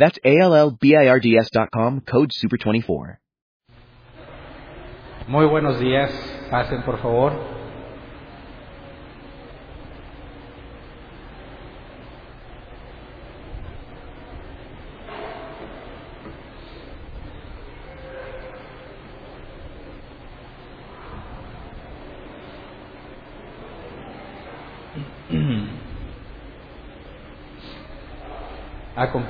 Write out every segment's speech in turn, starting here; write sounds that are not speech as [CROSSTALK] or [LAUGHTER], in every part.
That's A-L-L-B-I-R-D-S.com, code SUPER24. Muy buenos días, pasen por favor.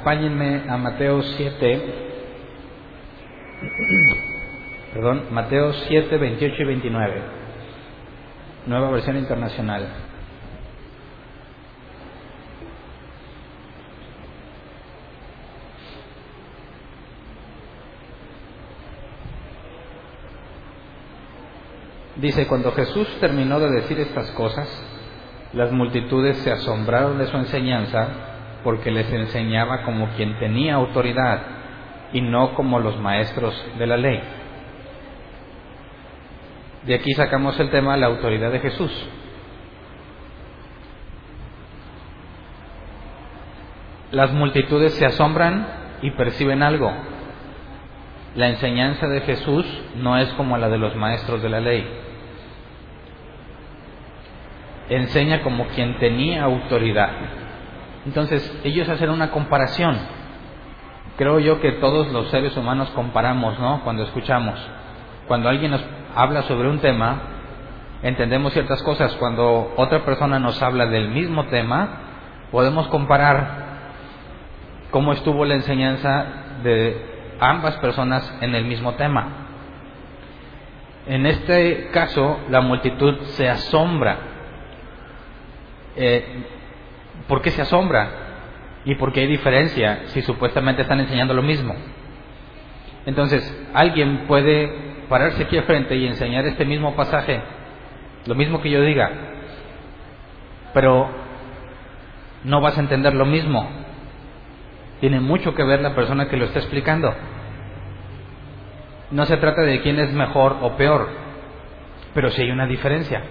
Acompáñenme a Mateo 7. [CLEARS THROAT] Perdón, Mateo 7, 28 y 29. Nueva versión internacional. Dice, cuando Jesús terminó de decir estas cosas, las multitudes se asombraron de su enseñanza porque les enseñaba como quien tenía autoridad y no como los maestros de la ley. De aquí sacamos el tema de la autoridad de Jesús. Las multitudes se asombran y perciben algo. La enseñanza de Jesús no es como la de los maestros de la ley. Enseña como quien tenía autoridad. Entonces, ellos hacen una comparación. Creo yo que todos los seres humanos comparamos, ¿no? Cuando escuchamos. Cuando alguien nos habla sobre un tema, entendemos ciertas cosas. Cuando otra persona nos habla del mismo tema, podemos comparar cómo estuvo la enseñanza de ambas personas en el mismo tema. En este caso, la multitud se asombra. Eh, ¿Por qué se asombra? ¿Y por qué hay diferencia si supuestamente están enseñando lo mismo? Entonces, alguien puede pararse aquí al frente y enseñar este mismo pasaje, lo mismo que yo diga, pero no vas a entender lo mismo. Tiene mucho que ver la persona que lo está explicando. No se trata de quién es mejor o peor, pero sí hay una diferencia.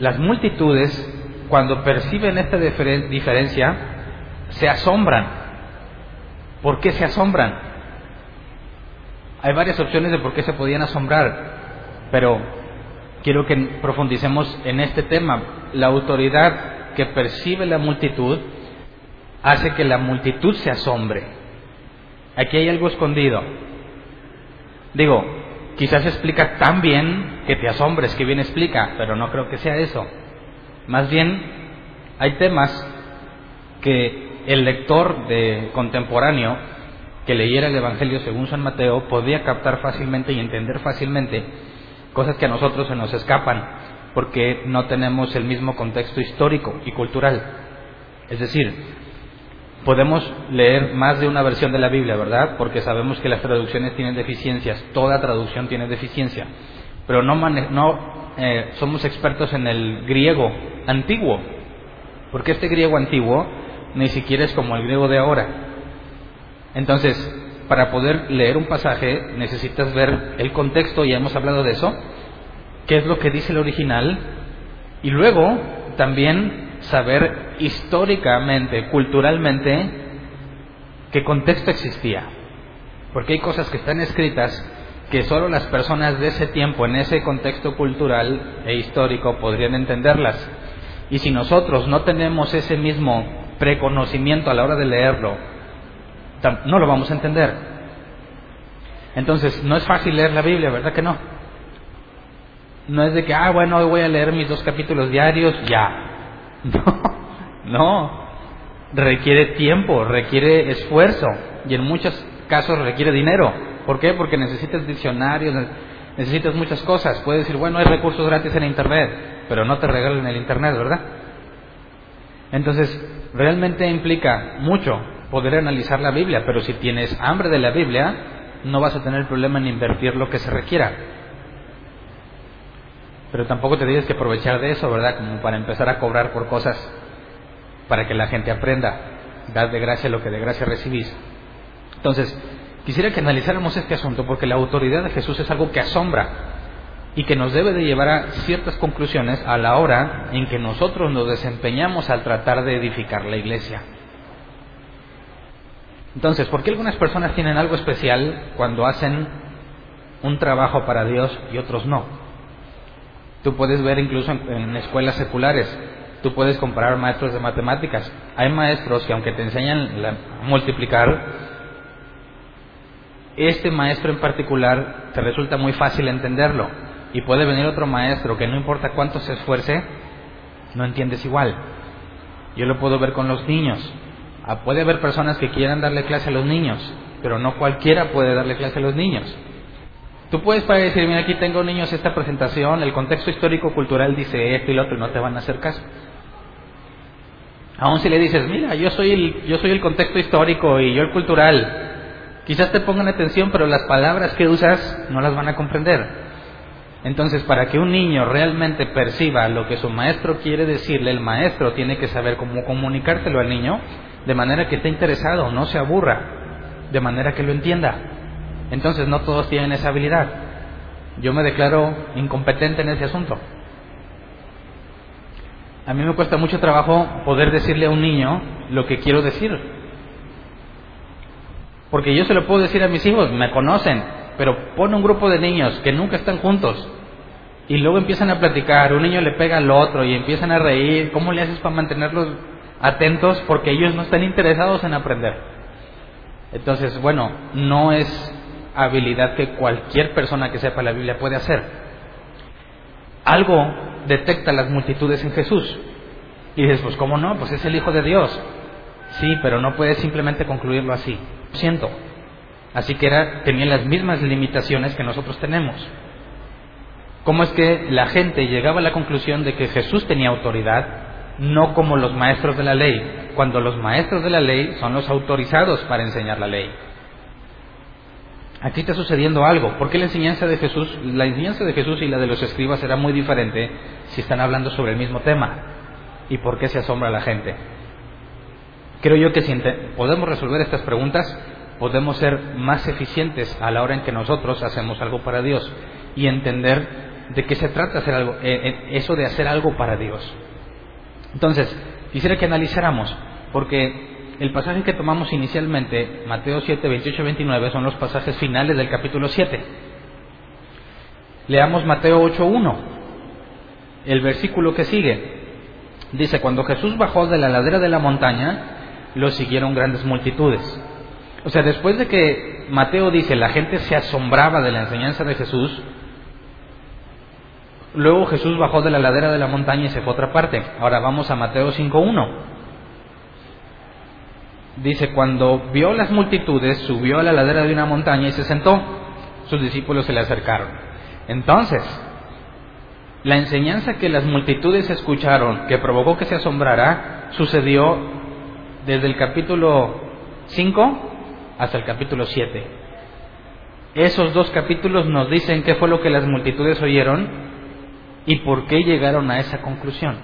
Las multitudes cuando perciben esta diferencia, se asombran. ¿Por qué se asombran? Hay varias opciones de por qué se podían asombrar, pero quiero que profundicemos en este tema. La autoridad que percibe la multitud hace que la multitud se asombre. Aquí hay algo escondido. Digo, quizás explica tan bien que te asombres, que bien explica, pero no creo que sea eso. Más bien, hay temas que el lector de contemporáneo que leyera el Evangelio según San Mateo podía captar fácilmente y entender fácilmente cosas que a nosotros se nos escapan porque no tenemos el mismo contexto histórico y cultural. Es decir, podemos leer más de una versión de la Biblia, ¿verdad? Porque sabemos que las traducciones tienen deficiencias, toda traducción tiene deficiencia, pero no, no eh, somos expertos en el griego antiguo, porque este griego antiguo ni siquiera es como el griego de ahora. Entonces, para poder leer un pasaje necesitas ver el contexto, ya hemos hablado de eso, qué es lo que dice el original, y luego también saber históricamente, culturalmente, qué contexto existía. Porque hay cosas que están escritas que solo las personas de ese tiempo, en ese contexto cultural e histórico, podrían entenderlas. Y si nosotros no tenemos ese mismo preconocimiento a la hora de leerlo, no lo vamos a entender. Entonces, no es fácil leer la Biblia, ¿verdad que no? No es de que, ah, bueno, hoy voy a leer mis dos capítulos diarios, ya. [LAUGHS] No, no. Requiere tiempo, requiere esfuerzo y en muchos casos requiere dinero. ¿Por qué? Porque necesitas diccionarios, necesitas muchas cosas. Puedes decir, bueno, hay recursos gratis en Internet, pero no te regalen el Internet, ¿verdad? Entonces, realmente implica mucho poder analizar la Biblia, pero si tienes hambre de la Biblia, no vas a tener problema en invertir lo que se requiera. Pero tampoco te tienes que aprovechar de eso, ¿verdad? Como para empezar a cobrar por cosas para que la gente aprenda. Dad de gracia lo que de gracia recibís. Entonces, quisiera que analizáramos este asunto porque la autoridad de Jesús es algo que asombra y que nos debe de llevar a ciertas conclusiones a la hora en que nosotros nos desempeñamos al tratar de edificar la iglesia. Entonces, ¿por qué algunas personas tienen algo especial cuando hacen un trabajo para Dios y otros no? Tú puedes ver incluso en, escuelas seculares, tú puedes comparar maestros de matemáticas. Hay maestros que aunque te enseñan a multiplicar, este maestro en particular te resulta muy fácil entenderlo. Y puede venir otro maestro que no importa cuánto se esfuerce, no entiendes igual. Yo lo puedo ver con los niños. Ah, puede haber personas que quieran darle clase a los niños, pero no cualquiera puede darle clase a los niños. Tú puedes para decir, mira, aquí tengo niños esta presentación, el contexto histórico-cultural dice esto y otro, y no te van a hacer caso. Aún si le dices, mira, yo soy el, yo soy el contexto histórico y yo el cultural, quizás te pongan atención, pero las palabras que usas no las van a comprender. Entonces, para que un niño realmente perciba lo que su maestro quiere decirle, el maestro tiene que saber cómo comunicárselo al niño de manera que esté interesado, no se aburra, de manera que lo entienda. Entonces no todos tienen esa habilidad. Yo me declaro incompetente en ese asunto. A mí me cuesta mucho trabajo poder decirle a un niño lo que quiero decir. Porque yo se lo puedo decir a mis hijos, me conocen, pero pone un grupo de niños que nunca están juntos y luego empiezan a platicar, un niño le pega al otro y empiezan a reír, ¿cómo le haces para mantenerlos atentos? Porque ellos no están interesados en aprender. Entonces, bueno, no es habilidad que cualquier persona que sepa la Biblia puede hacer. Algo detecta las multitudes en Jesús. Y dices, pues ¿cómo no? Pues es el Hijo de Dios. Sí, pero no puedes simplemente concluirlo así. Así que era, tenía las mismas limitaciones que nosotros tenemos. ¿Cómo es que la gente llegaba a la conclusión de que Jesús tenía autoridad, no como los maestros de la ley, cuando los maestros de la ley son los autorizados para enseñar la ley? aquí está sucediendo algo. ¿Por qué la enseñanza de Jesús, la enseñanza de Jesús y la de los escribas será muy diferente si están hablando sobre el mismo tema? ¿Y por qué se asombra la gente? Creo yo que si podemos resolver estas preguntas, podemos ser más eficientes a la hora en que nosotros hacemos algo para Dios y entender de qué se trata hacer algo, eh, eh, eso de hacer algo para Dios. Entonces, quisiera que analizáramos, porque el pasaje que tomamos inicialmente, Mateo 7, 28 y 29, son los pasajes finales del capítulo 7. Leamos Mateo 8, 1, el versículo que sigue. Dice, cuando Jesús bajó de la ladera de la montaña, lo siguieron grandes multitudes. O sea, después de que Mateo dice, la gente se asombraba de la enseñanza de Jesús, luego Jesús bajó de la ladera de la montaña y se fue a otra parte. Ahora vamos a Mateo 5, 1 dice, cuando vio las multitudes, subió a la ladera de una montaña y se sentó. Sus discípulos se le acercaron. Entonces, la enseñanza que las multitudes escucharon, que provocó que se asombrara, sucedió desde el capítulo 5 hasta el capítulo 7. Esos dos capítulos nos dicen qué fue lo que las multitudes oyeron y por qué llegaron a esa conclusión.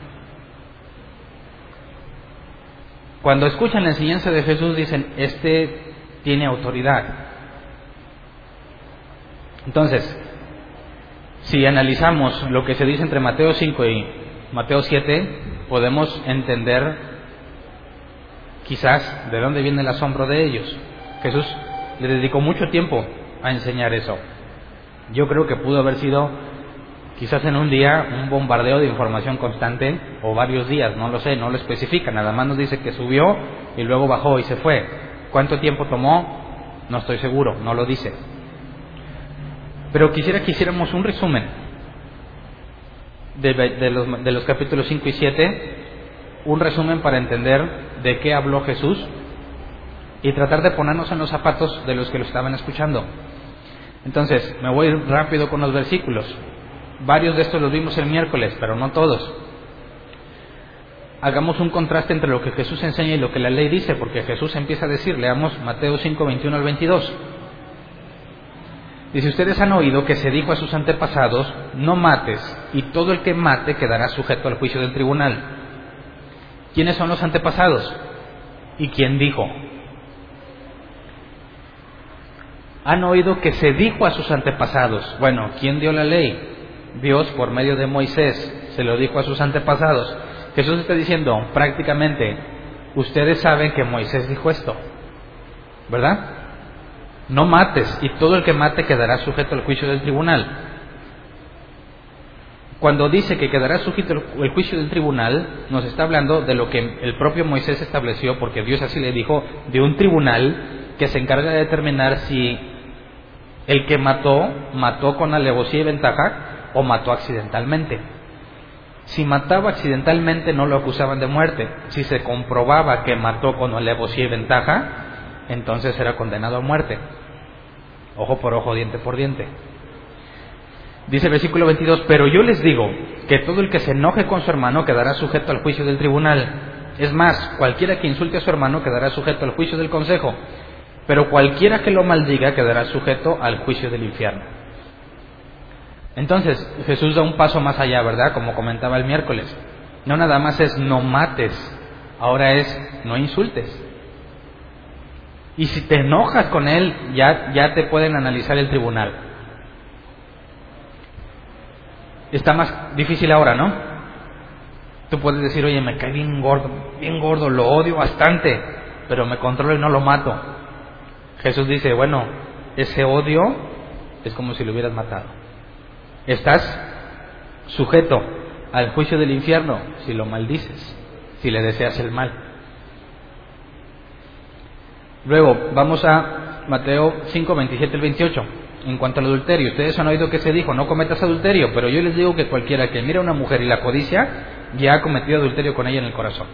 Cuando escuchan la enseñanza de Jesús dicen, este tiene autoridad. Entonces, si analizamos lo que se dice entre Mateo 5 y Mateo 7, podemos entender quizás de dónde viene el asombro de ellos. Jesús le dedicó mucho tiempo a enseñar eso. Yo creo que pudo haber sido Quizás en un día un bombardeo de información constante o varios días, no lo sé, no lo especifica, nada más nos dice que subió y luego bajó y se fue. ¿Cuánto tiempo tomó? No estoy seguro, no lo dice. Pero quisiera que hiciéramos un resumen de, los, de los capítulos 5 y 7, un resumen para entender de qué habló Jesús y tratar de ponernos en los zapatos de los que lo estaban escuchando. Entonces, me voy rápido con los versículos. Varios de estos los vimos el miércoles, pero no todos. Hagamos un contraste entre lo que Jesús enseña y lo que la ley dice, porque Jesús empieza a decir, leamos Mateo 5, 21 al 22. Dice, ustedes han oído que se dijo a sus antepasados, no mates, y todo el que mate quedará sujeto al juicio del tribunal. ¿Quiénes son los antepasados? ¿Y quién dijo? Han oído que se dijo a sus antepasados. Bueno, ¿quién dio la ley? Dios por medio de Moisés se lo dijo a sus antepasados. Jesús está diciendo prácticamente, ustedes saben que Moisés dijo esto, ¿verdad? no mates, y todo el que mate quedará sujeto al juicio del tribunal. Cuando dice que quedará sujeto al juicio del tribunal, nos está hablando de lo que el propio Moisés estableció, porque Dios así le dijo, de un tribunal que se encarga de determinar si el que mató, mató con alevosía y ventaja o mató accidentalmente. Si mataba accidentalmente no lo acusaban de muerte. Si se comprobaba que mató con alevosía y ventaja, entonces será condenado a muerte. Ojo por ojo, diente por diente. Dice el versículo 22, pero yo les digo que todo el que se enoje con su hermano quedará sujeto al juicio del tribunal. Es más, cualquiera que insulte a su hermano quedará sujeto al juicio del consejo, pero cualquiera que lo maldiga quedará sujeto al juicio del infierno. Entonces, Jesús da un paso más allá, ¿verdad? Como comentaba el miércoles. No nada más es no mates, ahora es no insultes. Y si te enojas con él, ya, ya te pueden analizar el tribunal. Está más difícil ahora, ¿no? Tú puedes decir, oye, me cae bien gordo, bien gordo, lo odio bastante, pero me controlo y no lo mato. Jesús dice, bueno, ese odio es como si lo hubieras matado. Estás sujeto al juicio del infierno si lo maldices, si le deseas el mal. Luego, vamos a Mateo 5, 27 al 28. En cuanto al adulterio, ustedes han oído que se dijo, no cometas adulterio, pero yo les digo que cualquiera que mire a una mujer y la codicia, ya ha cometido adulterio con ella en el corazón.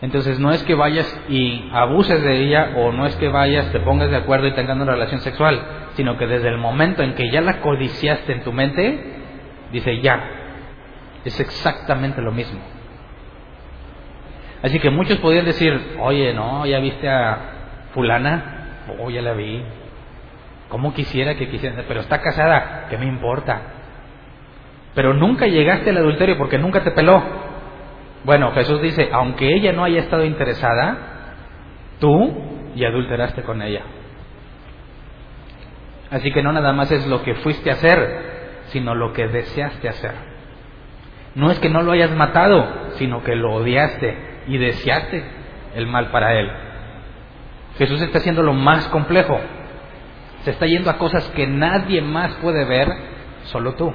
Entonces no es que vayas y abuses de ella o no es que vayas, te pongas de acuerdo y tengas una relación sexual, sino que desde el momento en que ya la codiciaste en tu mente, dice ya, es exactamente lo mismo. Así que muchos podrían decir, oye, no, ya viste a fulana, oh, ya la vi. ¿Cómo quisiera que quisiera? Pero está casada, ¿qué me importa? Pero nunca llegaste al adulterio porque nunca te peló. Bueno, Jesús dice, aunque ella no haya estado interesada, tú ya adulteraste con ella. Así que no nada más es lo que fuiste a hacer, sino lo que deseaste hacer. No es que no lo hayas matado, sino que lo odiaste, y deseaste el mal para él. Jesús está haciendo lo más complejo. Se está yendo a cosas que nadie más puede ver, solo tú.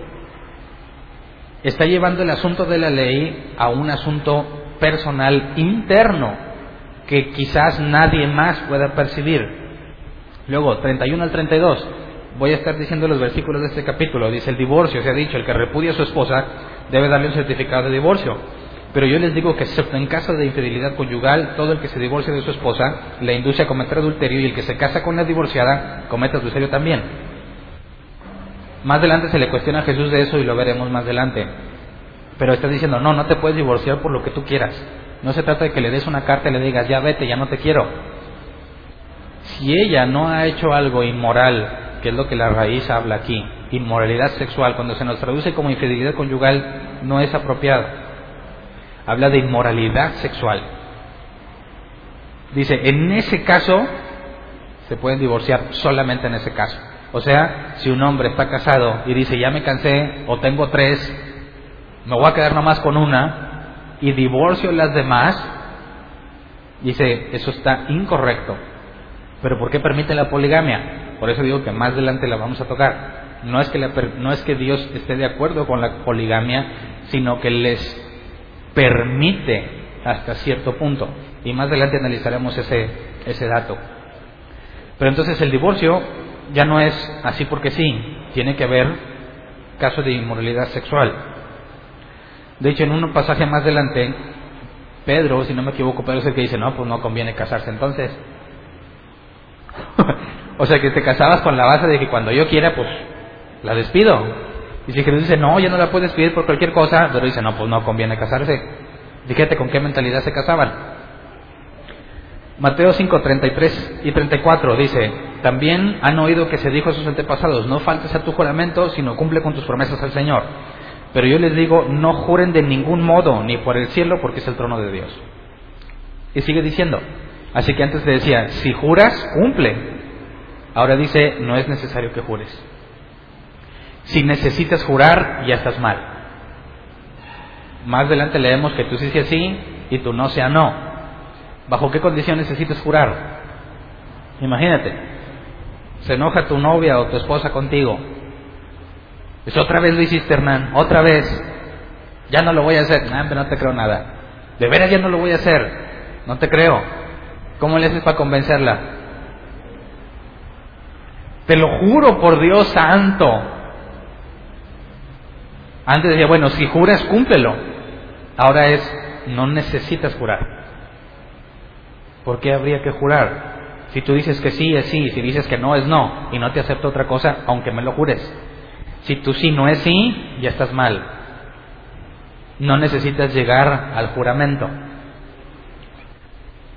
Está llevando el asunto de la ley a un asunto personal interno que quizás nadie más pueda percibir. Luego, 31 al 32, voy a estar diciendo los versículos de este capítulo. Dice el divorcio, se ha dicho, el que repudia a su esposa debe darle un certificado de divorcio. Pero yo les digo que excepto en caso de infidelidad conyugal, todo el que se divorcia de su esposa le induce a cometer adulterio y el que se casa con la divorciada comete adulterio también. Más adelante se le cuestiona a Jesús de eso y lo veremos más adelante. Pero está diciendo, no, no te puedes divorciar por lo que tú quieras. No se trata de que le des una carta y le digas, ya vete, ya no te quiero. Si ella no ha hecho algo inmoral, que es lo que la raíz habla aquí, inmoralidad sexual, cuando se nos traduce como infidelidad conyugal, no es apropiado habla de inmoralidad sexual. Dice, en ese caso se pueden divorciar solamente en ese caso. O sea, si un hombre está casado y dice, ya me cansé o tengo tres, me voy a quedar nomás con una y divorcio las demás, dice, eso está incorrecto. Pero ¿por qué permite la poligamia? Por eso digo que más adelante la vamos a tocar. No es que, no es que Dios esté de acuerdo con la poligamia, sino que les permite hasta cierto punto. Y más adelante analizaremos ese, ese dato. Pero entonces el divorcio ya no es así porque sí, tiene que haber caso de inmoralidad sexual. De hecho, en un pasaje más adelante, Pedro, si no me equivoco, Pedro es el que dice, no, pues no conviene casarse entonces. [LAUGHS] o sea, que te casabas con la base de que cuando yo quiera, pues la despido. Y si Jesús dice, no, ya no la puedes pedir por cualquier cosa, pero dice, no, pues no conviene casarse. Fíjate con qué mentalidad se casaban. Mateo 5, 33 y 34 dice, también han oído que se dijo a sus antepasados, no faltes a tu juramento, sino cumple con tus promesas al Señor. Pero yo les digo, no juren de ningún modo, ni por el cielo, porque es el trono de Dios. Y sigue diciendo, así que antes le decía, si juras, cumple. Ahora dice, no es necesario que jures. Si necesitas jurar, ya estás mal. Más adelante leemos que tú sí sea sí y tú no sea no. ¿Bajo qué condición necesitas jurar? Imagínate, se enoja tu novia o tu esposa contigo. Es otra vez lo hiciste, Hernán, otra vez. Ya no lo voy a hacer. No, no te creo nada. De veras ya no lo voy a hacer. No te creo. ¿Cómo le haces para convencerla? Te lo juro por Dios santo. Antes decía, bueno, si juras, cúmplelo. Ahora es, no necesitas jurar. ¿Por qué habría que jurar? Si tú dices que sí, es sí. Si dices que no, es no. Y no te acepto otra cosa, aunque me lo jures. Si tú sí no es sí, ya estás mal. No necesitas llegar al juramento.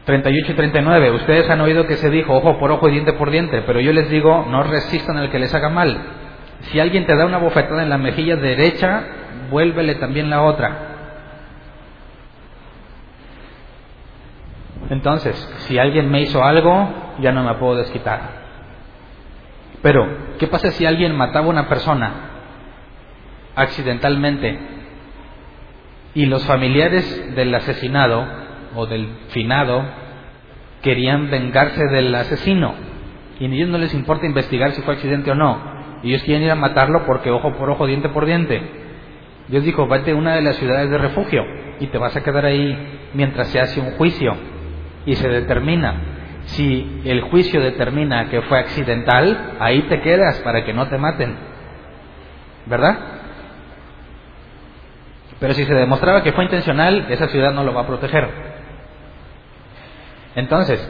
38 y 39. Ustedes han oído que se dijo ojo por ojo y diente por diente, pero yo les digo, no resistan al que les haga mal. Si alguien te da una bofetada en la mejilla derecha, vuélvele también la otra. Entonces, si alguien me hizo algo, ya no me puedo desquitar. Pero, ¿qué pasa si alguien mataba a una persona accidentalmente y los familiares del asesinado o del finado querían vengarse del asesino? Y a ellos no les importa investigar si fue accidente o no. Ellos quieren ir a matarlo porque ojo por ojo, diente por diente. Dios dijo, vete a una de las ciudades de refugio y te vas a quedar ahí mientras se hace un juicio y se determina. Si el juicio determina que fue accidental, ahí te quedas para que no te maten. ¿Verdad? Pero si se demostraba que fue intencional, esa ciudad no lo va a proteger. Entonces,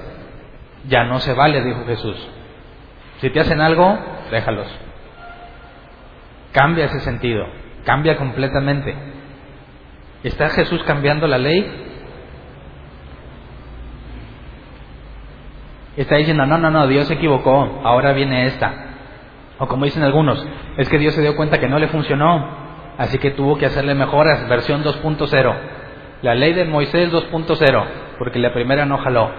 ya no se vale, dijo Jesús. Si te hacen algo, déjalos. Cambia ese sentido, cambia completamente. ¿Está Jesús cambiando la ley? Está diciendo, no, no, no, Dios se equivocó, ahora viene esta. O como dicen algunos, es que Dios se dio cuenta que no le funcionó, así que tuvo que hacerle mejoras, versión 2.0. La ley de Moisés 2.0, porque la primera no jaló.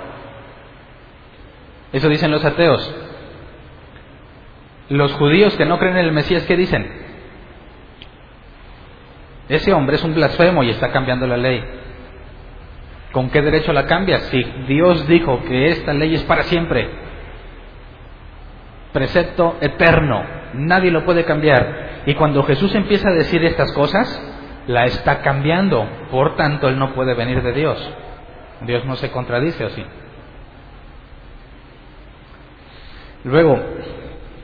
Eso dicen los ateos. Los judíos que no creen en el Mesías, ¿qué dicen? Ese hombre es un blasfemo y está cambiando la ley. ¿Con qué derecho la cambias? Si Dios dijo que esta ley es para siempre, precepto eterno, nadie lo puede cambiar. Y cuando Jesús empieza a decir estas cosas, la está cambiando, por tanto Él no puede venir de Dios. Dios no se contradice así. Luego,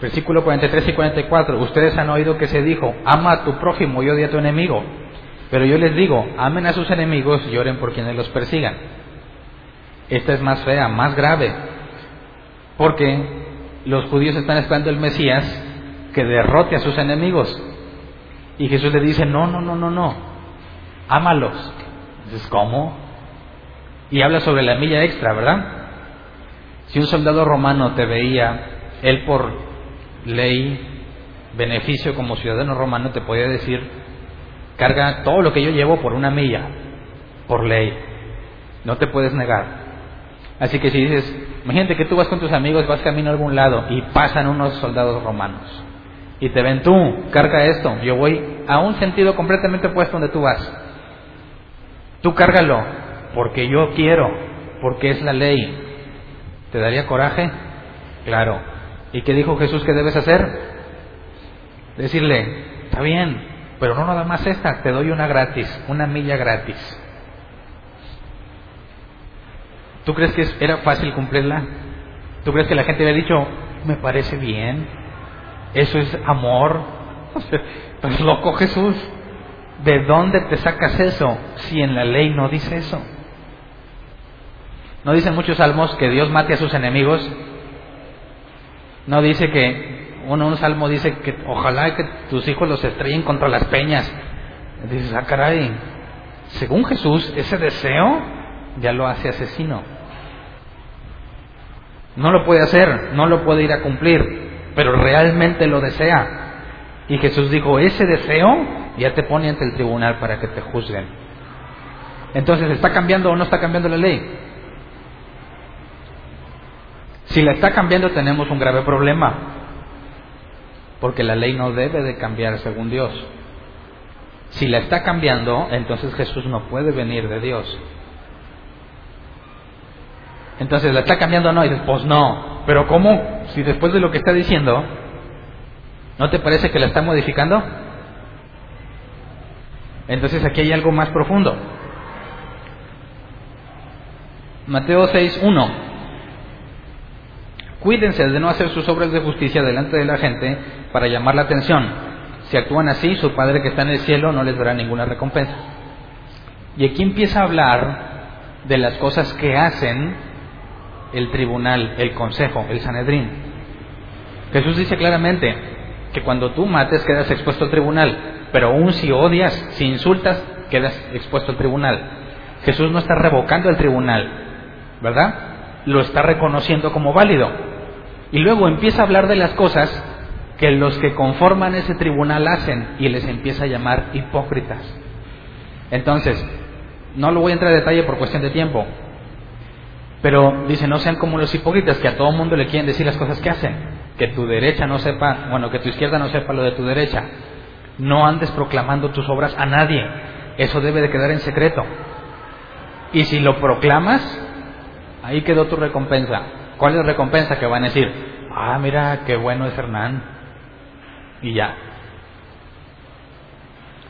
versículo 43 y 44, ustedes han oído que se dijo, ama a tu prójimo y odia a tu enemigo. Pero yo les digo, amen a sus enemigos y oren por quienes los persigan. Esta es más fea, más grave, porque los judíos están esperando el Mesías que derrote a sus enemigos. Y Jesús le dice, no, no, no, no, no, ámalos. Entonces, ¿cómo? Y habla sobre la milla extra, ¿verdad? Si un soldado romano te veía, él por ley, beneficio como ciudadano romano, te podía decir, carga todo lo que yo llevo por una milla, por ley. No te puedes negar. Así que si dices, imagínate que tú vas con tus amigos, vas camino a algún lado y pasan unos soldados romanos y te ven tú, carga esto, yo voy a un sentido completamente opuesto donde tú vas. Tú cárgalo, porque yo quiero, porque es la ley. ¿Te daría coraje? Claro. ¿Y qué dijo Jesús que debes hacer? Decirle, está bien, pero no nada más esta, te doy una gratis, una milla gratis. ¿Tú crees que era fácil cumplirla? ¿Tú crees que la gente había dicho, me parece bien? ¿Eso es amor? [LAUGHS] Pues loco Jesús. ¿De dónde te sacas eso si en la ley no dice eso? ¿No dicen muchos salmos que Dios mate a sus enemigos? ¿No dice que uno, un salmo dice que ojalá que tus hijos los estrellen contra las peñas. Dices, ah, caray, según Jesús, ese deseo ya lo hace asesino. No lo puede hacer, no lo puede ir a cumplir, pero realmente lo desea. Y Jesús dijo, ese deseo ya te pone ante el tribunal para que te juzguen. Entonces, ¿está cambiando o no está cambiando la ley? Si la está cambiando tenemos un grave problema, porque la ley no debe de cambiar según Dios. Si la está cambiando, entonces Jesús no puede venir de Dios. Entonces, ¿la está cambiando o no? Y dices, pues no. Pero ¿cómo? Si después de lo que está diciendo, ¿no te parece que la está modificando? Entonces aquí hay algo más profundo. Mateo 6.1. Cuídense de no hacer sus obras de justicia delante de la gente para llamar la atención. Si actúan así, su Padre que está en el cielo no les dará ninguna recompensa. Y aquí empieza a hablar de las cosas que hacen el tribunal, el consejo, el Sanedrín. Jesús dice claramente que cuando tú mates quedas expuesto al tribunal, pero aún si odias, si insultas, quedas expuesto al tribunal. Jesús no está revocando el tribunal, ¿verdad? Lo está reconociendo como válido. Y luego empieza a hablar de las cosas que los que conforman ese tribunal hacen y les empieza a llamar hipócritas. Entonces, no lo voy a entrar en detalle por cuestión de tiempo, pero dice, no sean como los hipócritas que a todo mundo le quieren decir las cosas que hacen. Que tu derecha no sepa, bueno, que tu izquierda no sepa lo de tu derecha. No andes proclamando tus obras a nadie. Eso debe de quedar en secreto. Y si lo proclamas, ahí quedó tu recompensa. ¿Cuál es la recompensa? Que van a decir, ah, mira, qué bueno es Hernán. Y ya.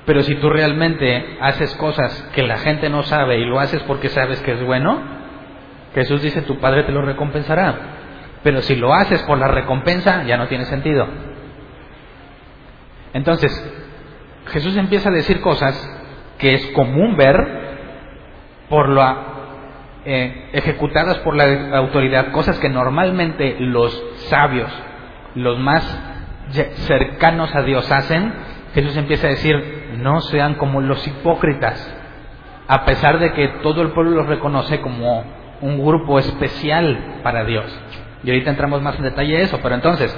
Pero si tú realmente haces cosas que la gente no sabe y lo haces porque sabes que es bueno, Jesús dice, tu Padre te lo recompensará. Pero si lo haces por la recompensa, ya no tiene sentido. Entonces, Jesús empieza a decir cosas que es común ver por la eh, ejecutadas por la autoridad, cosas que normalmente los sabios, los más cercanos a Dios hacen, Jesús empieza a decir, no sean como los hipócritas, a pesar de que todo el pueblo los reconoce como un grupo especial para Dios. Y ahorita entramos más en detalle eso, pero entonces,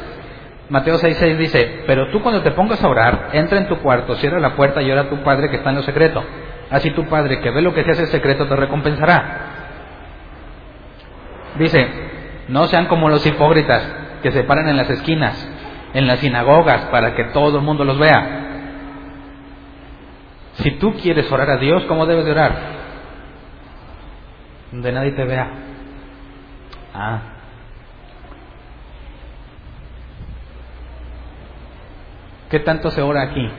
Mateo 6:6 dice, pero tú cuando te pongas a orar, entra en tu cuarto, cierra la puerta y ora a tu Padre que está en lo secreto. Así tu Padre que ve lo que se hace en secreto te recompensará. Dice, no sean como los hipócritas que se paran en las esquinas, en las sinagogas, para que todo el mundo los vea. Si tú quieres orar a Dios, ¿cómo debes de orar? Donde nadie te vea. Ah. ¿Qué tanto se ora aquí?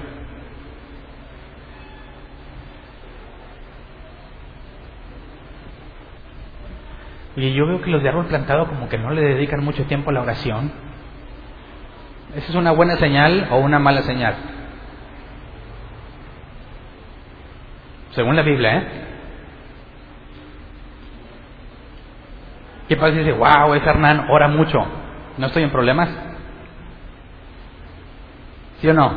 Y yo veo que los de árbol plantado como que no le dedican mucho tiempo a la oración. ¿Esa es una buena señal o una mala señal? Según la Biblia, ¿eh? ¿Qué pasa si dice, wow, ese Hernán ora mucho? ¿No estoy en problemas? ¿Sí o no?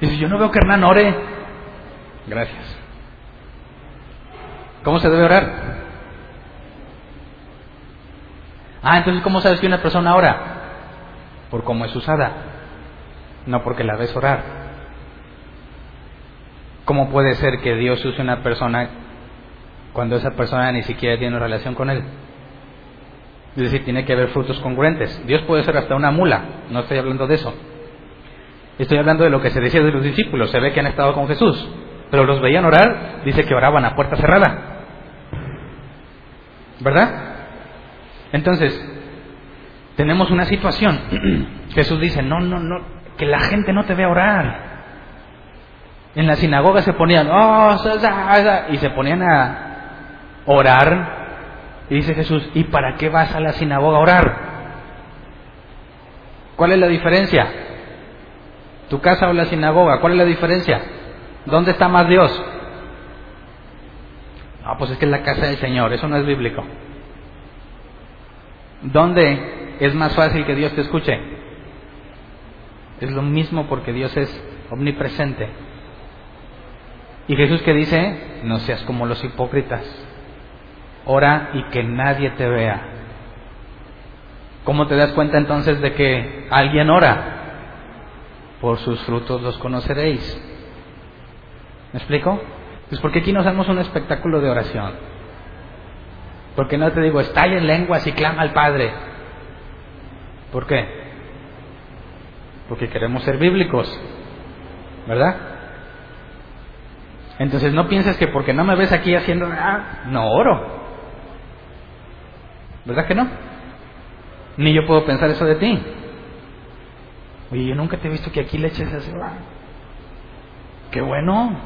Dice, yo no veo que Hernán ore. Gracias. ¿Cómo se debe orar? Ah, entonces ¿cómo sabes que una persona ora? Por cómo es usada, no porque la ves orar. ¿Cómo puede ser que Dios use una persona cuando esa persona ni siquiera tiene relación con Él? Es decir, tiene que haber frutos congruentes. Dios puede ser hasta una mula, no estoy hablando de eso. Estoy hablando de lo que se decía de los discípulos, se ve que han estado con Jesús, pero los veían orar, dice que oraban a puerta cerrada. ¿Verdad? Entonces, tenemos una situación. [CLEARS THROAT] Jesús dice, no, no, no, que la gente no te vea orar. En la sinagoga se ponían, oh, y se ponían a orar. Y dice Jesús, ¿y para qué vas a la sinagoga a orar? ¿Cuál es la diferencia? ¿Tu casa o la sinagoga? ¿Cuál es la diferencia? ¿Dónde está más Dios? No, pues es que es la casa del Señor, eso no es bíblico. ¿Dónde es más fácil que Dios te escuche? Es lo mismo porque Dios es omnipresente. Y Jesús que dice, no seas como los hipócritas, ora y que nadie te vea. ¿Cómo te das cuenta entonces de que alguien ora? Por sus frutos los conoceréis. ¿Me explico? Pues porque aquí nos damos un espectáculo de oración. Porque no te digo, estalla en lenguas y clama al Padre. ¿Por qué? Porque queremos ser bíblicos. ¿Verdad? Entonces no pienses que porque no me ves aquí haciendo nada, no oro. ¿Verdad que no? Ni yo puedo pensar eso de ti. Oye, yo nunca te he visto que aquí le eches así. Qué bueno.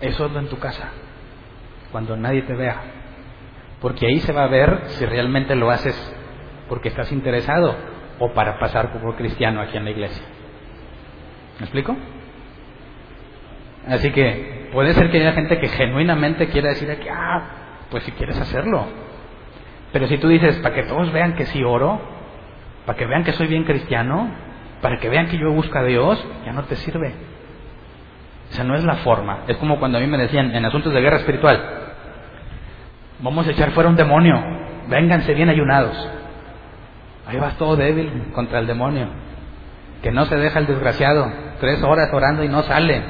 Eso es en tu casa, cuando nadie te vea. Porque ahí se va a ver si realmente lo haces porque estás interesado o para pasar por cristiano aquí en la iglesia. ¿Me explico? Así que puede ser que haya gente que genuinamente quiera decir que, ah, pues si quieres hacerlo. Pero si tú dices, para que todos vean que sí oro, para que vean que soy bien cristiano, para que vean que yo busco a Dios, ya no te sirve. Esa no es la forma. Es como cuando a mí me decían en asuntos de guerra espiritual, vamos a echar fuera un demonio, vénganse bien ayunados. Ahí vas todo débil contra el demonio, que no se deja el desgraciado, tres horas orando y no sale.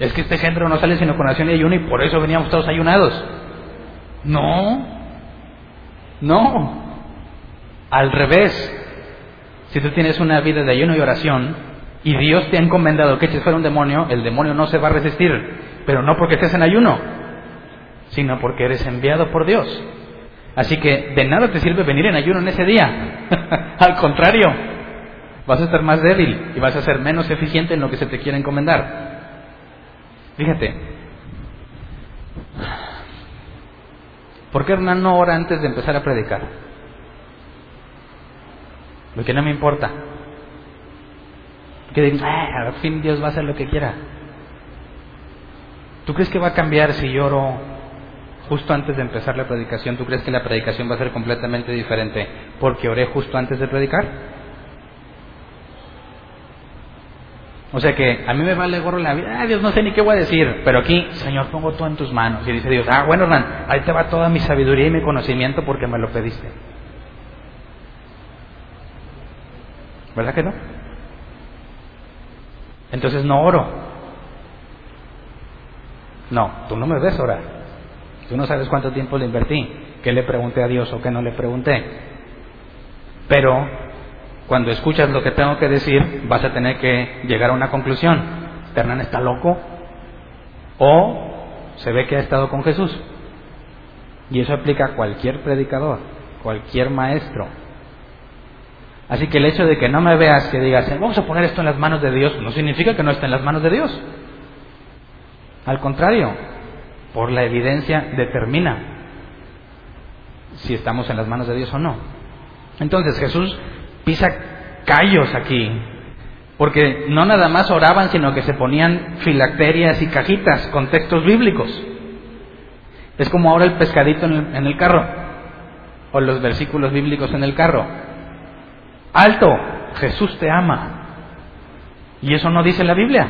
Es que este género no sale sino con acción y ayuno y por eso veníamos todos ayunados. No, no. Al revés. Si tú tienes una vida de ayuno y oración y Dios te ha encomendado que eches fuera un demonio, el demonio no se va a resistir. Pero no porque estés en ayuno, sino porque eres enviado por Dios. Así que de nada te sirve venir en ayuno en ese día. [LAUGHS] Al contrario, vas a estar más débil y vas a ser menos eficiente en lo que se te quiere encomendar. Fíjate, ¿por qué Hernán no ora antes de empezar a predicar? Lo que no me importa. Que digan, al fin Dios va a hacer lo que quiera. ¿Tú crees que va a cambiar si yo oro justo antes de empezar la predicación? ¿Tú crees que la predicación va a ser completamente diferente porque oré justo antes de predicar? O sea que a mí me vale gorro la vida, ah, Dios no sé ni qué voy a decir, pero aquí, Señor, pongo todo en tus manos. Y dice Dios, ah, bueno, Hernán, ahí te va toda mi sabiduría y mi conocimiento porque me lo pediste. ¿Verdad que no? Entonces no oro. No, tú no me ves orar. Tú no sabes cuánto tiempo le invertí, qué le pregunté a Dios o qué no le pregunté. Pero cuando escuchas lo que tengo que decir, vas a tener que llegar a una conclusión. Hernán está loco o se ve que ha estado con Jesús. Y eso aplica a cualquier predicador, cualquier maestro. Así que el hecho de que no me veas, que digas, vamos a poner esto en las manos de Dios, no significa que no esté en las manos de Dios. Al contrario, por la evidencia determina si estamos en las manos de Dios o no. Entonces Jesús pisa callos aquí. Porque no nada más oraban, sino que se ponían filacterias y cajitas con textos bíblicos. Es como ahora el pescadito en el, carro, o los versículos bíblicos en el carro. Alto, Jesús te ama. Y eso no dice la Biblia.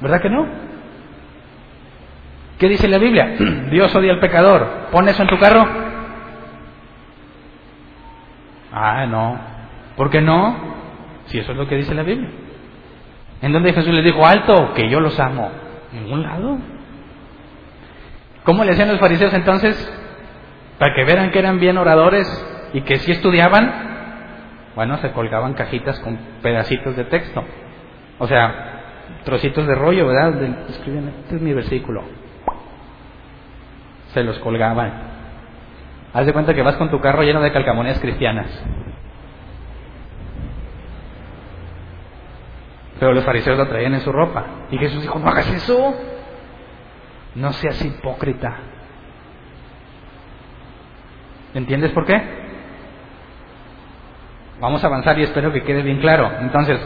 ¿Verdad que no? ¿Qué dice la Biblia? [CLEARS THROAT] Dios odia al pecador. Pon eso en tu carro Ah, no. ¿Por qué no? Si eso es lo que dice la Biblia. ¿En dónde Jesús le dijo, alto, que yo los amo? En ningún lado. ¿Cómo le hacían los fariseos entonces? Para que vieran que eran bien oradores y que si estudiaban, bueno, se colgaban cajitas con pedacitos de texto. O sea, trocitos de rollo, ¿verdad? escriben, este es mi versículo. Se los colgaban. Haz de cuenta que vas con tu carro lleno de calcamonías cristianas. Pero los fariseos lo traían en su ropa. Y Jesús dijo, no hagas eso. No seas hipócrita. ¿Entiendes por qué? Vamos a avanzar y espero que quede bien claro. Entonces,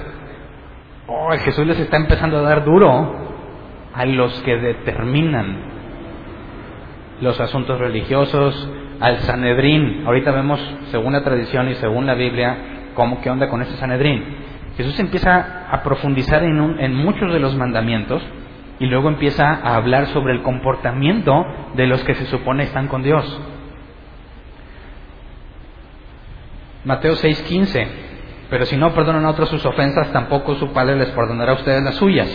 oh, Jesús les está empezando a dar duro a los que determinan los asuntos religiosos, al Sanedrín. Ahorita vemos, según la tradición y según la Biblia, cómo qué onda con ese Sanedrín. Jesús empieza a profundizar en, en muchos de los mandamientos y luego empieza a hablar sobre el comportamiento de los que se supone están con Dios. Mateo 6:15, pero si no perdonan a otros sus ofensas, tampoco su Padre les perdonará a ustedes las suyas.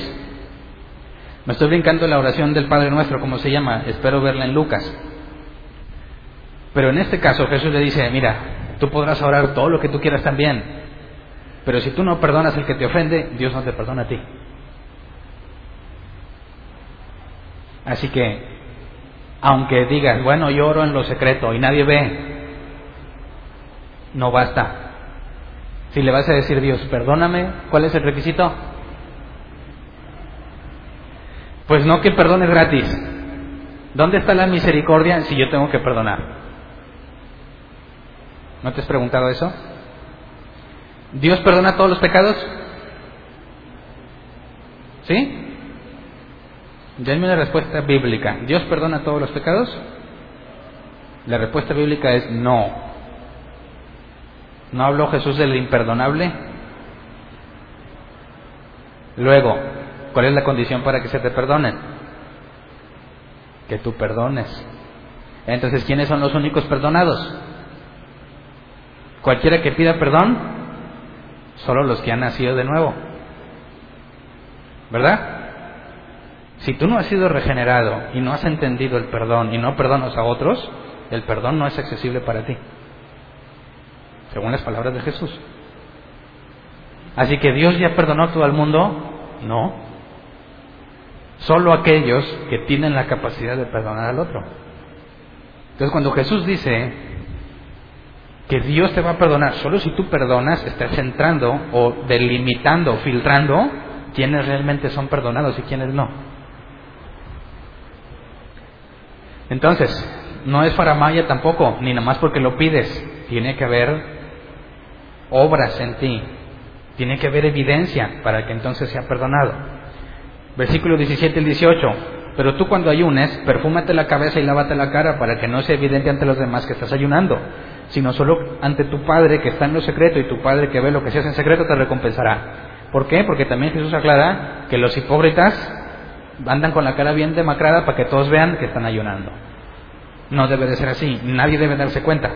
Me estoy brincando la oración del Padre Nuestro, como se llama, espero verla en Lucas. Pero en este caso Jesús le dice, mira, tú podrás orar todo lo que tú quieras también, pero si tú no perdonas al que te ofende, Dios no te perdona a ti. Así que, aunque digas, bueno, yo oro en lo secreto y nadie ve, no basta. Si le vas a decir Dios, perdóname, ¿cuál es el requisito? Pues no que perdones gratis. ¿Dónde está la misericordia si yo tengo que perdonar? ¿No te has preguntado eso? ¿Dios perdona todos los pecados? ¿Sí? Denme una respuesta bíblica. ¿Dios perdona todos los pecados? La respuesta bíblica es no. ¿No habló Jesús del imperdonable? Luego, ¿cuál es la condición para que se te perdonen? Que tú perdones. Entonces, ¿quiénes son los únicos perdonados? Cualquiera que pida perdón, solo los que han nacido de nuevo. ¿Verdad? Si tú no has sido regenerado y no has entendido el perdón y no perdonas a otros, el perdón no es accesible para ti. Según las palabras de Jesús. Así que Dios ya perdonó a todo el mundo. No. Solo aquellos que tienen la capacidad de perdonar al otro. Entonces cuando Jesús dice que Dios te va a perdonar, solo si tú perdonas, estás entrando o delimitando, filtrando quiénes realmente son perdonados y quiénes no. Entonces, no es faramaya tampoco, ni nada más porque lo pides. Tiene que haber obras en ti. Tiene que haber evidencia para que entonces sea perdonado. Versículo 17 y 18. Pero tú cuando ayunes, perfúmate la cabeza y lávate la cara para que no sea evidente ante los demás que estás ayunando, sino solo ante tu Padre que está en lo secreto y tu Padre que ve lo que se hace en secreto te recompensará. ¿Por qué? Porque también Jesús aclara que los hipócritas andan con la cara bien demacrada para que todos vean que están ayunando. No debe de ser así, nadie debe darse cuenta.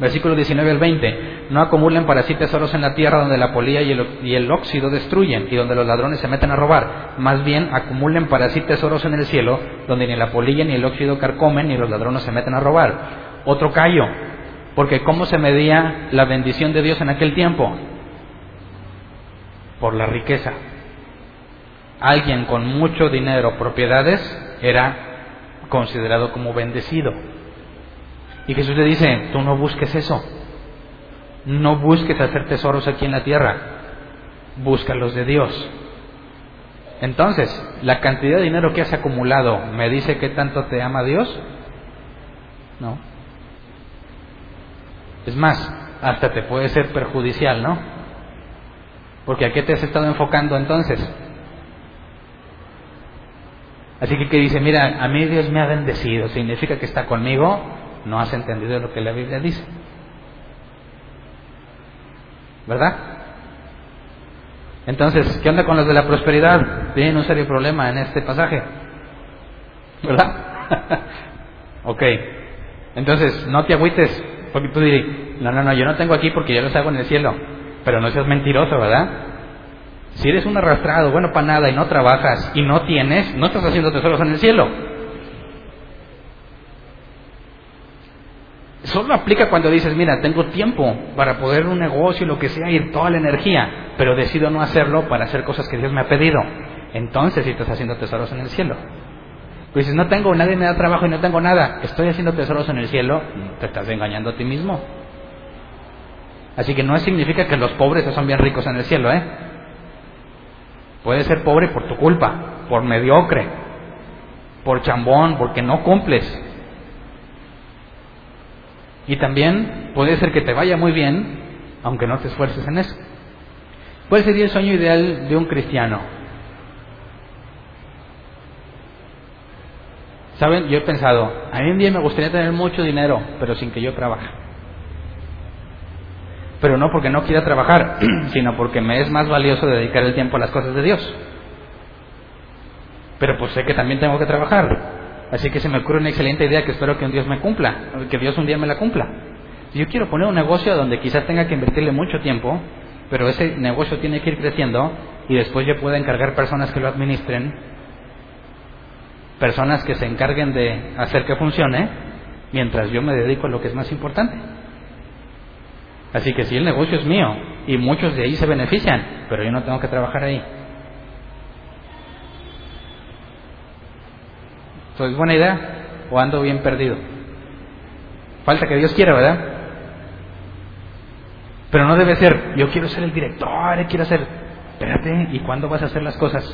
Versículo 19 al 20. No acumulen para sí tesoros en la tierra donde la polilla y el, y el, óxido destruyen y donde los ladrones se meten a robar. Más bien acumulen para sí tesoros en el cielo donde ni la polilla ni el óxido carcomen ni los ladrones se meten a robar. Otro callo. Porque ¿cómo se medía la bendición de Dios en aquel tiempo? Por la riqueza alguien con mucho dinero, propiedades, era considerado como bendecido. Y Jesús le dice, tú no busques eso, no busques hacer tesoros aquí en la tierra, busca los de Dios. Entonces, la cantidad de dinero que has acumulado, ¿me dice que tanto te ama Dios? No. Es más, hasta te puede ser perjudicial, ¿no? Porque ¿a qué te has estado enfocando entonces? Así que que dice, mira, a mí Dios me ha bendecido, significa que está conmigo, no has entendido lo que la Biblia dice. ¿Verdad? Entonces, ¿qué onda con los de la prosperidad? Tienen un serio problema en este pasaje. ¿Verdad? [LAUGHS] ok. Entonces, no te agüites, porque tú dirás, no, no, no, yo no tengo aquí porque yo los hago en el cielo. Pero no seas mentiroso, ¿verdad? Si eres un arrastrado, bueno para nada y no trabajas y no tienes, no estás haciendo tesoros en el cielo. Solo aplica cuando dices, mira, tengo tiempo para poder un negocio, lo que sea, y toda la energía, pero decido no hacerlo para hacer cosas que Dios me ha pedido. Entonces si estás haciendo tesoros en el cielo. Pues dices, no tengo, nadie me da trabajo y no tengo nada, estoy haciendo tesoros en el cielo, te estás engañando a ti mismo. Así que no significa que los pobres son bien ricos en el cielo, ¿eh? Puedes ser pobre por tu culpa, por mediocre, por chambón, porque no cumples. Y también puede ser que te vaya muy bien, aunque no te esfuerces en eso. ¿Cuál sería el sueño ideal de un cristiano? Saben, yo he pensado, a mí un día me gustaría tener mucho dinero, pero sin que yo trabaje pero no porque no quiera trabajar, [CLEARS THROAT] sino porque me es más valioso dedicar el tiempo a las cosas de Dios. Pero pues sé que también tengo que trabajar. Así que se me ocurre una excelente idea que espero que un Dios me cumpla, que Dios un día me la cumpla. Yo quiero poner un negocio donde quizás tenga que invertirle mucho tiempo, pero ese negocio tiene que ir creciendo y después yo pueda encargar personas que lo administren, personas que se encarguen de hacer que funcione, mientras yo me dedico a lo que es más importante. Así que si el negocio es mío y muchos de ahí se benefician, pero yo no tengo que trabajar ahí. ¿Es buena idea o ando bien perdido? Falta que Dios quiera, ¿verdad? Pero no debe ser, yo quiero ser el director, quiero ser... Espérate, ¿y cuándo vas a hacer las cosas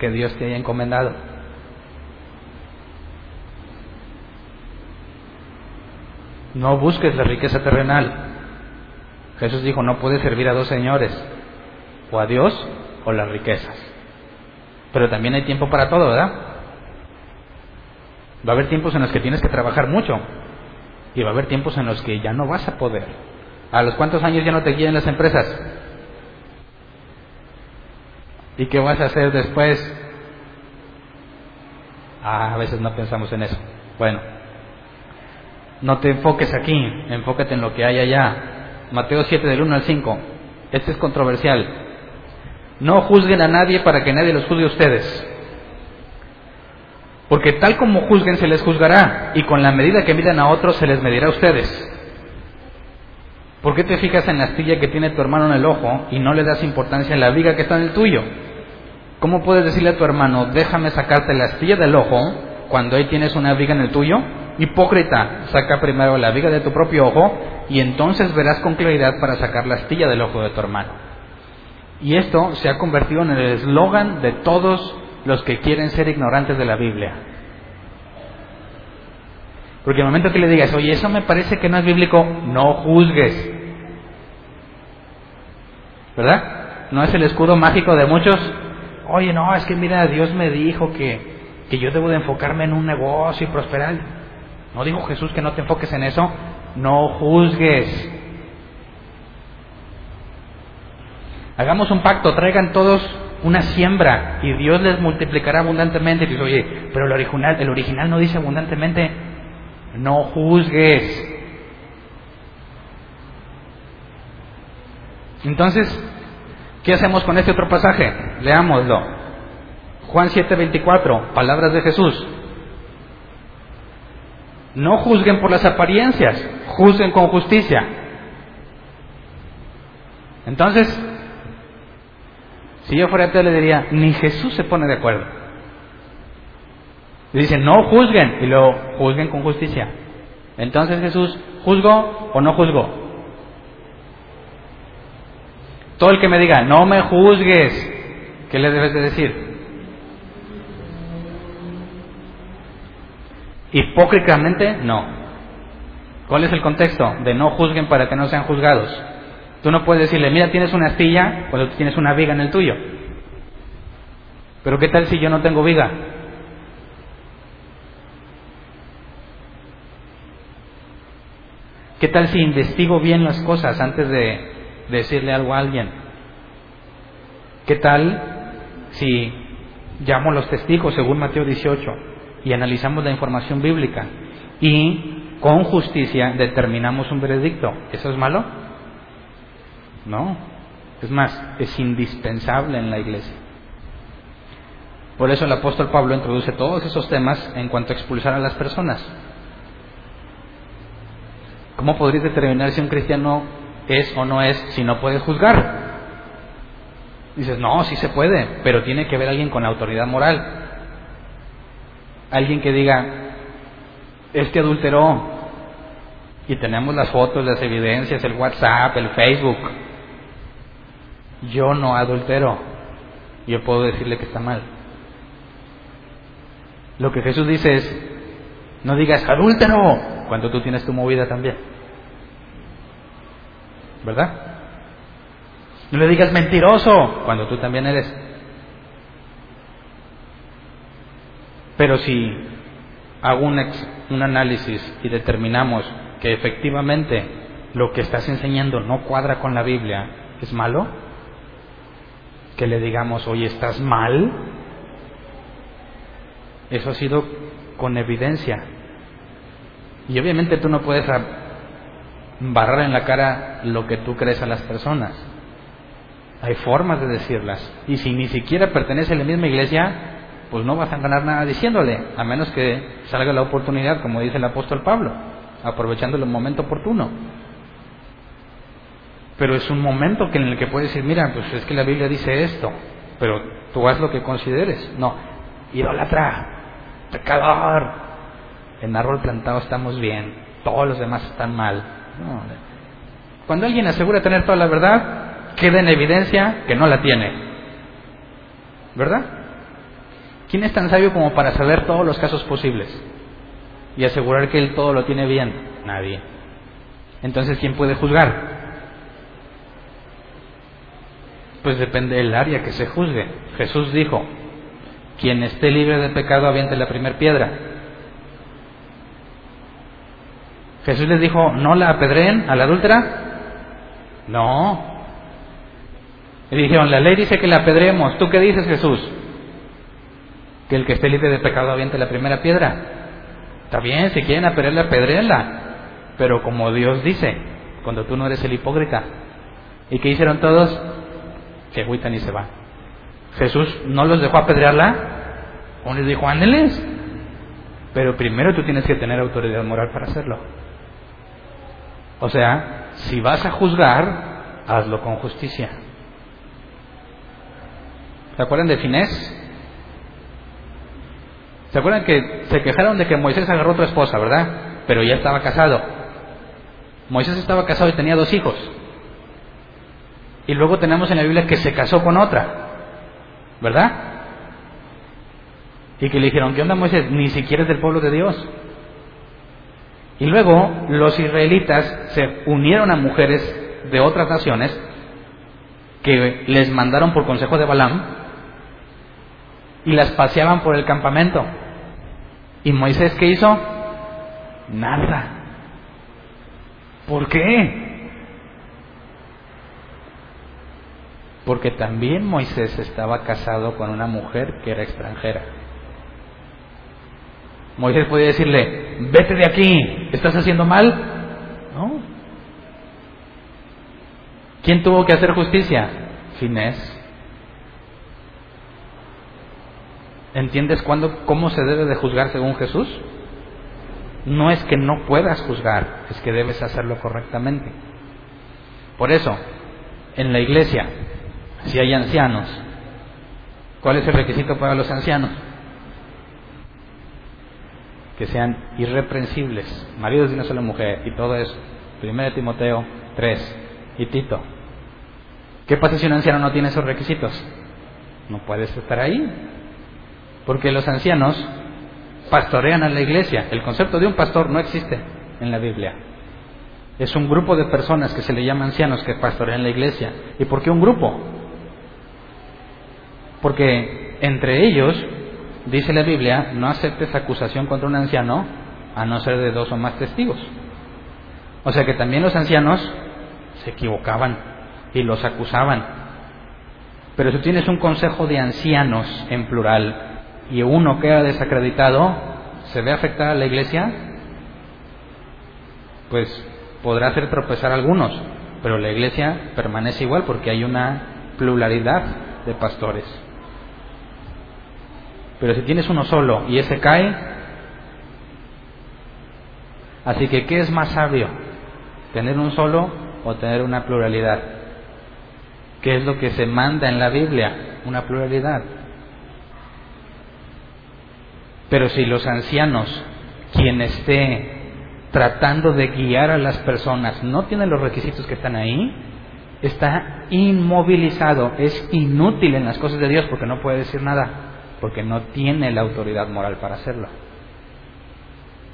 que Dios te haya encomendado? No busques la riqueza terrenal. Jesús dijo, no puedes servir a dos señores, o a Dios o las riquezas. Pero también hay tiempo para todo, ¿verdad? Va a haber tiempos en los que tienes que trabajar mucho y va a haber tiempos en los que ya no vas a poder. ¿A los cuántos años ya no te quieren las empresas? ¿Y qué vas a hacer después? Ah, a veces no pensamos en eso. Bueno, no te enfoques aquí, enfócate en lo que hay allá. Mateo 7 del 1 al 5. Este es controversial. No juzguen a nadie para que nadie los juzgue a ustedes. Porque tal como juzguen se les juzgará, y con la medida que midan a otros se les medirá a ustedes. ¿Por qué te fijas en la astilla que tiene tu hermano en el ojo y no le das importancia a la viga que está en el tuyo? ¿Cómo puedes decirle a tu hermano, déjame sacarte la astilla del ojo cuando ahí tienes una viga en el tuyo? Hipócrita, saca primero la viga de tu propio ojo y entonces verás con claridad para sacar la astilla del ojo de tu hermano. Y esto se ha convertido en el eslogan de todos los que quieren ser ignorantes de la Biblia. Porque el momento que le digas, oye, eso me parece que no es bíblico, no juzgues. ¿Verdad? ¿No es el escudo mágico de muchos? Oye, no, es que mira, Dios me dijo que, que yo debo de enfocarme en un negocio y prosperar. ¿No dijo Jesús que no te enfoques en eso? No juzgues. Hagamos un pacto, traigan todos una siembra y Dios les multiplicará abundantemente. Y oye, pero el original, el original no dice abundantemente, no juzgues. Entonces, ¿qué hacemos con este otro pasaje? Leámoslo. Juan 7:24, palabras de Jesús. No juzguen por las apariencias, juzguen con justicia. Entonces, si yo fuera te le diría, ni Jesús se pone de acuerdo. Le dicen, no juzguen, y luego juzguen con justicia. Entonces Jesús, ¿juzgo o no juzgo? Todo el que me diga, no me juzgues, ¿qué le debes de decir? Hipócritamente, no. ¿Cuál es el contexto? De no juzguen para que no sean juzgados. Tú no puedes decirle, mira, tienes una astilla cuando tú tienes una viga en el tuyo. Pero ¿qué tal si yo no tengo viga? ¿Qué tal si investigo bien las cosas antes de decirle algo a alguien? ¿Qué tal si llamo a los testigos según Mateo 18 y analizamos la información bíblica y con justicia determinamos un veredicto? ¿Eso es malo? No. Es más, es indispensable en la iglesia. Por eso el apóstol Pablo introduce todos esos temas en cuanto a expulsar a las personas. ¿Cómo podrías determinar si un cristiano es o no es si no puedes juzgar? Dices, no, sí se puede, pero tiene que haber alguien con autoridad moral. Alguien que diga, este adulteró. Y tenemos las fotos, las evidencias, el WhatsApp, el Facebook. Yo no adultero. Yo puedo decirle que está mal. Lo que Jesús dice es, no digas adúltero cuando tú tienes tu movida también. ¿Verdad? No le digas mentiroso cuando tú también eres. Pero si hago un, un análisis y determinamos que efectivamente lo que estás enseñando no cuadra con la Biblia, ¿es malo? Que le digamos, oye, ¿estás mal? Eso ha sido con evidencia. Y obviamente tú no puedes barrar en la cara lo que tú crees a las personas. Hay formas de decirlas. Y si ni siquiera pertenece a la misma iglesia, pues no vas a ganar nada diciéndole, a menos que salga la oportunidad, como dice el apóstol Pablo, aprovechando el momento oportuno. Pero es un momento en el que puedes decir, mira, pues es que la Biblia dice esto, pero tú haz lo que consideres. No, idolatra, pecador. En árbol plantado estamos bien, todos los demás están mal. Cuando alguien asegura tener toda la verdad, queda en evidencia que no la tiene. ¿Verdad? ¿Quién es tan sabio como para saber todos los casos posibles y asegurar que él todo lo tiene bien? Nadie. Entonces, ¿quién puede juzgar? Pues depende del área que se juzgue. Jesús dijo, quien esté libre de pecado aviente la primera piedra. Jesús les dijo, ¿no la apedreen a la adúltera? No. Y dijeron, la ley dice que la apedremos. ¿Tú qué dices, Jesús? Que el que esté libre de pecado aviente la primera piedra. Está bien, si quieren apedrearla, apedreenla. Pero como Dios dice, cuando tú no eres el hipócrita. ¿Y qué hicieron todos? Se agüitan y se van. Jesús no los dejó apedrearla. O les dijo, ándeles. Pero primero tú tienes que tener autoridad moral para hacerlo. O sea, si vas a juzgar, hazlo con justicia. ¿Se acuerdan de Finés? ¿Se acuerdan que se quejaron de que Moisés agarró otra esposa, verdad? Pero ya estaba casado. Moisés estaba casado y tenía dos hijos. Y luego tenemos en la Biblia que se casó con otra, ¿verdad? Y que le dijeron, ¿qué onda Moisés? Ni siquiera es del pueblo de Dios. Y luego los israelitas se unieron a mujeres de otras naciones que les mandaron por consejo de Balaam y las paseaban por el campamento. ¿Y Moisés qué hizo? Nada. ¿Por qué? Porque también Moisés estaba casado con una mujer que era extranjera. Moisés podía decirle, vete de aquí, ¿estás haciendo mal? No. ¿Quién tuvo que hacer justicia? Finés. ¿Entiendes cuándo, cómo se debe de juzgar según Jesús? No es que no puedas juzgar, es que debes hacerlo correctamente. Por eso, en la iglesia, si hay ancianos, ¿cuál es el requisito para los ancianos? que sean irreprensibles, maridos de una sola mujer y todo eso. 1 Timoteo 3 y Tito. ¿Qué pasa si un anciano no tiene esos requisitos? No puedes estar ahí. Porque los ancianos pastorean a la iglesia. El concepto de un pastor no existe en la Biblia. Es un grupo de personas que se le llama ancianos que pastorean la iglesia. ¿Y por qué un grupo? Porque entre ellos dice la Biblia, no aceptes acusación contra un anciano a no ser de dos o más testigos. O sea que también los ancianos se equivocaban y los acusaban. Pero si tienes un consejo de ancianos en plural y uno queda desacreditado, ¿se ve afectada a la iglesia? Pues podrá hacer tropezar a algunos, pero la iglesia permanece igual porque hay una pluralidad de pastores. Pero si tienes uno solo y ese cae, así que ¿qué es más sabio? ¿Tener un solo o tener una pluralidad? ¿Qué es lo que se manda en la Biblia? Una pluralidad. Pero si los ancianos, quien esté tratando de guiar a las personas, no tienen los requisitos que están ahí, está inmovilizado, es inútil en las cosas de Dios porque no puede decir nada porque no tiene la autoridad moral para hacerlo.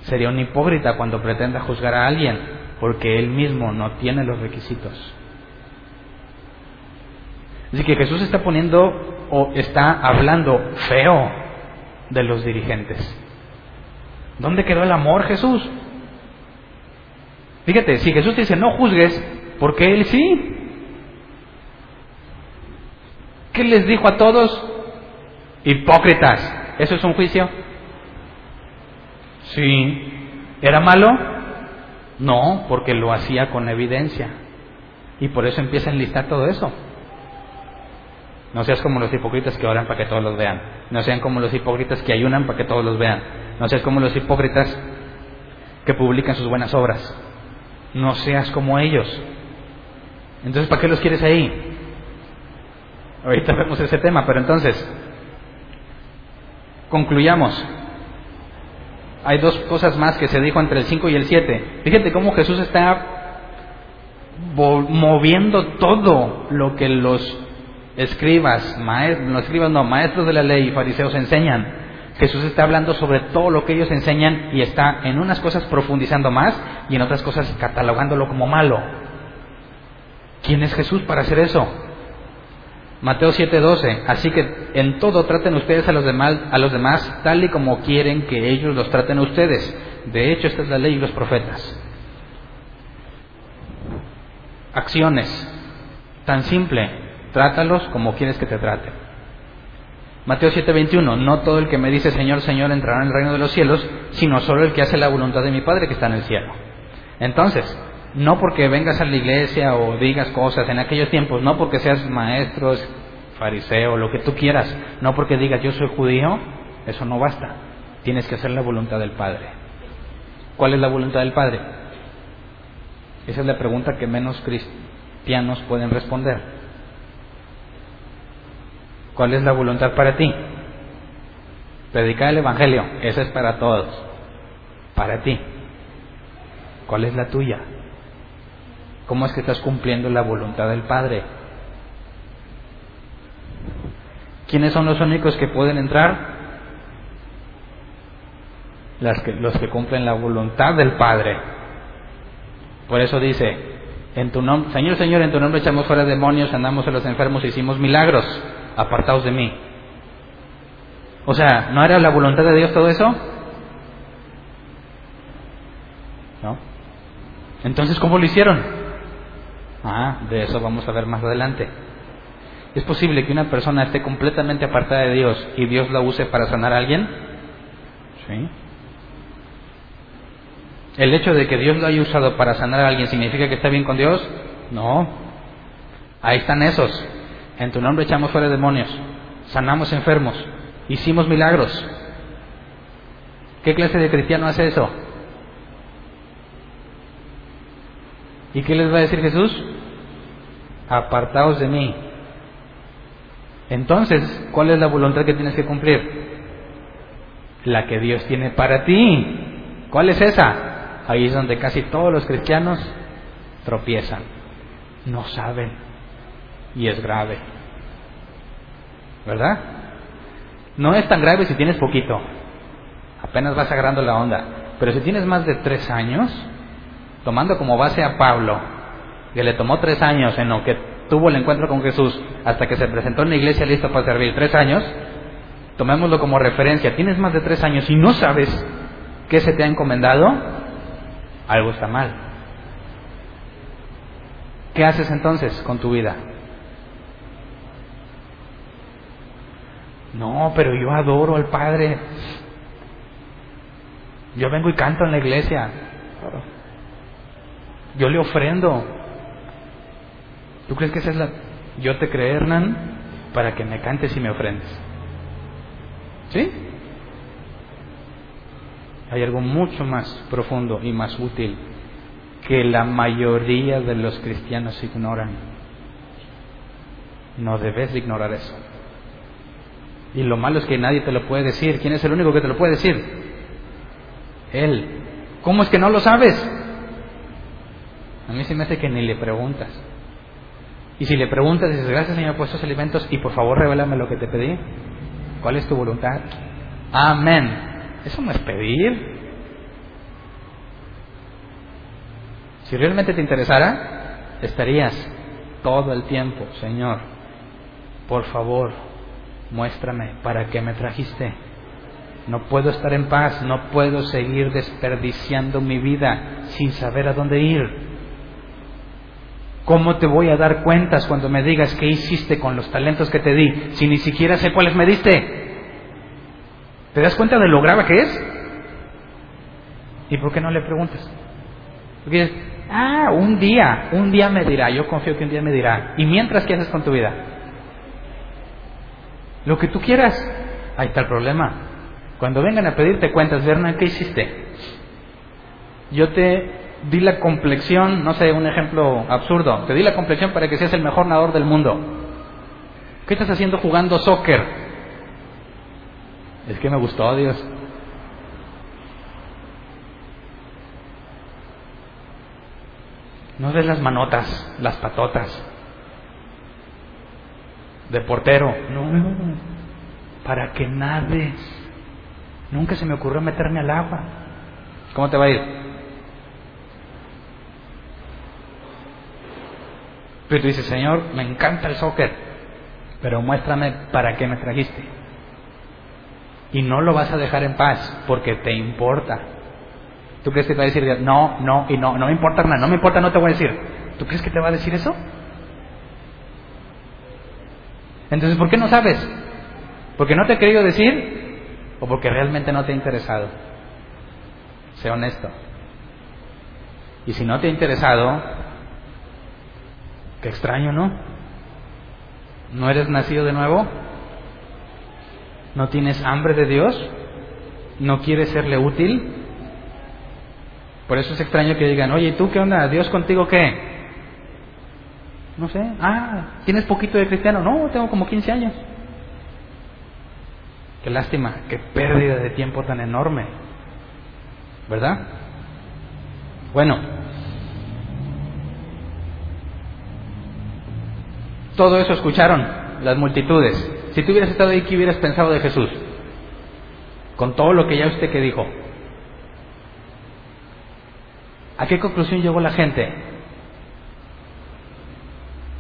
Sería un hipócrita cuando pretenda juzgar a alguien porque él mismo no tiene los requisitos. Así que Jesús está poniendo o está hablando feo de los dirigentes. ¿Dónde quedó el amor, Jesús? Fíjate, si Jesús dice no juzgues, ¿por qué él sí? ¿Qué les dijo a todos? Hipócritas. ¿Eso es un juicio? Sí. ¿Era malo? No, porque lo hacía con evidencia. Y por eso empieza a enlistar todo eso. No seas como los hipócritas que oran para que todos los vean. No sean como los hipócritas que ayunan para que todos los vean. No seas como los hipócritas que publican sus buenas obras. No seas como ellos. Entonces, ¿para qué los quieres ahí? Ahorita vemos ese tema, pero entonces, concluyamos. Hay dos cosas más que se dijo entre el 5 y el 7. Fíjate cómo Jesús está moviendo todo lo que los escribas, maestros, no escribas, no, maestros de la ley y fariseos enseñan. Jesús está hablando sobre todo lo que ellos enseñan y está en unas cosas profundizando más y en otras cosas catalogándolo como malo. ¿Quién es Jesús para hacer eso? Mateo 7:12, así que en todo traten ustedes a los, demás, a los demás tal y como quieren que ellos los traten a ustedes. De hecho, esta es la ley y los profetas. Acciones, tan simple, Trátalos como quieres que te traten. Mateo 7:21, no todo el que me dice Señor, Señor entrará en el reino de los cielos, sino solo el que hace la voluntad de mi Padre que está en el cielo. Entonces, no porque vengas a la iglesia o digas cosas en aquellos tiempos, no porque seas maestro, fariseo, lo que tú quieras, no porque digas yo soy judío, eso no basta. Tienes que hacer la voluntad del Padre. ¿Cuál es la voluntad del Padre? Esa es la pregunta que menos cristianos pueden responder. ¿Cuál es la voluntad para ti? Predicar el Evangelio, eso es para todos, para ti. ¿Cuál es la tuya? ¿Cómo es que estás cumpliendo la voluntad del Padre? ¿Quiénes son los únicos que pueden entrar? los que cumplen la voluntad del Padre. Por eso dice, en tu nombre, Señor, Señor, en tu nombre echamos fuera demonios, andamos a los enfermos, hicimos milagros apartados de mí. O sea, ¿no era la voluntad de Dios todo eso? ¿No? Entonces, ¿cómo lo hicieron? Ah, de eso vamos a ver más adelante. ¿Es posible que una persona esté completamente apartada de Dios y Dios la use para sanar a alguien? Sí. ¿El hecho de que Dios lo haya usado para sanar a alguien significa que está bien con Dios? No. Ahí están esos. En tu nombre echamos fuera demonios, sanamos enfermos, hicimos milagros. ¿Qué clase de cristiano hace eso? ¿Y qué les va a decir Jesús? Apartaos de mí. Entonces, ¿cuál es la voluntad que tienes que cumplir? La que Dios tiene para ti. ¿Cuál es esa? Ahí es donde casi todos los cristianos tropiezan. No saben y es grave. ¿Verdad? No es tan grave si tienes poquito, apenas vas agarrando la onda. Pero si tienes más de tres años, tomando como base a Pablo, que le tomó tres años en lo que tuvo el encuentro con Jesús hasta que se presentó en la iglesia listo para servir, tres años, tomémoslo como referencia. Tienes más de tres años y no sabes qué se te ha encomendado, algo está mal. ¿Qué haces entonces con tu vida? No, pero yo adoro al Padre. Yo vengo y canto en la iglesia. Yo le ofrendo. ¿Tú crees que esa es la... Yo te creé, Hernán, para que me cantes y me ofrendes. ¿Sí? Hay algo mucho más profundo y más útil que la mayoría de los cristianos ignoran. No debes ignorar eso. Y lo malo es que nadie te lo puede decir. ¿Quién es el único que te lo puede decir? Él. ¿Cómo es que no lo sabes? A mí se me hace que ni le preguntas. Y si le preguntas, dices, gracias Señor por estos alimentos y por favor revélame lo que te pedí. ¿Cuál es tu voluntad? Amén. Eso no es pedir. Si realmente te interesara, estarías todo el tiempo, Señor, por favor, muéstrame para qué me trajiste. No puedo estar en paz, no puedo seguir desperdiciando mi vida sin saber a dónde ir. ¿Cómo te voy a dar cuentas cuando me digas qué hiciste con los talentos que te di si ni siquiera sé cuáles me diste? ¿Te das cuenta de lo grave que es? ¿Y por qué no le preguntas? Porque dices, ah, un día, un día me dirá, yo confío que un día me dirá. ¿Y mientras qué haces con tu vida? Lo que tú quieras. Ahí está el problema. Cuando vengan a pedirte cuentas, Berna, ¿qué hiciste? Yo te di la complexión, no sé, un ejemplo absurdo, te di la complexión para que seas el mejor nadador del mundo. ¿Qué estás haciendo jugando soccer? Es que me gustó, Dios. No ves las manotas, las patotas de portero. No, para que nades. Nunca se me ocurrió meterme al agua. ¿Cómo te va a ir? Pero tú dices, Señor, me encanta el soccer, pero muéstrame para qué me trajiste. Y no lo vas a dejar en paz porque te importa. ¿Tú crees que te va a decir, no, no, y no, no me importa nada, no me importa, no te voy a decir? ¿Tú crees que te va a decir eso? Entonces, ¿por qué no sabes? ¿Porque no te he querido decir o porque realmente no te ha interesado? Sé honesto. Y si no te ha interesado, qué extraño, ¿no? ¿No eres nacido de nuevo? ¿No tienes hambre de Dios? ¿No quieres serle útil? Por eso es extraño que digan, oye, ¿tú qué onda? ¿Dios contigo qué? No sé. Ah, ¿tienes poquito de cristiano? No, tengo como 15 años. Qué lástima, qué pérdida de tiempo tan enorme. ¿Verdad? Bueno, todo eso escucharon las multitudes. Si tú hubieras estado ahí, ¿qué hubieras pensado de Jesús? Con todo lo que ya usted que dijo. ¿A qué conclusión llegó la gente?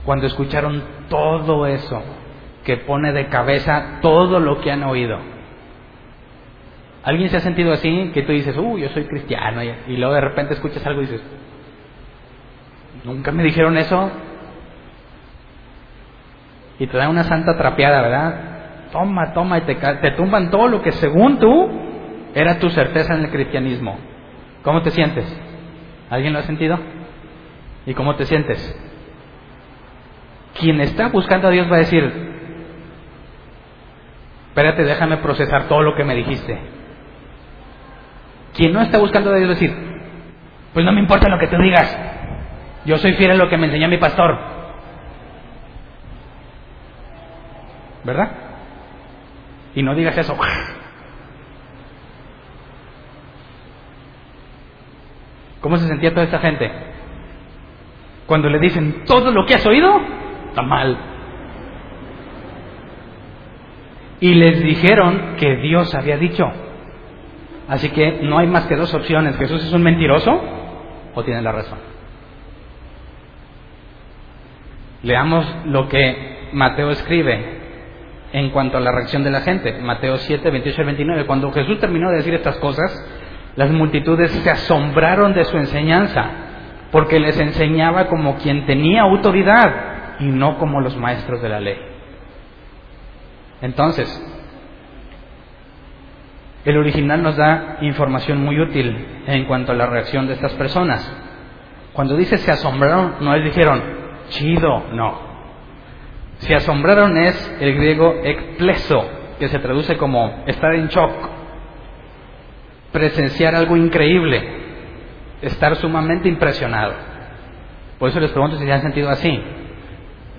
Cuando escucharon todo eso que pone de cabeza todo lo que han oído. ¿Alguien se ha sentido así? Que tú dices, uh, yo soy cristiano, y luego de repente escuchas algo y dices, nunca me dijeron eso. Y te dan una santa trapeada, ¿verdad? Toma, toma, y te, te tumban todo lo que según tú era tu certeza en el cristianismo. ¿Cómo te sientes? ¿Alguien lo ha sentido? ¿Y cómo te sientes? Quien está buscando a Dios va a decir, espérate, déjame procesar todo lo que me dijiste. Quien no está buscando a Dios va a decir, pues no me importa lo que tú digas, yo soy fiel a lo que me enseñó mi pastor. ¿Verdad? Y no digas eso. ¿Cómo se sentía toda esta gente? Cuando le dicen, todo lo que has oído, está mal. Y les dijeron que Dios había dicho. Así que no hay más que dos opciones. Jesús es un mentiroso o tiene la razón. Leamos lo que Mateo escribe en cuanto a la reacción de la gente. Mateo 7, 28 y 29. Cuando Jesús terminó de decir estas cosas, las multitudes se asombraron de su enseñanza, porque les enseñaba como quien tenía autoridad y no como los maestros de la ley. Entonces, el original nos da información muy útil en cuanto a la reacción de estas personas. Cuando dice se asombraron, no les dijeron, chido, no. Se asombraron es el griego ekpleso, que se traduce como estar en shock, presenciar algo increíble, estar sumamente impresionado. Por eso les pregunto si se han sentido así.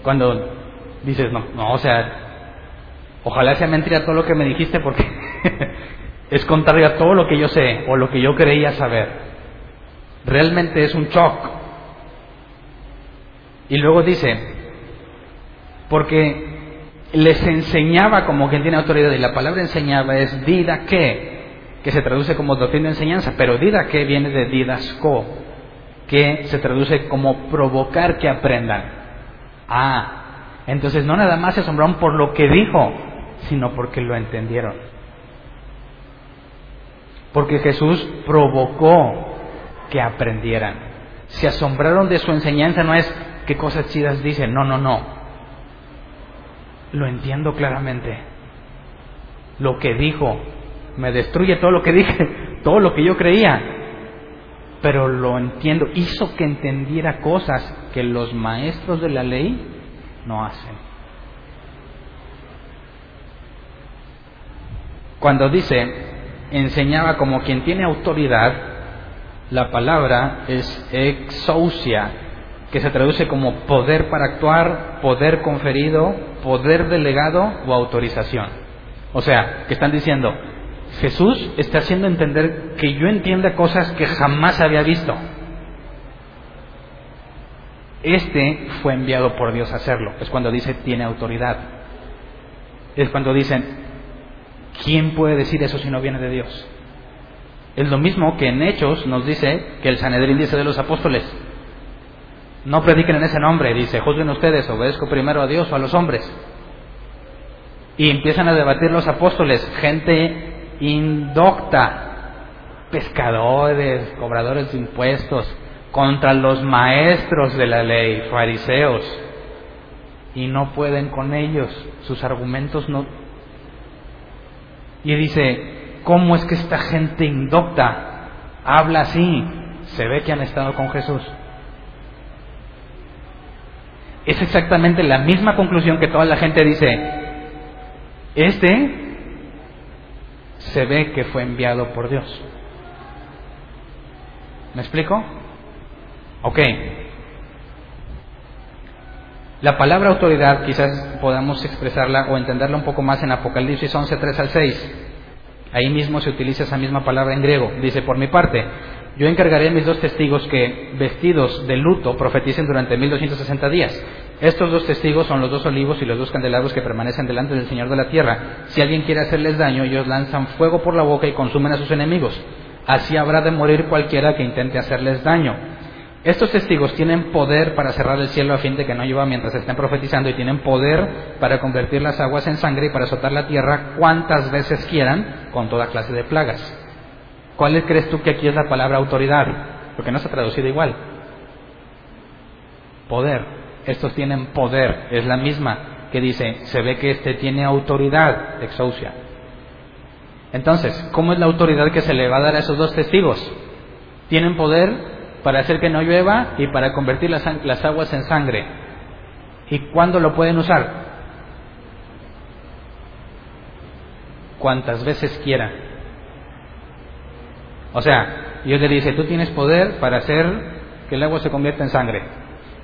Cuando dices, no, no, o sea, ojalá sea mentira todo lo que me dijiste porque [LAUGHS] es contrario a todo lo que yo sé o lo que yo creía saber. Realmente es un shock. Y luego dice, porque les enseñaba como quien tiene autoridad, y la palabra enseñaba es vida que, que se traduce como doctrina de enseñanza, pero dida que viene de didasco, que se traduce como provocar que aprendan. Ah, entonces no nada más se asombraron por lo que dijo, sino porque lo entendieron. Porque Jesús provocó que aprendieran. Se asombraron de su enseñanza, no es qué cosas chidas dicen, no, no, no. Lo entiendo claramente. Lo que dijo me destruye todo lo que dije, [LAUGHS] todo lo que yo creía. pero lo entiendo. Hizo que entendiera cosas que los maestros de la ley no hacen. Cuando dice, enseñaba como quien tiene autoridad, la palabra es exousia, que se traduce como poder para actuar, poder conferido, poder delegado o autorización. O sea, que están diciendo, Jesús está haciendo entender que yo entienda cosas que jamás había visto. Este fue enviado por Dios a hacerlo. Es cuando dice tiene autoridad. Es cuando dicen, ¿quién puede decir eso si no viene de Dios? Es lo mismo que en Hechos nos dice que el Sanedrín dice de los apóstoles, no prediquen en ese nombre, dice, juzguen ustedes, obedezco primero a Dios o a los hombres. Y empiezan a debatir los apóstoles, gente indocta, pescadores, cobradores de impuestos, contra los maestros de la ley, fariseos, y no pueden con ellos, sus argumentos no... Y dice, ¿cómo es que esta gente indocta habla así? Se ve que han estado con Jesús. Es exactamente la misma conclusión que toda la gente dice, este se ve que fue enviado por Dios. ¿Me explico? Ok. La palabra autoridad quizás podamos expresarla o entenderla un poco más en Apocalipsis 11, 3 al 6. Ahí mismo se utiliza esa misma palabra en griego. Dice, por mi parte, yo encargaré a mis dos testigos que, vestidos de luto, profeticen durante 1260 días. Estos dos testigos son los dos olivos y los dos candelabros que permanecen delante del Señor de la tierra. Si alguien quiere hacerles daño, ellos lanzan fuego por la boca y consumen a sus enemigos. Así habrá de morir cualquiera que intente hacerles daño. Estos testigos tienen poder para cerrar el cielo a fin de que no llueva mientras estén profetizando y tienen poder para convertir las aguas en sangre y para azotar la tierra cuantas veces quieran con toda clase de plagas. ¿Cuál crees tú que aquí es la palabra autoridad? Porque no se ha traducido igual. Poder estos tienen poder, es la misma que dice, se ve que este tiene autoridad, exousia. Entonces, ¿cómo es la autoridad que se le va a dar a esos dos testigos? Tienen poder para hacer que no llueva y para convertir las, las aguas en sangre. ¿Y cuándo lo pueden usar? Cuantas veces quieran. O sea, Dios le dice, tú tienes poder para hacer que el agua se convierta en sangre.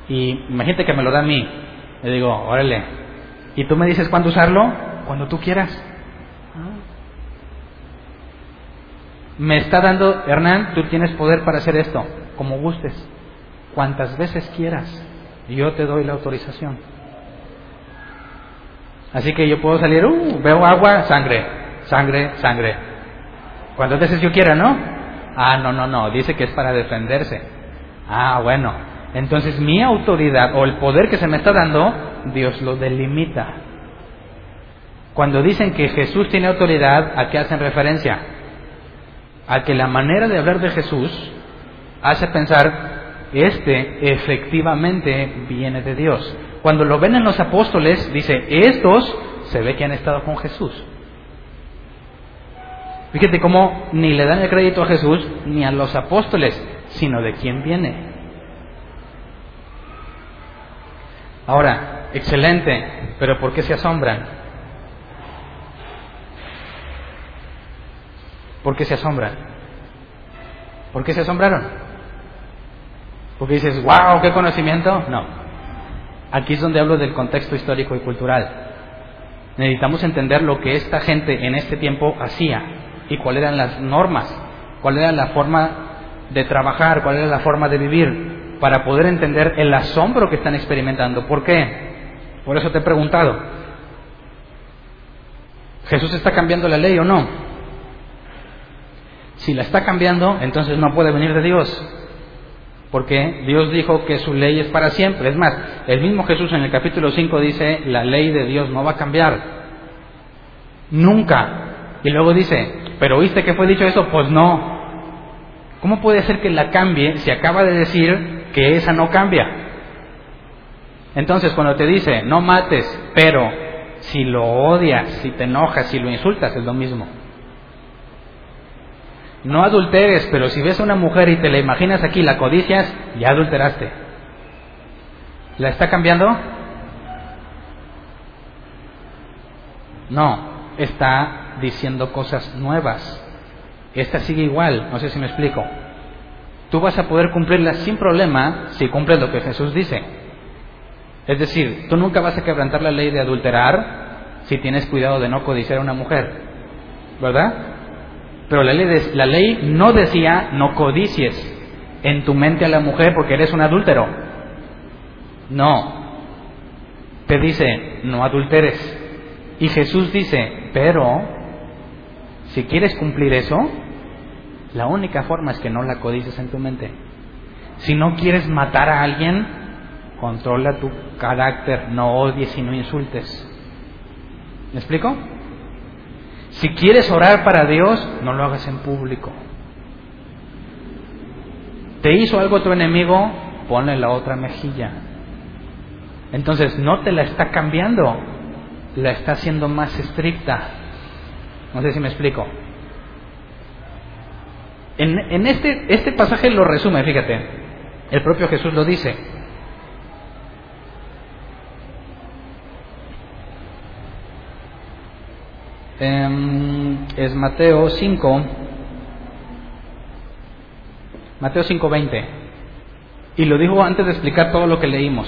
Y imagínate que me lo da a mí. Le digo, órale. ¿Y tú me dices cuándo usarlo? Cuando tú quieras. Me está dando, Hernán, tú tienes poder para hacer esto, como gustes, cuantas veces quieras. Yo te doy la autorización. Así que yo puedo salir, uh, veo agua, sangre, sangre, sangre. Cuantas veces yo quiera, ¿no? Ah, no, no, no, dice que es para defenderse. Ah, bueno, entonces mi autoridad o el poder que se me está dando, Dios lo delimita. Cuando dicen que Jesús tiene autoridad, ¿a qué hacen referencia? A que la manera de hablar de Jesús hace pensar, este efectivamente viene de Dios. Cuando lo ven en los apóstoles, dice, estos se ve que han estado con Jesús. Fíjate cómo ni le dan el crédito a Jesús ni a los apóstoles, sino de quién viene. Ahora, excelente, pero ¿por qué se asombran? ¿Por qué se asombran? ¿Por qué se asombraron? Porque dices, wow, qué conocimiento. No. Aquí es donde hablo del contexto histórico y cultural. Necesitamos entender lo que esta gente en este tiempo hacía y cuáles eran las normas, cuál era la forma de trabajar, cuál era la forma de vivir para poder entender el asombro que están experimentando. ¿Por qué? Por eso te he preguntado. ¿Jesús está cambiando la ley o no? Si la está cambiando, entonces no puede venir de Dios. Porque Dios dijo que su ley es para siempre. Es más, el mismo Jesús en el capítulo 5 dice, la ley de Dios no va a cambiar. Nunca. Y luego dice, pero ¿oíste que fue dicho eso? Pues no. ¿Cómo puede ser que la cambie si acaba de decir que esa no cambia. Entonces, cuando te dice, no mates, pero si lo odias, si te enojas, si lo insultas, es lo mismo. no adulteres, pero si ves a una mujer y te la imaginas aquí, la codicias, ya adulteraste. ¿La está cambiando? No, está diciendo cosas nuevas. Esta sigue igual, no sé si me explico. Tú vas a poder cumplirla sin problema si cumples lo que Jesús dice. Es decir, tú nunca vas a quebrantar la ley de adulterar si tienes cuidado de no codiciar a una mujer. ¿Verdad? Pero la ley, la ley no decía no codicies en tu mente a la mujer porque eres un adúltero. No. Te dice no adulteres. Y Jesús dice, pero si quieres cumplir eso, la única forma es que no la codices en tu mente. Si no quieres matar a alguien, controla tu carácter, no odies y no insultes. ¿Me explico? Si quieres orar para Dios, no lo hagas en público. ¿Te hizo algo tu enemigo? Ponle la otra mejilla. Entonces no te la está cambiando, la está haciendo más estricta. No sé si me explico. En, en este, este pasaje lo resume, fíjate. El propio Jesús lo dice. Em, es Mateo 5, Mateo 5:20. Y lo dijo antes de explicar todo lo que leímos.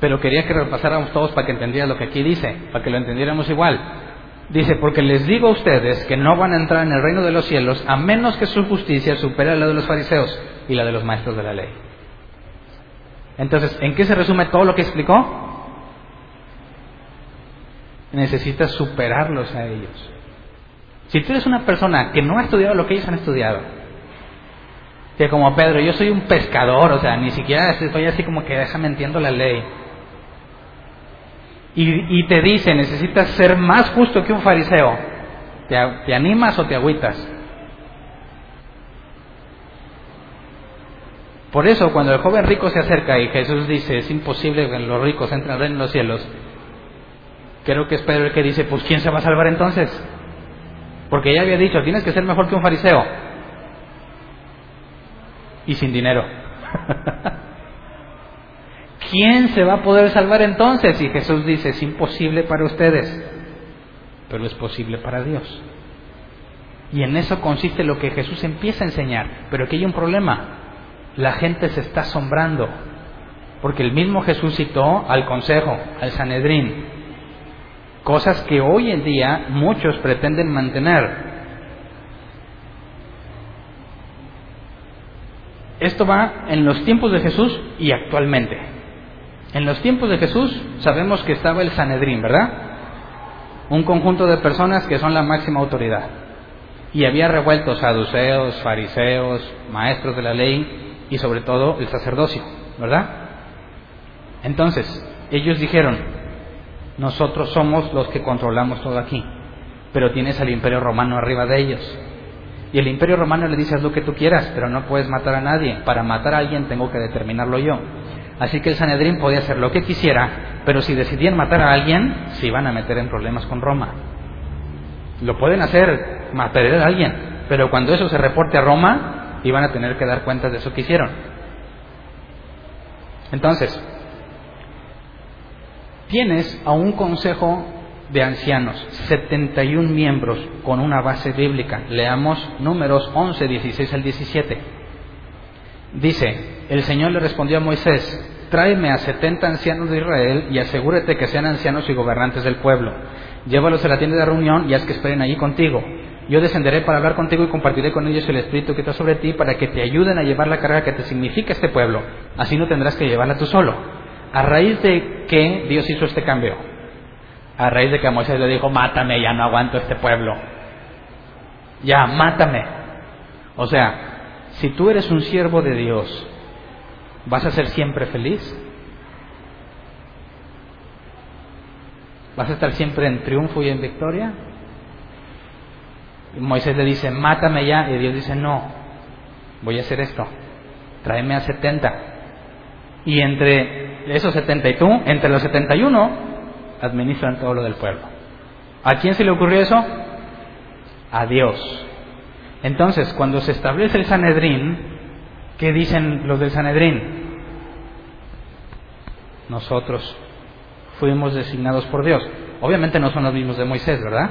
Pero quería que repasáramos todos para que entendieran lo que aquí dice, para que lo entendiéramos igual. Dice, porque les digo a ustedes que no van a entrar en el reino de los cielos a menos que su justicia supere la de los fariseos y la de los maestros de la ley. Entonces, ¿en qué se resume todo lo que explicó? necesitas superarlos a ellos. Si tú eres una persona que no ha estudiado lo que ellos han estudiado, que como Pedro, yo soy un pescador, o sea, ni siquiera estoy así como que déjame entiendo la ley. Y, te dice, necesitas ser más justo que un fariseo. ¿Te, ¿Te animas o te agüitas? Por eso, cuando el joven rico se acerca y Jesús dice, es imposible que los ricos entren en los cielos, Creo que es Pedro el que dice, pues ¿quién se va a salvar entonces? Porque ya había dicho, tienes que ser mejor que un fariseo. Y sin dinero. [LAUGHS] ¿Quién se va a poder salvar entonces? Y Jesús dice, es imposible para ustedes, pero es posible para Dios. Y en eso consiste lo que Jesús empieza a enseñar. Pero aquí hay un problema. La gente se está asombrando. Porque el mismo Jesús citó al consejo, al Sanedrín, cosas que hoy en día muchos pretenden mantener. Esto va en los tiempos de Jesús y actualmente. En los tiempos de Jesús sabemos que estaba el Sanedrín, ¿verdad? Un conjunto de personas que son la máxima autoridad. Y había revueltos saduceos, fariseos, maestros de la ley y sobre todo el sacerdocio, ¿verdad? Entonces, ellos dijeron, nosotros somos los que controlamos todo aquí, pero tienes al imperio romano arriba de ellos. Y el imperio romano le dice, haz lo que tú quieras, pero no puedes matar a nadie. Para matar a alguien tengo que determinarlo yo. Así que el Sanedrín podía hacer lo que quisiera, pero si decidían matar a alguien, se iban a meter en problemas con Roma. Lo pueden hacer, matar a alguien, pero cuando eso se reporte a Roma, iban a tener que dar cuenta de eso que hicieron. Entonces, tienes a un consejo de ancianos, 71 miembros con una base bíblica. Leamos números 11, 16 al 17. Dice, el Señor le respondió a Moisés, tráeme a 70 ancianos de Israel y asegúrate que sean ancianos y gobernantes del pueblo. Llévalos a la tienda de reunión y haz que esperen allí contigo. Yo descenderé para hablar contigo y compartiré con ellos el Espíritu que está sobre ti para que te ayuden a llevar la carga que te significa este pueblo. Así no tendrás que llevarla tú solo ¿A raíz de qué Dios hizo este cambio? A raíz de que Moisés le dijo, mátame, ya no aguanto este pueblo. Ya, mátame. O sea, si tú eres un siervo de Dios, ¿vas a ser siempre feliz? ¿Vas a estar siempre en triunfo y en victoria? Y Moisés le dice, mátame ya, y Dios dice, no, voy a hacer esto, tráeme a setenta. Y entre esos 70 y tú, entre los 71, administran todo lo del pueblo. ¿A quién se le ocurrió eso? A Dios. Entonces, cuando se establece el Sanedrín, ¿qué dicen los del Sanedrín? Nosotros fuimos designados por Dios. Obviamente no son los mismos de Moisés, ¿verdad?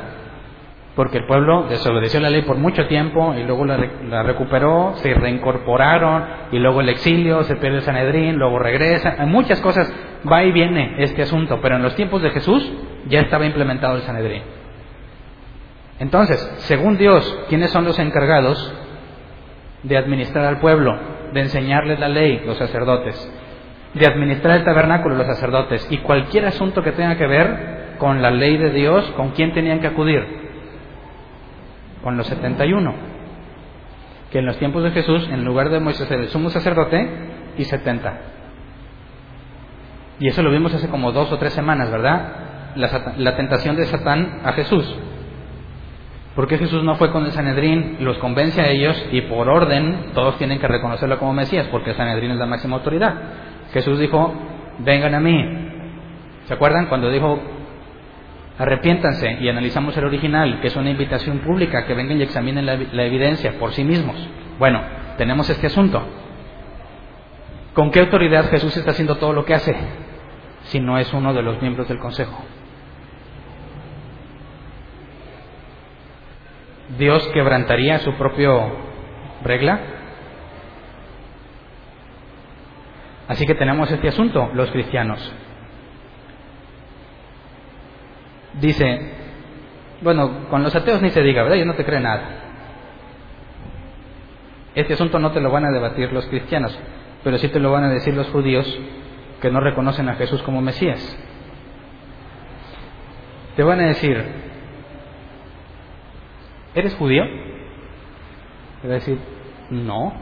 Porque el pueblo desobedeció la ley por mucho tiempo y luego la, recuperó, se reincorporaron y luego el exilio, se pierde el Sanedrín, luego regresa. Hay muchas cosas, va y viene este asunto, pero en los tiempos de Jesús ya estaba implementado el Sanedrín. Entonces, según Dios, ¿quiénes son los encargados de administrar al pueblo, de enseñarles la ley, los sacerdotes, de administrar el tabernáculo, los sacerdotes, y cualquier asunto que tenga que ver con la ley de Dios, ¿con quién tenían que acudir? Con los 71, que en los tiempos de Jesús, en lugar de Moisés era el sumo sacerdote y 70. Y eso lo vimos hace como dos o tres semanas, ¿verdad? La, la tentación de Satán a Jesús. ¿Por qué Jesús no fue con el Sanedrín, los convence a ellos y por orden todos tienen que reconocerlo como Mesías, porque el Sanedrín es la máxima autoridad? Jesús dijo, vengan a mí. ¿Se acuerdan cuando dijo, arrepiéntanse y analizamos el original, que es una invitación pública, que vengan y examinen la evidencia por sí mismos? Bueno, tenemos este asunto. ¿Con qué autoridad Jesús está haciendo todo lo que hace si no es uno de los miembros del Consejo? Dios quebrantaría su propio regla. Así que tenemos este asunto, los cristianos. Dice, bueno, con los ateos ni se diga, ¿verdad? Yo no te creo nada. Este asunto no te lo van a debatir los cristianos, pero sí te lo van a decir los judíos que no reconocen a Jesús como Mesías. Te van a decir, ¿Eres judío? Le va a decir, no.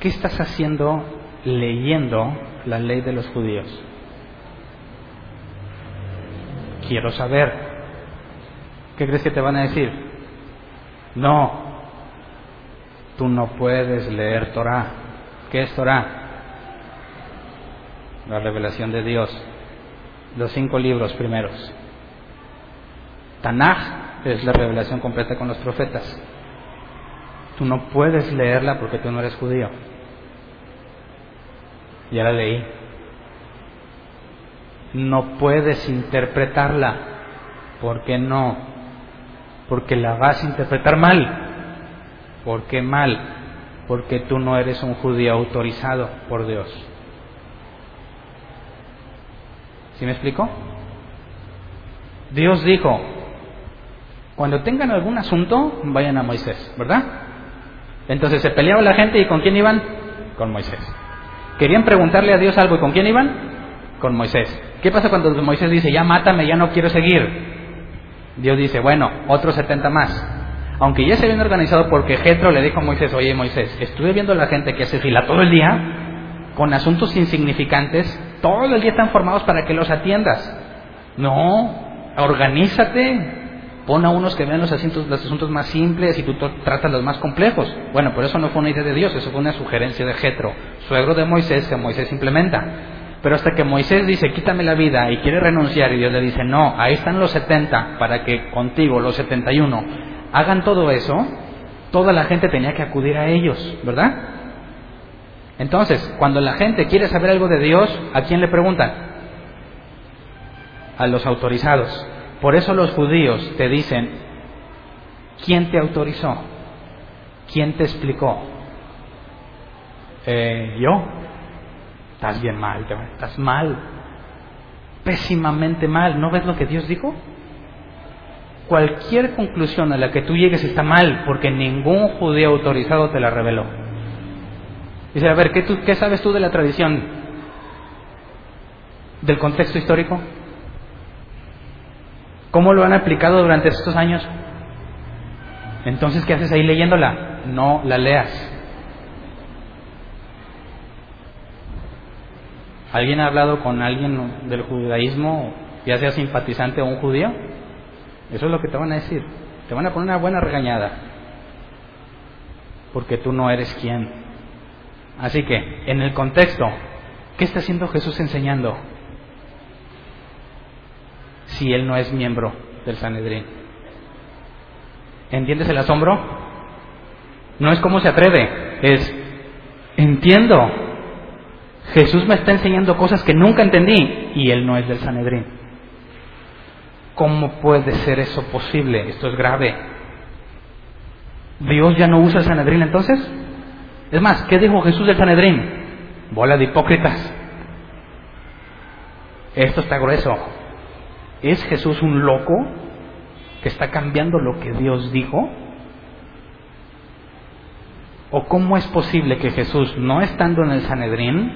¿Qué estás haciendo leyendo la ley de los judíos? Quiero saber. ¿Qué crees que te van a decir? No, tú no puedes leer Torah. ¿Qué es Torah? La revelación de Dios. Los cinco libros primeros. Tanaj es la revelación completa con los profetas. Tú no puedes leerla porque tú no eres judío. Ya la leí. No puedes interpretarla. ¿Por qué no? Porque la vas a interpretar mal. ¿Por qué mal? Porque tú no eres un judío autorizado por Dios. ¿Sí me explico? Dios dijo, cuando tengan algún asunto, vayan a Moisés, ¿verdad? Entonces se peleaba la gente y ¿con quién iban? Con Moisés. Querían preguntarle a Dios algo y ¿con quién iban? Con Moisés. ¿Qué pasa cuando Moisés dice, ya mátame, ya no quiero seguir? Dios dice, bueno, otros 70 más. Aunque ya se habían organizado porque Jetro le dijo a Moisés, oye Moisés, estuve viendo a la gente que hace fila todo el día con asuntos insignificantes, todo el día están formados para que los atiendas. No, organízate, Pon a unos que vean los asuntos, los asuntos más simples y tú tratas los más complejos. Bueno, por eso no fue una idea de Dios, eso fue una sugerencia de Jetro, suegro de Moisés, que Moisés implementa. Pero hasta que Moisés dice, quítame la vida y quiere renunciar, y Dios le dice, no, ahí están los 70 para que contigo, los 71, hagan todo eso, toda la gente tenía que acudir a ellos, ¿verdad? Entonces, cuando la gente quiere saber algo de Dios, ¿a quién le preguntan? A los autorizados. Por eso los judíos te dicen, ¿quién te autorizó? ¿Quién te explicó? Eh, yo. Estás bien mal, estás mal. Pésimamente mal. ¿No ves lo que Dios dijo? Cualquier conclusión a la que tú llegues está mal porque ningún judío autorizado te la reveló. Dice, a ver, ¿qué, tú, ¿qué sabes tú de la tradición? ¿Del contexto histórico? ¿Cómo lo han aplicado durante estos años? Entonces, ¿qué haces ahí leyéndola? No la leas. ¿Alguien ha hablado con alguien del judaísmo, ya sea simpatizante o un judío? Eso es lo que te van a decir. Te van a poner una buena regañada. Porque tú no eres quien. Así que, en el contexto, ¿qué está haciendo Jesús enseñando? Si él no es miembro del Sanedrín. ¿Entiendes el asombro? No es cómo se atreve, es entiendo. Jesús me está enseñando cosas que nunca entendí y él no es del Sanedrín. ¿Cómo puede ser eso posible? Esto es grave. ¿Dios ya no usa el Sanedrín entonces? Es más, ¿qué dijo Jesús del Sanedrín? Bola de hipócritas. Esto está grueso. ¿Es Jesús un loco que está cambiando lo que Dios dijo? ¿O cómo es posible que Jesús, no estando en el Sanedrín,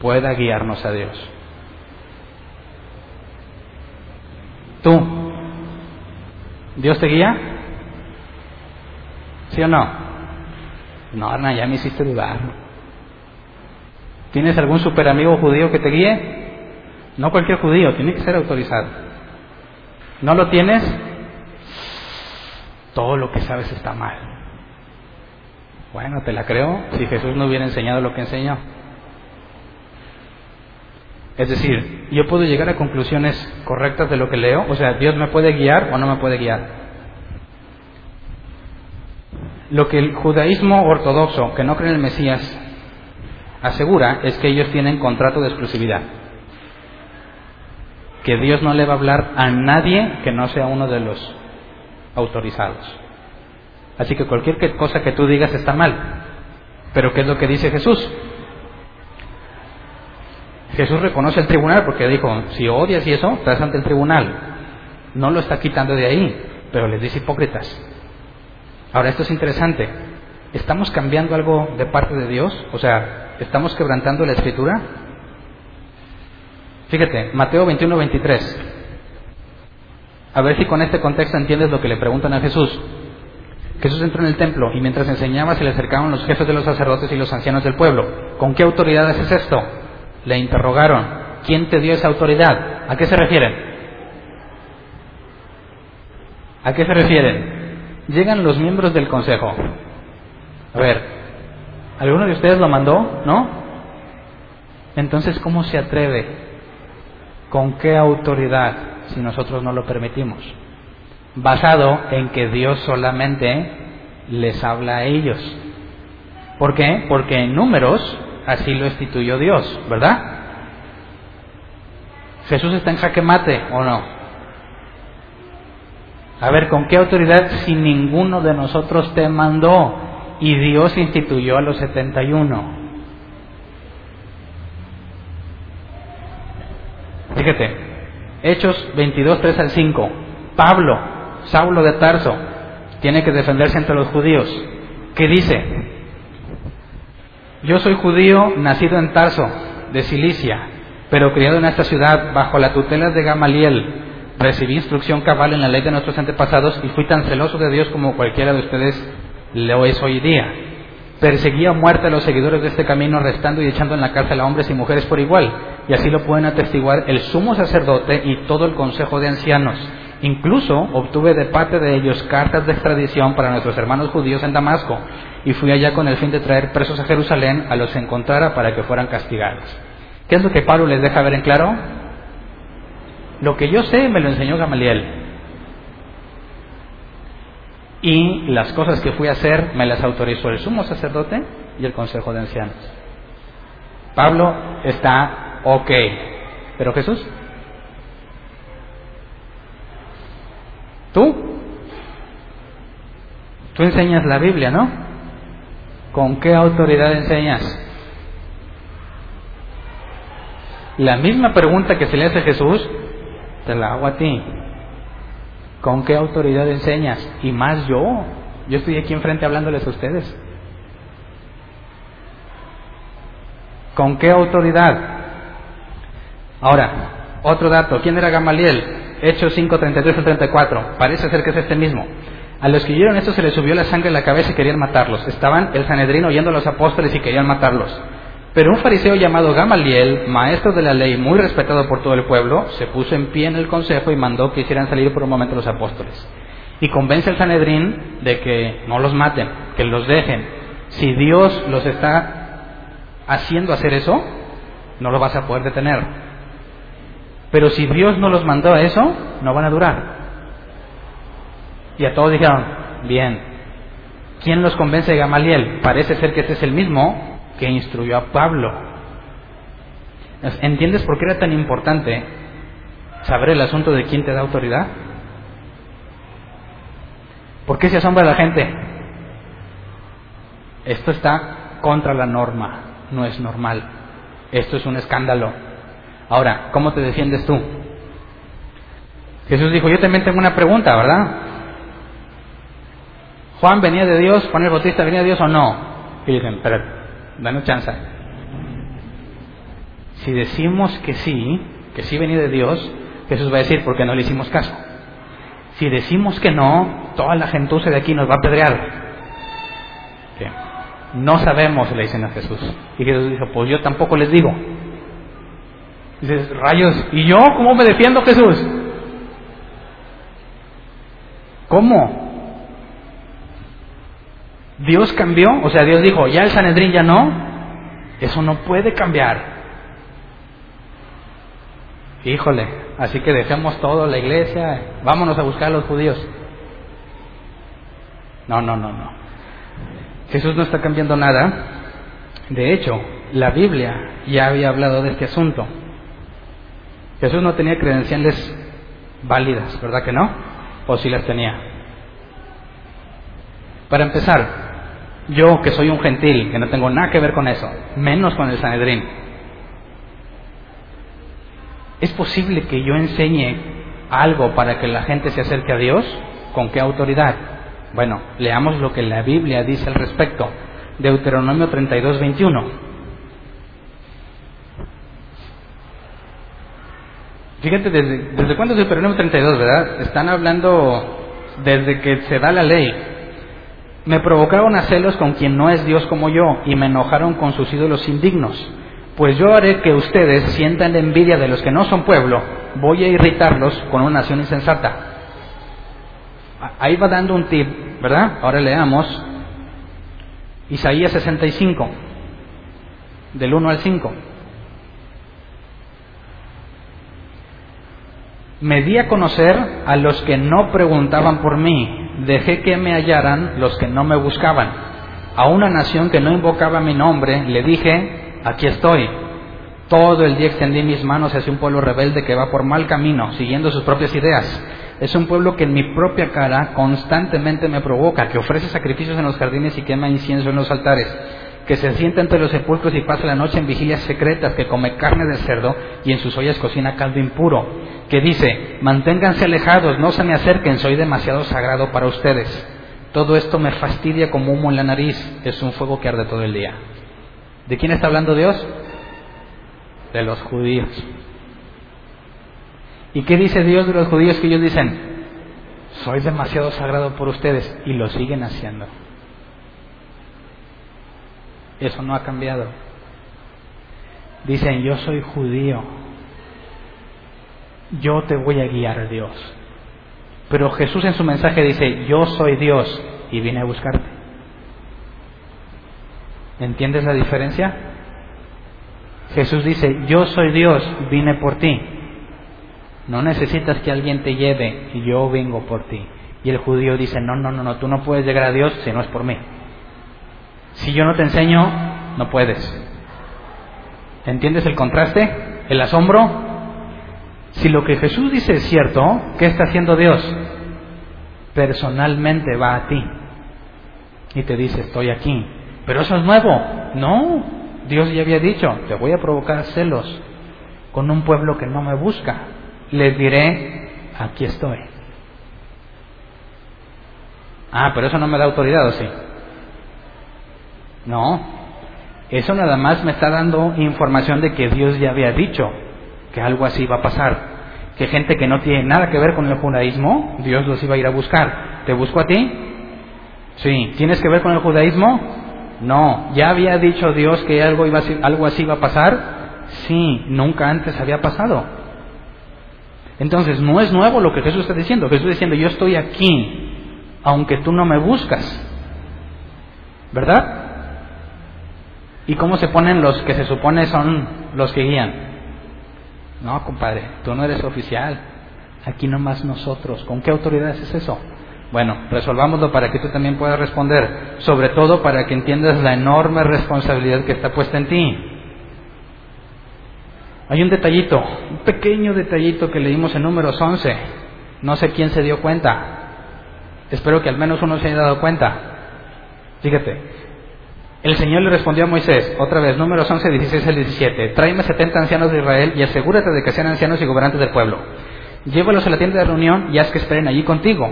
pueda guiarnos a Dios? Tú, ¿Dios te guía? ¿Sí o no? No, Arna, ya me hiciste dudar. ¿Tienes algún super amigo judío que te guíe? No cualquier judío, tiene que ser autorizado. ¿No lo tienes? Todo lo que sabes está mal. Bueno, te la creo si Jesús no hubiera enseñado lo que enseñó. Es decir, yo puedo llegar a conclusiones correctas de lo que leo, o sea, Dios me puede guiar o no me puede guiar. Lo que el judaísmo ortodoxo, que no cree en el Mesías, asegura es que ellos tienen contrato de exclusividad. Que Dios no le va a hablar a nadie que no sea uno de los autorizados. Así que cualquier cosa que tú digas está mal. Pero ¿qué es lo que dice Jesús? Jesús reconoce el tribunal porque dijo, si odias y eso, estás ante el tribunal. No lo está quitando de ahí, pero les dice hipócritas. Ahora, esto es interesante. ¿Estamos cambiando algo de parte de Dios? O sea, ¿estamos quebrantando la escritura? Fíjate, Mateo 21, 23. A ver si con este contexto entiendes lo que le preguntan a Jesús. Jesús entró en el templo y mientras enseñaba se le acercaban los jefes de los sacerdotes y los ancianos del pueblo. ¿Con qué autoridad es esto? Le interrogaron. ¿Quién te dio esa autoridad? ¿A qué se refieren? ¿A qué se refieren? llegan los miembros del consejo. A ver, ¿alguno de ustedes lo mandó? ¿No? Entonces, ¿cómo se atreve? ¿Con qué autoridad si nosotros no lo permitimos? Basado en que Dios solamente les habla a ellos. ¿Por qué? Porque en números así lo instituyó Dios, ¿verdad? Jesús está en jaque mate o no? A ver, ¿con qué autoridad si ninguno de nosotros te mandó y Dios instituyó a los 71? Fíjate, Hechos 22, 3 al 5. Pablo, Saulo de Tarso, tiene que defenderse entre los judíos. ¿Qué dice? Yo soy judío nacido en Tarso, de Cilicia, pero criado en esta ciudad bajo la tutela de Gamaliel recibí instrucción cabal en la ley de nuestros antepasados y fui tan celoso de Dios como cualquiera de ustedes lo es hoy día. Perseguí a muerte a los seguidores de este camino, arrestando y echando en la cárcel a hombres y mujeres por igual. Y así lo pueden atestiguar el sumo sacerdote y todo el consejo de ancianos. Incluso obtuve de parte de ellos cartas de extradición para nuestros hermanos judíos en Damasco. Y fui allá con el fin de traer presos a Jerusalén a los que encontrara para que fueran castigados. ¿Qué es lo que Pablo les deja ver en claro? Lo que yo sé me lo enseñó Gamaliel. Y las cosas que fui a hacer me las autorizó el sumo sacerdote y el consejo de ancianos. Pablo está ok. Pero Jesús, tú, tú enseñas la Biblia, ¿no? ¿Con qué autoridad enseñas? La misma pregunta que se le hace a Jesús te la hago a ti. ¿Con qué autoridad enseñas? Y más yo. Yo estoy aquí enfrente hablándoles a ustedes. ¿Con qué autoridad? Ahora, otro dato. ¿Quién era Gamaliel? Hechos 5, 33 al 34. Parece ser que es este mismo. A los que oyeron esto se les subió la sangre en la cabeza y querían matarlos. Estaban el Sanedrín oyendo a los apóstoles y querían matarlos. Pero un fariseo llamado Gamaliel, maestro de la ley muy respetado por todo el pueblo, se puso en pie en el consejo y mandó que hicieran salir por un momento los apóstoles. Y convence al Sanedrín de que no los maten, que los dejen. Si Dios los está haciendo hacer eso, no lo vas a poder detener. Pero si Dios no los mandó a eso, no van a durar. Y a todos dijeron, bien. ¿Quién los convence de Gamaliel? Parece ser que este es el mismo que instruyó a Pablo. ¿Entiendes por qué era tan importante saber el asunto de quién te da autoridad? ¿Por qué se asombra la gente? Esto está contra la norma, no es normal. Esto es un escándalo. Ahora, ¿cómo te defiendes tú? Jesús dijo, yo también tengo una pregunta, ¿verdad? ¿Juan venía de Dios? ¿Juan el Bautista venía de Dios o no? Y dicen, dame chance. Si decimos que sí, que sí venía de Dios, Jesús va a decir, porque no le hicimos caso. Si decimos que no, toda la gentuza de aquí nos va a apedrear. No sabemos, le dicen a Jesús. Y Jesús dice, pues yo tampoco les digo. Dices, rayos, ¿y yo cómo me defiendo Jesús? ¿Cómo? Dios cambió, o sea, Dios dijo, ya el Sanedrín ya no, eso no puede cambiar. Híjole, así que dejemos todo, la iglesia, vámonos a buscar a los judíos. No, no, no, no. Jesús no está cambiando nada. De hecho, la Biblia ya había hablado de este asunto. Jesús no tenía credenciales válidas, ¿verdad que no? ¿O si las tenía? Para empezar, yo que soy un gentil, que no tengo nada que ver con eso, menos con el Sanedrín, ¿es posible que yo enseñe algo para que la gente se acerque a Dios? ¿Con qué autoridad? Bueno, leamos lo que la Biblia dice al respecto. Deuteronomio 32, 21. Fíjate, ¿desde, ¿desde cuándo es Deuteronomio 32, verdad? Están hablando desde que se da la ley. Me provocaron a celos con quien no es Dios como yo y me enojaron con sus ídolos indignos. Pues yo haré que ustedes sientan la envidia de los que no son pueblo, voy a irritarlos con una nación insensata. Ahí va dando un tip, ¿verdad? Ahora leamos Isaías 65, del 1 al 5. Me di a conocer a los que no preguntaban por mí, dejé que me hallaran los que no me buscaban. A una nación que no invocaba mi nombre, le dije, aquí estoy. Todo el día extendí mis manos hacia un pueblo rebelde que va por mal camino, siguiendo sus propias ideas. Es un pueblo que en mi propia cara constantemente me provoca, que ofrece sacrificios en los jardines y quema incienso en los altares, que se sienta entre los sepulcros y pasa la noche en vigilias secretas, que come carne de cerdo y en sus ollas cocina caldo impuro, que dice, manténganse alejados, no se me acerquen, soy demasiado sagrado para ustedes. Todo esto me fastidia como humo en la nariz, es un fuego que arde todo el día. ¿De quién está hablando Dios? De los judíos. ¿Y qué dice Dios de los judíos que ellos dicen? Soy demasiado sagrado por ustedes y lo siguen haciendo. Eso no ha cambiado. Dicen, yo soy judío, yo te voy a guiar Dios. Pero Jesús en su mensaje dice, yo soy Dios y vine a buscarte. ¿Entiendes la diferencia? Jesús dice, yo soy Dios, vine por ti. No necesitas que alguien te lleve, yo vengo por ti. Y el judío dice, no, no, no, no, tú no puedes llegar a Dios si no es por mí. Si yo no te enseño, no puedes. ¿Entiendes el contraste? ¿El asombro? Si lo que Jesús dice es cierto, ¿qué está haciendo Dios? Personalmente va a ti y te dice, estoy aquí. Pero eso es nuevo. No, Dios ya había dicho, te voy a provocar celos con un pueblo que no me busca les diré, aquí estoy. Ah, pero eso no me da autoridad, ¿o sí? No, eso nada más me está dando información de que Dios ya había dicho que algo así iba a pasar. Que gente que no tiene nada que ver con el judaísmo, Dios los iba a ir a buscar. ¿Te busco a ti? Sí. ¿Tienes que ver con el judaísmo? No. ¿Ya había dicho Dios que algo, iba algo así iba a pasar? Sí, nunca antes había pasado. Entonces, no es nuevo lo que Jesús está diciendo. Jesús está diciendo, yo estoy aquí, aunque tú no me buscas. ¿Verdad? ¿Y cómo se ponen los que se supone son los que guían? No, compadre, tú no eres oficial. Aquí nomás nosotros. ¿Con qué autoridad es eso? Bueno, resolvámoslo para que tú también puedas responder, sobre todo para que entiendas la enorme responsabilidad que está puesta en ti. Hay un detallito, un pequeño detallito que leímos en números 11. No sé quién se dio cuenta. Espero que al menos uno se haya dado cuenta. Fíjate, el Señor le respondió a Moisés, otra vez, números 11, 16 al 17, tráeme 70 ancianos de Israel y asegúrate de que sean ancianos y gobernantes del pueblo. Llévalos a la tienda de reunión y haz que esperen allí contigo.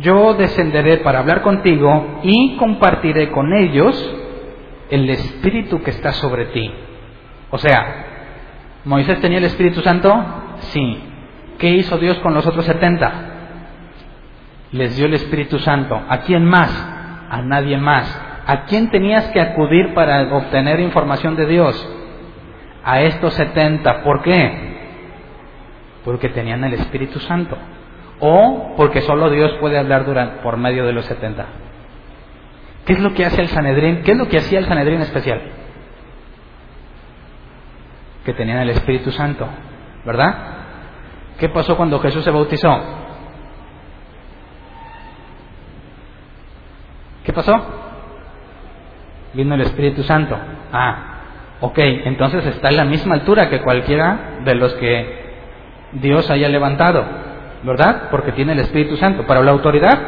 Yo descenderé para hablar contigo y compartiré con ellos el Espíritu que está sobre ti. O sea, ¿Moisés tenía el Espíritu Santo? Sí. ¿Qué hizo Dios con los otros 70? Les dio el Espíritu Santo. ¿A quién más? A nadie más. ¿A quién tenías que acudir para obtener información de Dios? A estos 70. ¿Por qué? Porque tenían el Espíritu Santo o porque solo Dios puede hablar durante, por medio de los 70. ¿Qué es lo que hace el Sanedrín? ¿Qué es lo que hacía el Sanedrín especial? Que tenían el Espíritu Santo, ¿verdad? ¿Qué pasó cuando Jesús se bautizó? ¿Qué pasó? Vino el Espíritu Santo. Ah, ok, entonces está en la misma altura que cualquiera de los que Dios haya levantado. ¿verdad? Porque tiene el Espíritu Santo. Para la autoridad,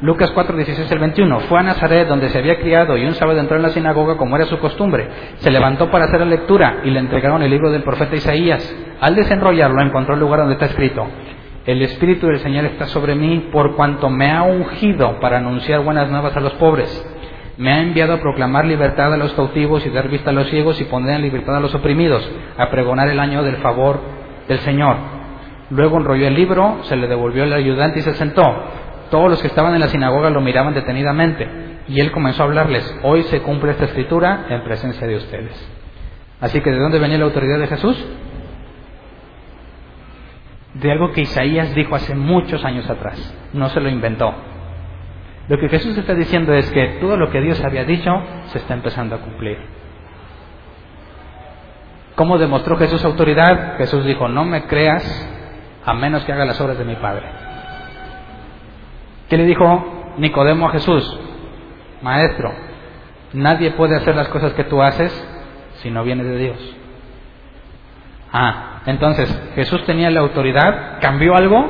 Lucas 4, 16 al 21. Fue a Nazaret, donde se había criado, y un sábado entró en la sinagoga como era su costumbre. Se levantó para hacer la lectura y le entregaron el libro del profeta Isaías. Al desenrollarlo, encontró el lugar donde está escrito: El Espíritu del Señor está sobre mí, por cuanto me ha ungido para anunciar buenas nuevas a los pobres. Me ha enviado a proclamar libertad a los cautivos y dar vista a los ciegos y poner en libertad a los oprimidos, a pregonar el año del favor del Señor Luego enrolló el libro, se le devolvió el ayudante y se sentó. Todos los que estaban en la sinagoga lo miraban detenidamente y él comenzó a hablarles, hoy se cumple esta escritura en presencia de ustedes. Así que ¿de dónde venía la autoridad de Jesús? De algo que Isaías dijo hace muchos años atrás, no se lo inventó. Lo que Jesús está diciendo es que todo lo que Dios había dicho se está empezando a cumplir. ¿Cómo demostró Jesús autoridad? Jesús dijo, no me creas a menos que haga las obras de mi Padre. ¿Qué le dijo Nicodemo a Jesús? Maestro, nadie puede hacer las cosas que tú haces si no viene de Dios. Ah, entonces, ¿Jesús tenía la autoridad? ¿Cambió algo?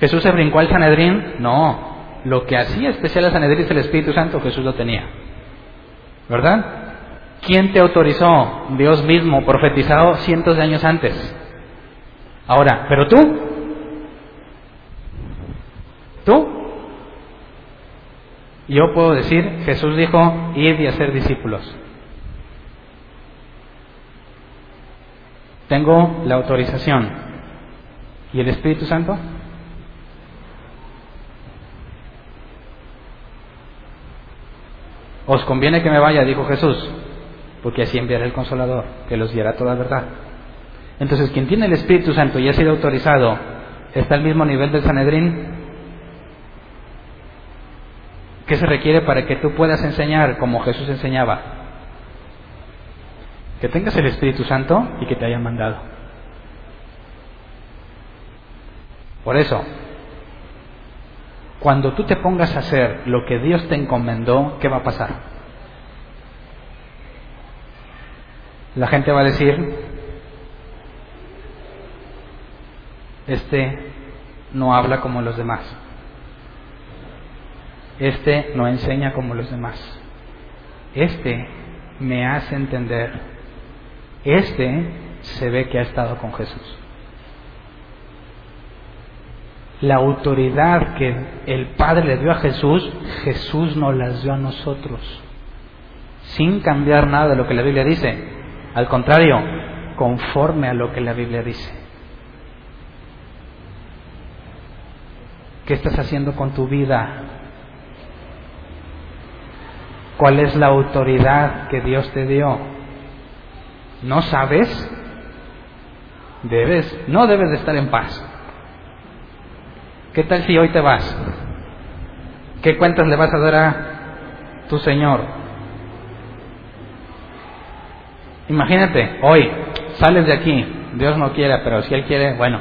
¿Jesús se brincó al Sanedrín? No. Lo que hacía especial al Sanedrín el Espíritu Santo, Jesús lo tenía. ¿Verdad? ¿Quién te autorizó? Dios mismo, profetizado cientos de años antes. Ahora, pero tú, tú, yo puedo decir, Jesús dijo, id y hacer discípulos. Tengo la autorización. ¿Y el Espíritu Santo? Os conviene que me vaya, dijo Jesús, porque así enviaré el consolador, que los diera toda verdad. Entonces, quien tiene el Espíritu Santo y ha sido autorizado, ¿está al mismo nivel del Sanedrín? ¿Qué se requiere para que tú puedas enseñar como Jesús enseñaba? Que tengas el Espíritu Santo y que te haya mandado. Por eso, cuando tú te pongas a hacer lo que Dios te encomendó, ¿qué va a pasar? La gente va a decir, Este no habla como los demás. Este no enseña como los demás. Este me hace entender. Este se ve que ha estado con Jesús. La autoridad que el Padre le dio a Jesús, Jesús nos las dio a nosotros, sin cambiar nada de lo que la Biblia dice. Al contrario, conforme a lo que la Biblia dice. ¿Qué estás haciendo con tu vida? ¿Cuál es la autoridad que Dios te dio? ¿No sabes? Debes, no debes de estar en paz. ¿Qué tal si hoy te vas? ¿Qué cuentas le vas a dar a tu Señor? Imagínate, hoy sales de aquí, Dios no quiera, pero si Él quiere, bueno.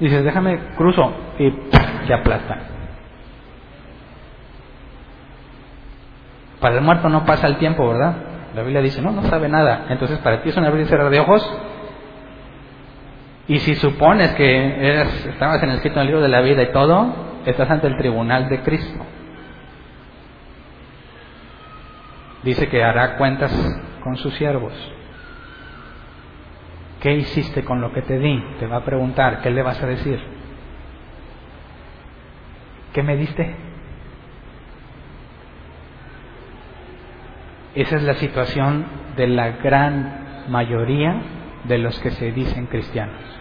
Dices, déjame cruzo y se aplasta. Para el muerto no pasa el tiempo, ¿verdad? La Biblia dice, no, no sabe nada. Entonces para ti es un abrir y cerrar de ojos y si supones que eres, estabas en el escrito en el libro de la vida y todo, estás ante el tribunal de Cristo. Dice que hará cuentas con sus siervos. ¿Qué hiciste con lo que te di? Te va a preguntar, ¿qué le vas a decir? ¿Qué me diste? Esa es la situación de la gran mayoría de los que se dicen cristianos.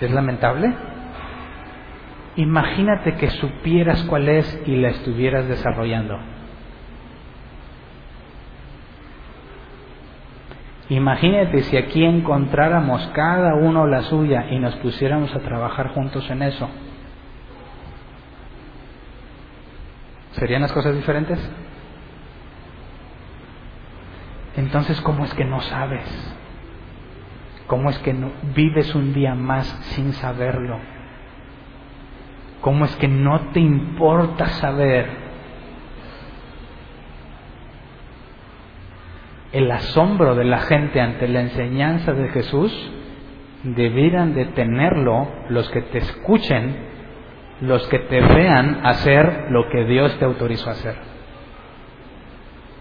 ¿Es lamentable? Imagínate que supieras cuál es y la estuvieras desarrollando. Imagínate si aquí encontráramos cada uno la suya y nos pusiéramos a trabajar juntos en eso. ¿Serían las cosas diferentes? Entonces, ¿cómo es que no sabes? ¿Cómo es que no vives un día más sin saberlo? ¿Cómo es que no te importa saber? El asombro de la gente ante la enseñanza de Jesús debieran de tenerlo los que te escuchen, los que te vean hacer lo que Dios te autorizó a hacer.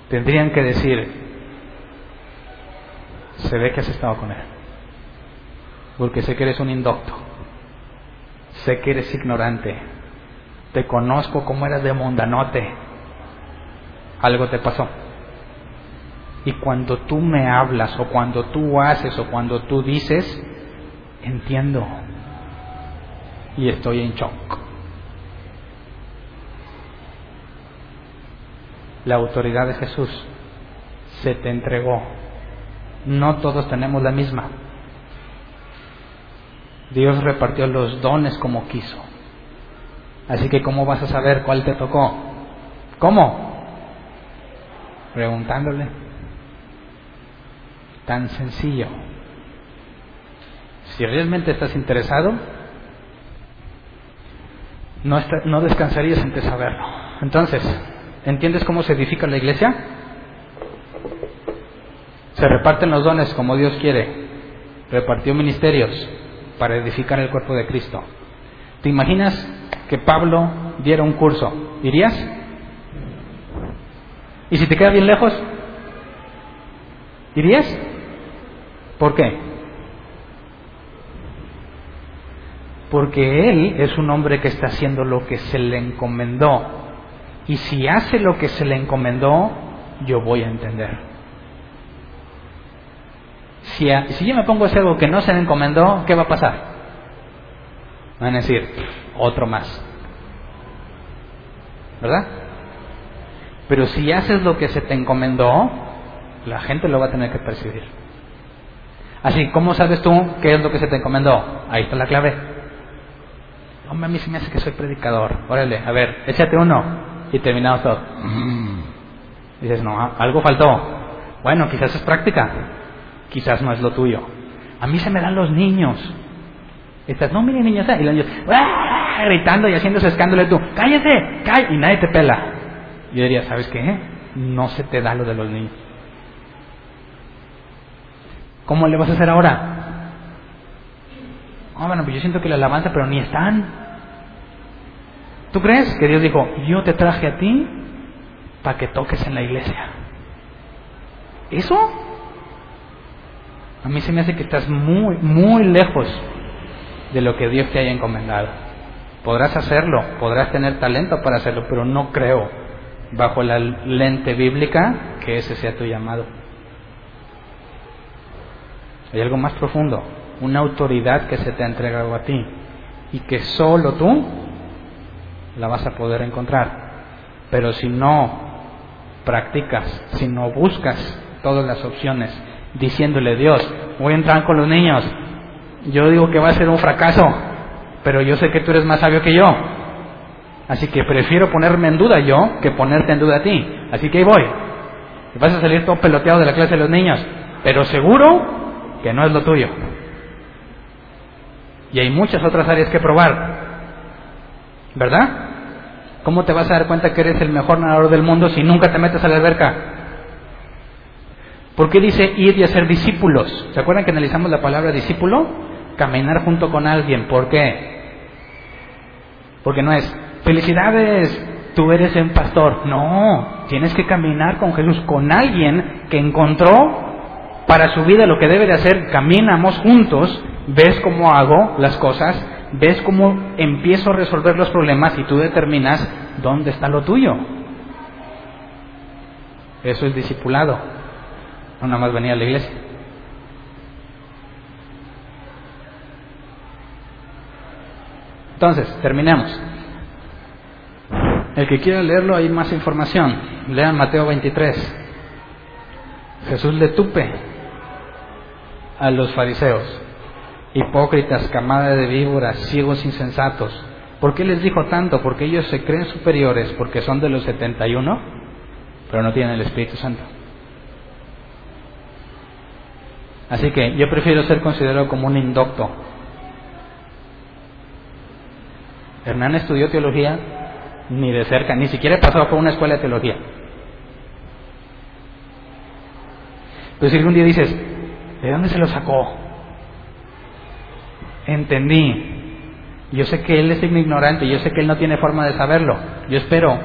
Tendrían que decir, se ve que has estado con Él, porque sé que eres un indocto sé que eres ignorante, te conozco como eras de mundanote, algo te pasó. Y cuando tú me hablas o cuando tú haces o cuando tú dices, entiendo y estoy en shock. La autoridad de Jesús se te entregó. No todos tenemos la misma. Dios repartió los dones como quiso. Así que ¿cómo vas a saber cuál te tocó? ¿Cómo? Preguntándole. Tan sencillo. Si realmente estás interesado, no, no descansarías en saberlo. Entonces, ¿entiendes cómo se edifica la iglesia? Se reparten los dones como Dios quiere. Repartió ministerios, para edificar el cuerpo de Cristo. ¿Te imaginas que Pablo diera un curso? ¿Irías? ¿Y si te queda bien lejos? ¿Irías? ¿Por qué? Porque él es un hombre que está haciendo lo que se le encomendó. Y si hace lo que se le encomendó, yo voy a entender. Si, yo me pongo a hacer algo que no se me encomendó, ¿qué va a pasar? Van a decir, otro más. ¿Verdad? Pero si haces lo que se te encomendó, la gente lo va a tener que percibir. Así, ¿cómo sabes tú qué es lo que se te encomendó? Ahí está la clave. Hombre, a mí se me hace que soy predicador. Órale, a ver, échate uno. Y terminado todo. Mm. Dices, no, algo faltó. Bueno, quizás es práctica quizás no es lo tuyo. A mí se me dan los niños. Estás, no, mire niños, y los niños, gritando y haciéndose escándalo y tú, cállate, cállate, y nadie te pela. Yo diría, ¿sabes qué? No se te da lo de los niños. ¿Cómo le vas a hacer ahora? Oh, bueno, pues yo siento que la alabanza, pero ni están. ¿Tú crees que Dios dijo, yo te traje a ti para que toques en la iglesia? ¿Eso? A mí se me hace que estás muy, muy lejos de lo que Dios te haya encomendado. Podrás hacerlo, podrás tener talento para hacerlo, pero no creo, bajo la lente bíblica, que ese sea tu llamado. Hay algo más profundo, una autoridad que se te ha entregado a ti y que solo tú la vas a poder encontrar. Pero si no practicas, si no buscas todas las opciones, diciéndole, Dios, voy a entrar con los niños. Yo digo que va a ser un fracaso, pero yo sé que tú eres más sabio que yo. Así que prefiero ponerme en duda yo que ponerte en duda a ti. Así que ahí voy. Vas a salir todo peloteado de la clase de los niños, pero seguro que no es lo tuyo. Y hay muchas otras áreas que probar. ¿Verdad? ¿Cómo te vas a dar cuenta que eres el mejor nadador del mundo si nunca te metes a la alberca? ¿Por qué dice ir y hacer discípulos? ¿Se acuerdan que analizamos la palabra discípulo? Caminar junto con alguien. ¿Por qué? Porque no es, felicidades, tú eres un pastor. No, tienes que caminar con Jesús, con alguien que encontró para su vida lo que debe de hacer. Caminamos juntos, ves cómo hago las cosas, ves cómo empiezo a resolver los problemas y tú determinas dónde está lo tuyo. Eso es discipulado. No nada más venir a la iglesia. Entonces, terminemos. El que quiera leerlo, hay más información. Lean Mateo 23. Jesús le tupe a los fariseos hipócritas, camada de víboras, ciegos insensatos. ¿Por qué les dijo tanto? Porque ellos se creen superiores, porque son de los 71, pero no tienen el Espíritu Santo. Así que yo prefiero ser considerado como un indocto. Hernán estudió teología ni de cerca, ni siquiera pasó por una escuela de teología. Pero si algún día dices, ¿de dónde se lo sacó? entendí. Yo sé que él es ignorante, yo sé que él no tiene forma de saberlo. Yo espero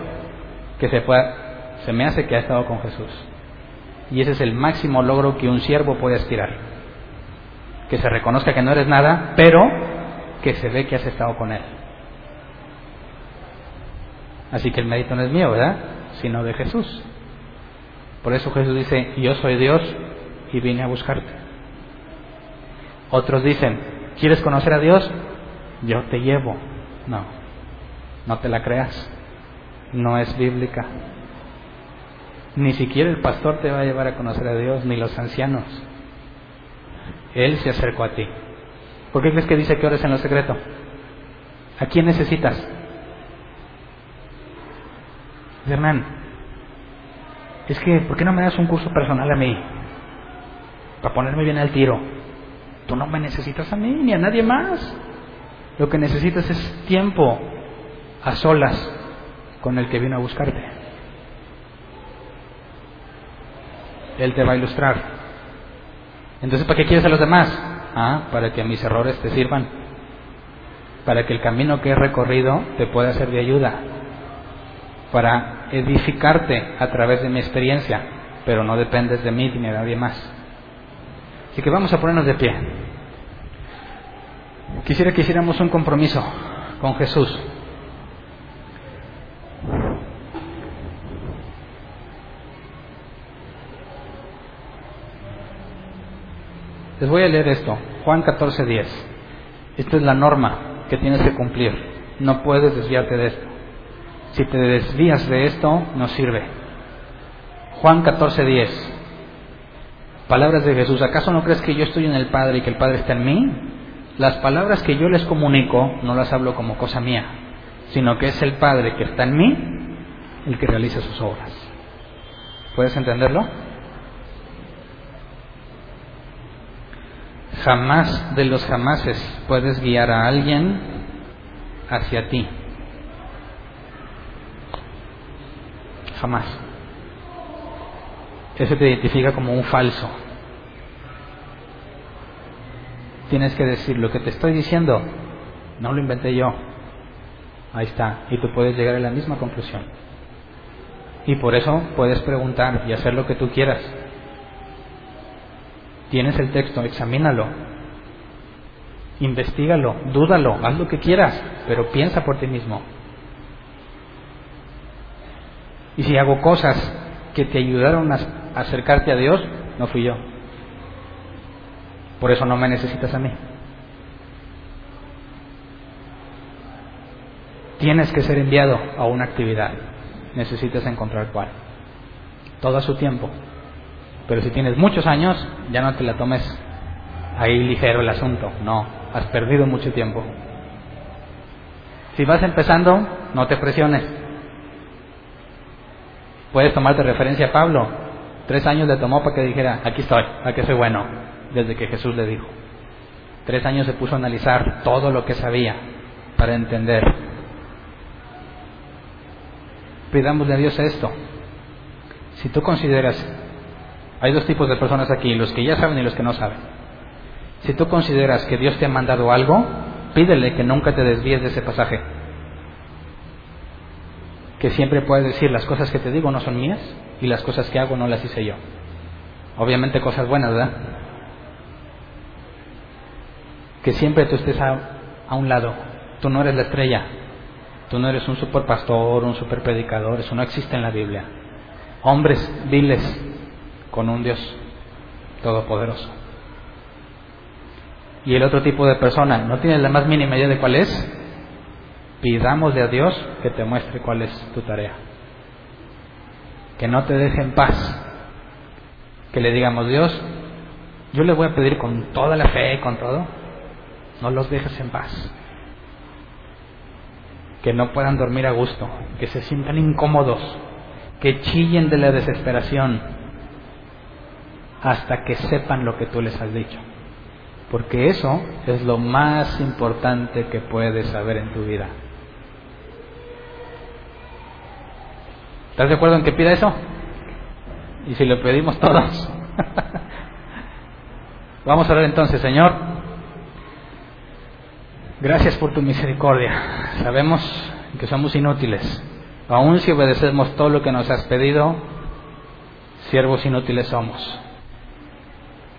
que se pueda, se me hace que ha estado con Jesús. Y ese es el máximo logro que un siervo puede aspirar. Que se reconozca que no eres nada, pero que se ve que has estado con él. Así que el mérito no es mío, ¿verdad? Sino de Jesús. Por eso Jesús dice, yo soy Dios y vine a buscarte. Otros dicen, ¿Quieres conocer a Dios? Yo te llevo. No, no te la creas. No es bíblica. Ni siquiera el pastor te va a llevar a conocer a Dios, ni los ancianos. Él se acercó a ti. ¿Por qué crees que dice que ores en lo secreto? ¿A quién necesitas? Hernán, es que, ¿por qué no me das un curso personal a mí? Para ponerme bien al tiro. Tú no me necesitas a mí ni a nadie más. Lo que necesitas es tiempo a solas con el que vino a buscarte. Él te va a ilustrar. Entonces, ¿para qué quieres a los demás? Ah, para que mis errores te sirvan. Para que el camino que he recorrido te pueda ser de ayuda. Para edificarte a través de mi experiencia. Pero no dependes de mí ni de nadie más. Así que vamos a ponernos de pie. Quisiera que hiciéramos un compromiso con Jesús. Les voy a leer esto, Juan 14:10. Esta es la norma que tienes que cumplir. No puedes desviarte de esto. Si te desvías de esto, no sirve. Juan 14:10. Palabras de Jesús, ¿acaso no crees que yo estoy en el Padre y que el Padre está en mí? Las palabras que yo les comunico no las hablo como cosa mía, sino que es el Padre que está en mí el que realiza sus obras. ¿Puedes entenderlo? Jamás de los jamases puedes guiar a alguien hacia ti. Jamás. Eso te identifica como un falso. Tienes que decir lo que te estoy diciendo, no lo inventé yo. Ahí está. Y tú puedes llegar a la misma conclusión. Y por eso puedes preguntar y hacer lo que tú quieras. Tienes el texto, examínalo. Investígalo, dúdalo, haz lo que quieras, pero piensa por ti mismo. Y si hago cosas que te ayudaron a acercarte a Dios, no fui yo. Por eso no me necesitas a mí. Tienes que ser enviado a una actividad. Necesitas encontrar cuál. Todo a su tiempo. Pero si tienes muchos años, ya no te la tomes ahí ligero el asunto. No, has perdido mucho tiempo. Si vas empezando, no te presiones. Puedes tomarte referencia a Pablo. Tres años le tomó para que dijera, aquí estoy, aquí soy bueno, desde que Jesús le dijo. Tres años se puso a analizar todo lo que sabía para entender. pidámosle a Dios esto. Si tú consideras, hay dos tipos de personas aquí, los que ya saben y los que no saben. Si tú consideras que Dios te ha mandado algo, pídele que nunca te desvíes de ese pasaje. Que siempre puedes decir, las cosas que te digo no son mías y las cosas que hago no las hice yo. Obviamente cosas buenas, ¿verdad? Que siempre tú estés a, a un lado. Tú no eres la estrella. Tú no eres un super pastor, un super predicador. Eso no existe en la Biblia. Hombres viles con un Dios todopoderoso. Y el otro tipo de persona, ¿no tienes la más mínima idea de cuál es? Pidámosle a Dios que te muestre cuál es tu tarea. Que no te deje en paz. Que le digamos, Dios, yo le voy a pedir con toda la fe, con todo, no los dejes en paz. Que no puedan dormir a gusto, que se sientan incómodos, que chillen de la desesperación hasta que sepan lo que tú les has dicho. Porque eso es lo más importante que puedes saber en tu vida. ¿Estás de acuerdo en que pida eso? Y si lo pedimos todos. [LAUGHS] Vamos a ver entonces, Señor. Gracias por tu misericordia. Sabemos que somos inútiles. Aun si obedecemos todo lo que nos has pedido, siervos inútiles somos.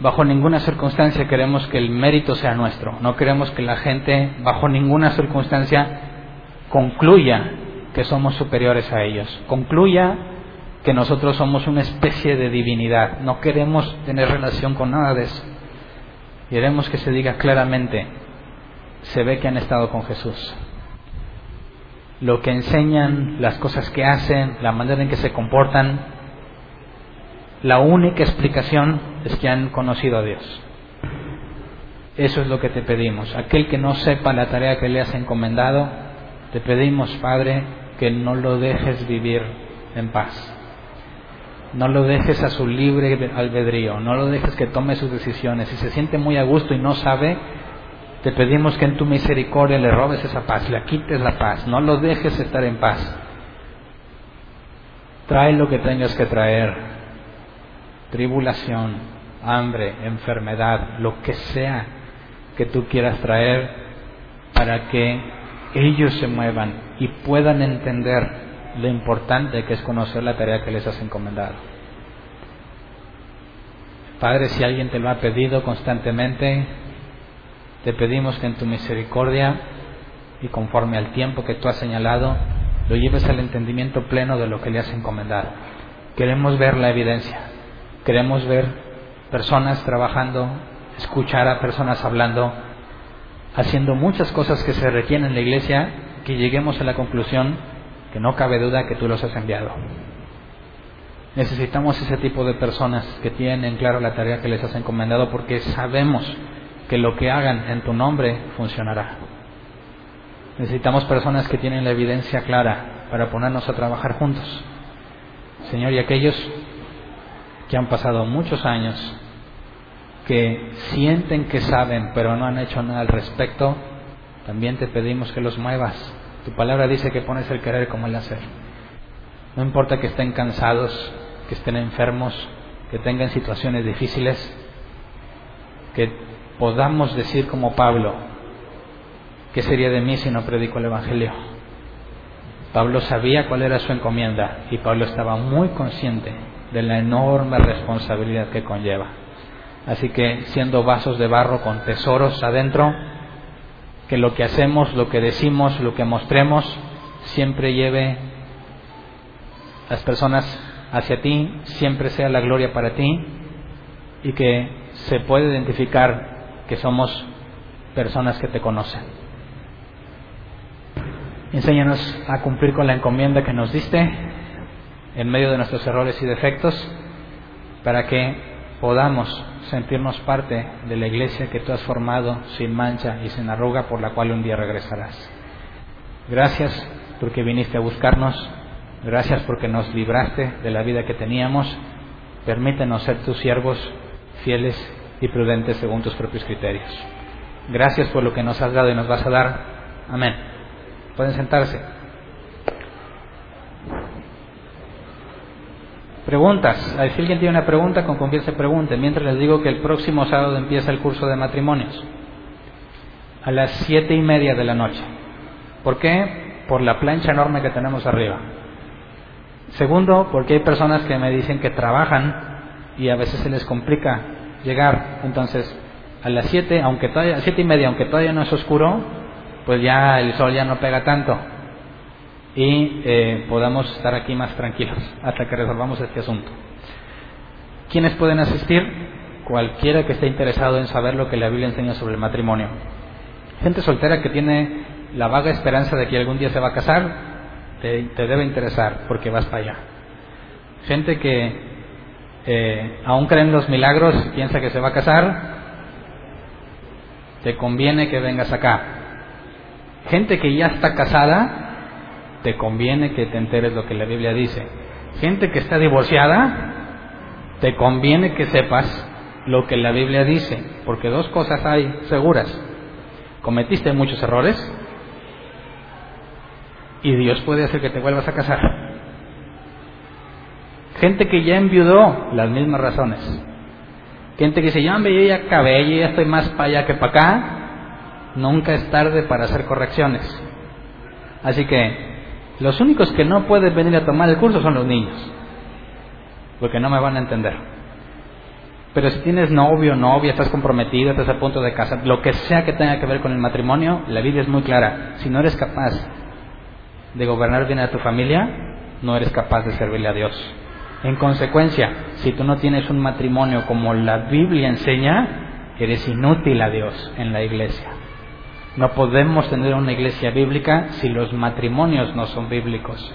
Bajo ninguna circunstancia queremos que el mérito sea nuestro. No queremos que la gente, bajo ninguna circunstancia, concluya que somos superiores a ellos. Concluya que nosotros somos una especie de divinidad. No queremos tener relación con nada de eso. Queremos que se diga claramente, se ve que han estado con Jesús. Lo que enseñan, las cosas que hacen, la manera en que se comportan, la única explicación es que han conocido a Dios. Eso es lo que te pedimos. Aquel que no sepa la tarea que le has encomendado, te pedimos, Padre, que no lo dejes vivir en paz. No lo dejes a su libre albedrío, no lo dejes que tome sus decisiones. Si se siente muy a gusto y no sabe, te pedimos que en tu misericordia le robes esa paz, le quites la paz, no lo dejes estar en paz. Trae lo que tengas que traer, tribulación, hambre, enfermedad, lo que sea que tú quieras traer para que ellos se muevan y puedan entender lo importante que es conocer la tarea que les has encomendado. Padre, si alguien te lo ha pedido constantemente, te pedimos que en tu misericordia y conforme al tiempo que tú has señalado, lo lleves al entendimiento pleno de lo que le has encomendado. Queremos ver la evidencia, queremos ver personas trabajando, escuchar a personas hablando, haciendo muchas cosas que se requieren en la iglesia, que lleguemos a la conclusión que no cabe duda que tú los has enviado. Necesitamos ese tipo de personas que tienen claro la tarea que les has encomendado porque sabemos que lo que hagan en tu nombre funcionará. Necesitamos personas que tienen la evidencia clara para ponernos a trabajar juntos. Señor, y aquellos que han pasado muchos años, que sienten que saben, pero no han hecho nada al respecto, también te pedimos que los muevas. Tu palabra dice que pones el querer como el hacer. No importa que estén cansados, que estén enfermos, que tengan situaciones difíciles, que podamos decir como Pablo, ¿qué sería de mí si no predico el Evangelio? Pablo sabía cuál era su encomienda y Pablo estaba muy consciente de la enorme responsabilidad que conlleva. Así que siendo vasos de barro con tesoros adentro, que lo que hacemos, lo que decimos, lo que mostremos, siempre lleve las personas hacia ti, siempre sea la gloria para ti y que se pueda identificar que somos personas que te conocen. Enséñanos a cumplir con la encomienda que nos diste en medio de nuestros errores y defectos para que podamos sentirnos parte de la iglesia que tú has formado sin mancha y sin arruga por la cual un día regresarás. Gracias porque viniste a buscarnos, gracias porque nos libraste de la vida que teníamos, permítenos ser tus siervos fieles y prudentes según tus propios criterios. Gracias por lo que nos has dado y nos vas a dar. Amén. Pueden sentarse. Preguntas. Si alguien tiene una pregunta, con confianza pregunte. Mientras les digo que el próximo sábado empieza el curso de matrimonios. A las siete y media de la noche. ¿Por qué? Por la plancha enorme que tenemos arriba. Segundo, porque hay personas que me dicen que trabajan y a veces se les complica llegar. Entonces, a las siete, aunque todavía, siete y media, aunque todavía no es oscuro, pues ya el sol ya no pega tanto y eh, podamos estar aquí más tranquilos hasta que resolvamos este asunto. ¿Quiénes pueden asistir? Cualquiera que esté interesado en saber lo que la Biblia enseña sobre el matrimonio. Gente soltera que tiene la vaga esperanza de que algún día se va a casar, te, debe interesar porque vas para allá. Gente que eh, aún cree en los milagros, piensa que se va a casar, te conviene que vengas acá. Gente que ya está casada, te conviene que te enteres lo que la Biblia dice. Gente que está divorciada, te conviene que sepas lo que la Biblia dice, porque dos cosas hay seguras. Cometiste muchos errores y Dios puede hacer que te vuelvas a casar. Gente que ya enviudó, las mismas razones. Gente que dice, ya, yo ya acabé, yo ya estoy más para allá que para acá. Nunca es tarde para hacer correcciones. Así que los únicos que no pueden venir a tomar el curso son los niños, porque no me van a entender. Pero si tienes novio, novia, estás comprometido, estás a punto de casar, lo que sea que tenga que ver con el matrimonio, la Biblia es muy clara. Si no eres capaz de gobernar bien a tu familia, no eres capaz de servirle a Dios. En consecuencia, si tú no tienes un matrimonio como la Biblia enseña, eres inútil a Dios en la iglesia. No podemos tener una iglesia bíblica si los matrimonios no son bíblicos.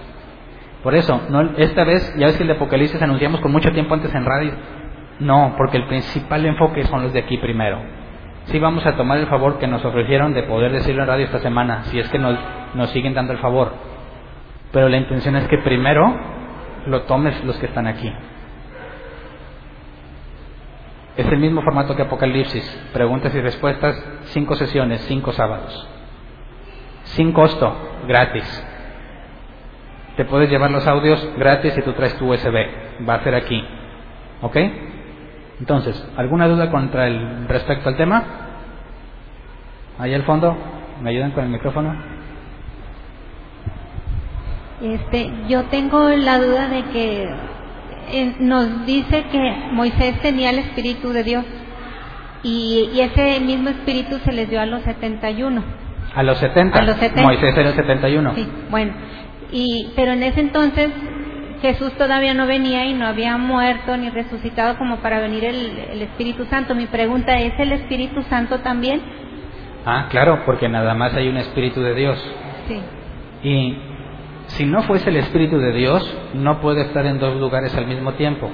Por eso, esta vez, ya ves que el de Apocalipsis anunciamos con mucho tiempo antes en radio. No, porque el principal enfoque son los de aquí primero. Sí vamos a tomar el favor que nos ofrecieron de poder decirlo en radio esta semana, si es que nos, nos siguen dando el favor. Pero la intención es que primero lo tomes los que están aquí. Es el mismo formato que Apocalipsis, preguntas y respuestas, cinco sesiones, cinco sábados. Sin costo, gratis. Te puedes llevar los audios gratis si tú traes tu USB. Va a ser aquí. ¿Ok? Entonces, ¿alguna duda contra el respecto al tema? Ahí al fondo, ¿me ayudan con el micrófono? Este, yo tengo la duda de que nos dice que Moisés tenía el Espíritu de Dios y, ese mismo Espíritu se les dio a los 71. A los 70. A los 70. Moisés era el 71. Sí, bueno. Y, pero en ese entonces Jesús todavía no venía y no había muerto ni resucitado como para venir el, el Espíritu Santo. Mi pregunta es, ¿el Espíritu Santo también? Ah, claro, porque nada más hay un Espíritu de Dios. Sí. Y si no fuese el Espíritu de Dios, no puede estar en dos lugares al mismo tiempo.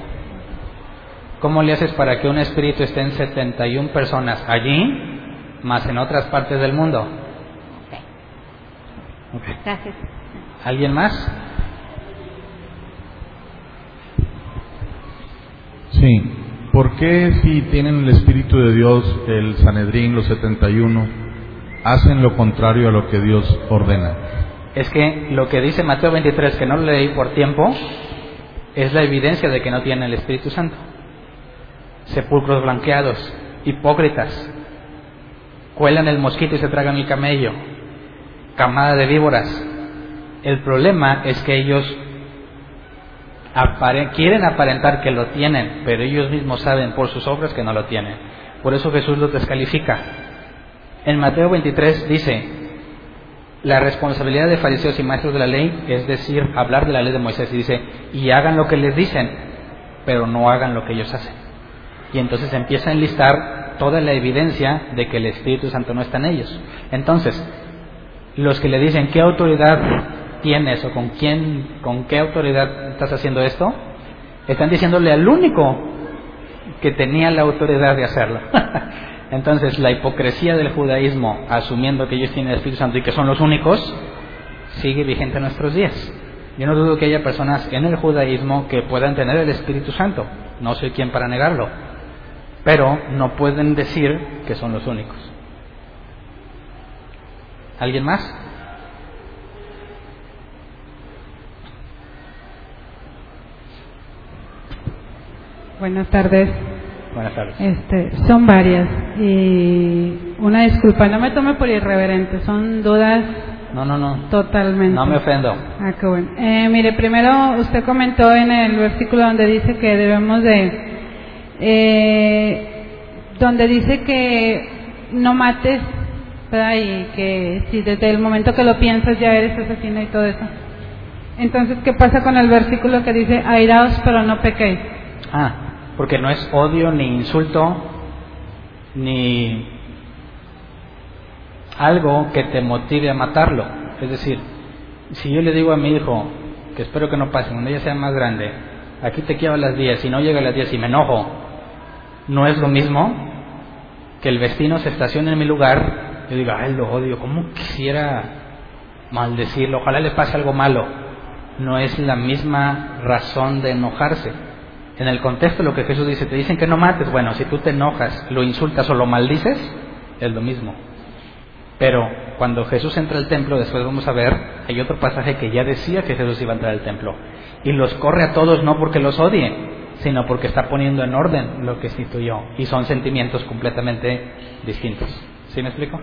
¿Cómo le haces para que un espíritu esté en 71 personas allí, más en otras partes del mundo? Gracias. ¿Alguien más? Sí. ¿Por qué si tienen el Espíritu de Dios, el Sanedrín, los 71, hacen lo contrario a lo que Dios ordena? Es que lo que dice Mateo 23, que no lo leí por tiempo, es la evidencia de que no tiene el Espíritu Santo. Sepulcros blanqueados, hipócritas, cuelan el mosquito y se tragan el camello, camada de víboras. El problema es que ellos quieren aparentar que lo tienen, pero ellos mismos saben por sus obras que no lo tienen. Por eso Jesús los descalifica. En Mateo 23 dice, la responsabilidad de fariseos y maestros de la ley es decir, hablar de la ley de Moisés y dice, y hagan lo que les dicen, pero no hagan lo que ellos hacen. Y entonces empieza a enlistar toda la evidencia de que el Espíritu Santo no está en ellos. Entonces, los que le dicen, ¿qué autoridad tienes o con quién, con qué autoridad estás haciendo esto? Están diciéndole al único que tenía la autoridad de hacerlo. [LAUGHS] Entonces, la hipocresía del judaísmo, asumiendo que ellos tienen el Espíritu Santo y que son los únicos, sigue vigente en nuestros días. Yo no dudo que haya personas en el judaísmo que puedan tener el Espíritu Santo. No soy quien para negarlo. Pero no pueden decir que son los únicos. ¿Alguien más? Buenas tardes. Buenas tardes. Este, son varias. Y una disculpa, no me tome por irreverente, son dudas No, no, no. totalmente. No me ofendo. Ah, qué bueno. Eh, mire, primero usted comentó en el versículo donde dice que debemos de, eh, donde dice que no mates, ¿verdad? Y que si desde el momento que lo piensas ya eres asesino y todo eso. Entonces, ¿qué pasa con el versículo que dice, airaos pero no pequéis? Ah, porque no es odio ni insulto ni algo que te motive a matarlo. Es decir, si yo le digo a mi hijo, que espero que no pase, cuando ella sea más grande, aquí te quiero las 10, y no llega a las 10 y me enojo, no es lo mismo que el vecino se estacione en mi lugar, yo diga, ay, lo odio, ¿cómo quisiera maldecirlo? Ojalá le pase algo malo. No es la misma razón de enojarse. En el contexto lo que Jesús dice, te dicen que no mates, bueno, si tú te enojas, lo insultas o lo maldices, es lo mismo. Pero cuando Jesús entra al templo, después vamos a ver, hay otro pasaje que ya decía que Jesús iba a entrar al templo. Y los corre a todos no porque los odie, sino porque está poniendo en orden lo que instituyó. Y son sentimientos completamente distintos. ¿Sí me explico?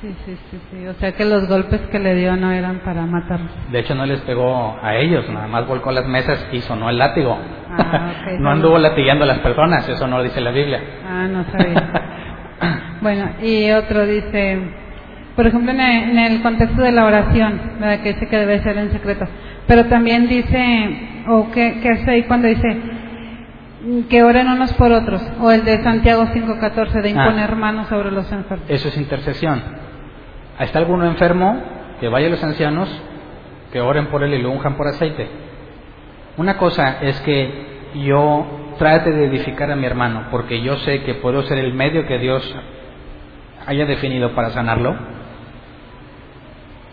Sí, sí, sí, sí. O sea que los golpes que le dio no eran para matarlos. De hecho, no les pegó a ellos, nada más volcó las mesas y sonó el látigo. Ah, ok. [LAUGHS] no anduvo latigando a las personas, eso no lo dice la Biblia. Ah, no sabía. [LAUGHS] bueno, y otro dice, por ejemplo, en el, contexto de la oración, ¿verdad? que dice que debe ser en secreto, pero también dice, o que, que hace ahí cuando dice que oren unos por otros, o el de Santiago 5.14, de Ah. imponer manos sobre los enfermos. Eso es intercesión. ¿Está alguno enfermo? Que vaya a los ancianos, que oren por él y lo unjan por aceite. Una cosa es que yo trate de edificar a mi hermano, porque yo sé que puedo ser el medio que Dios haya definido para sanarlo.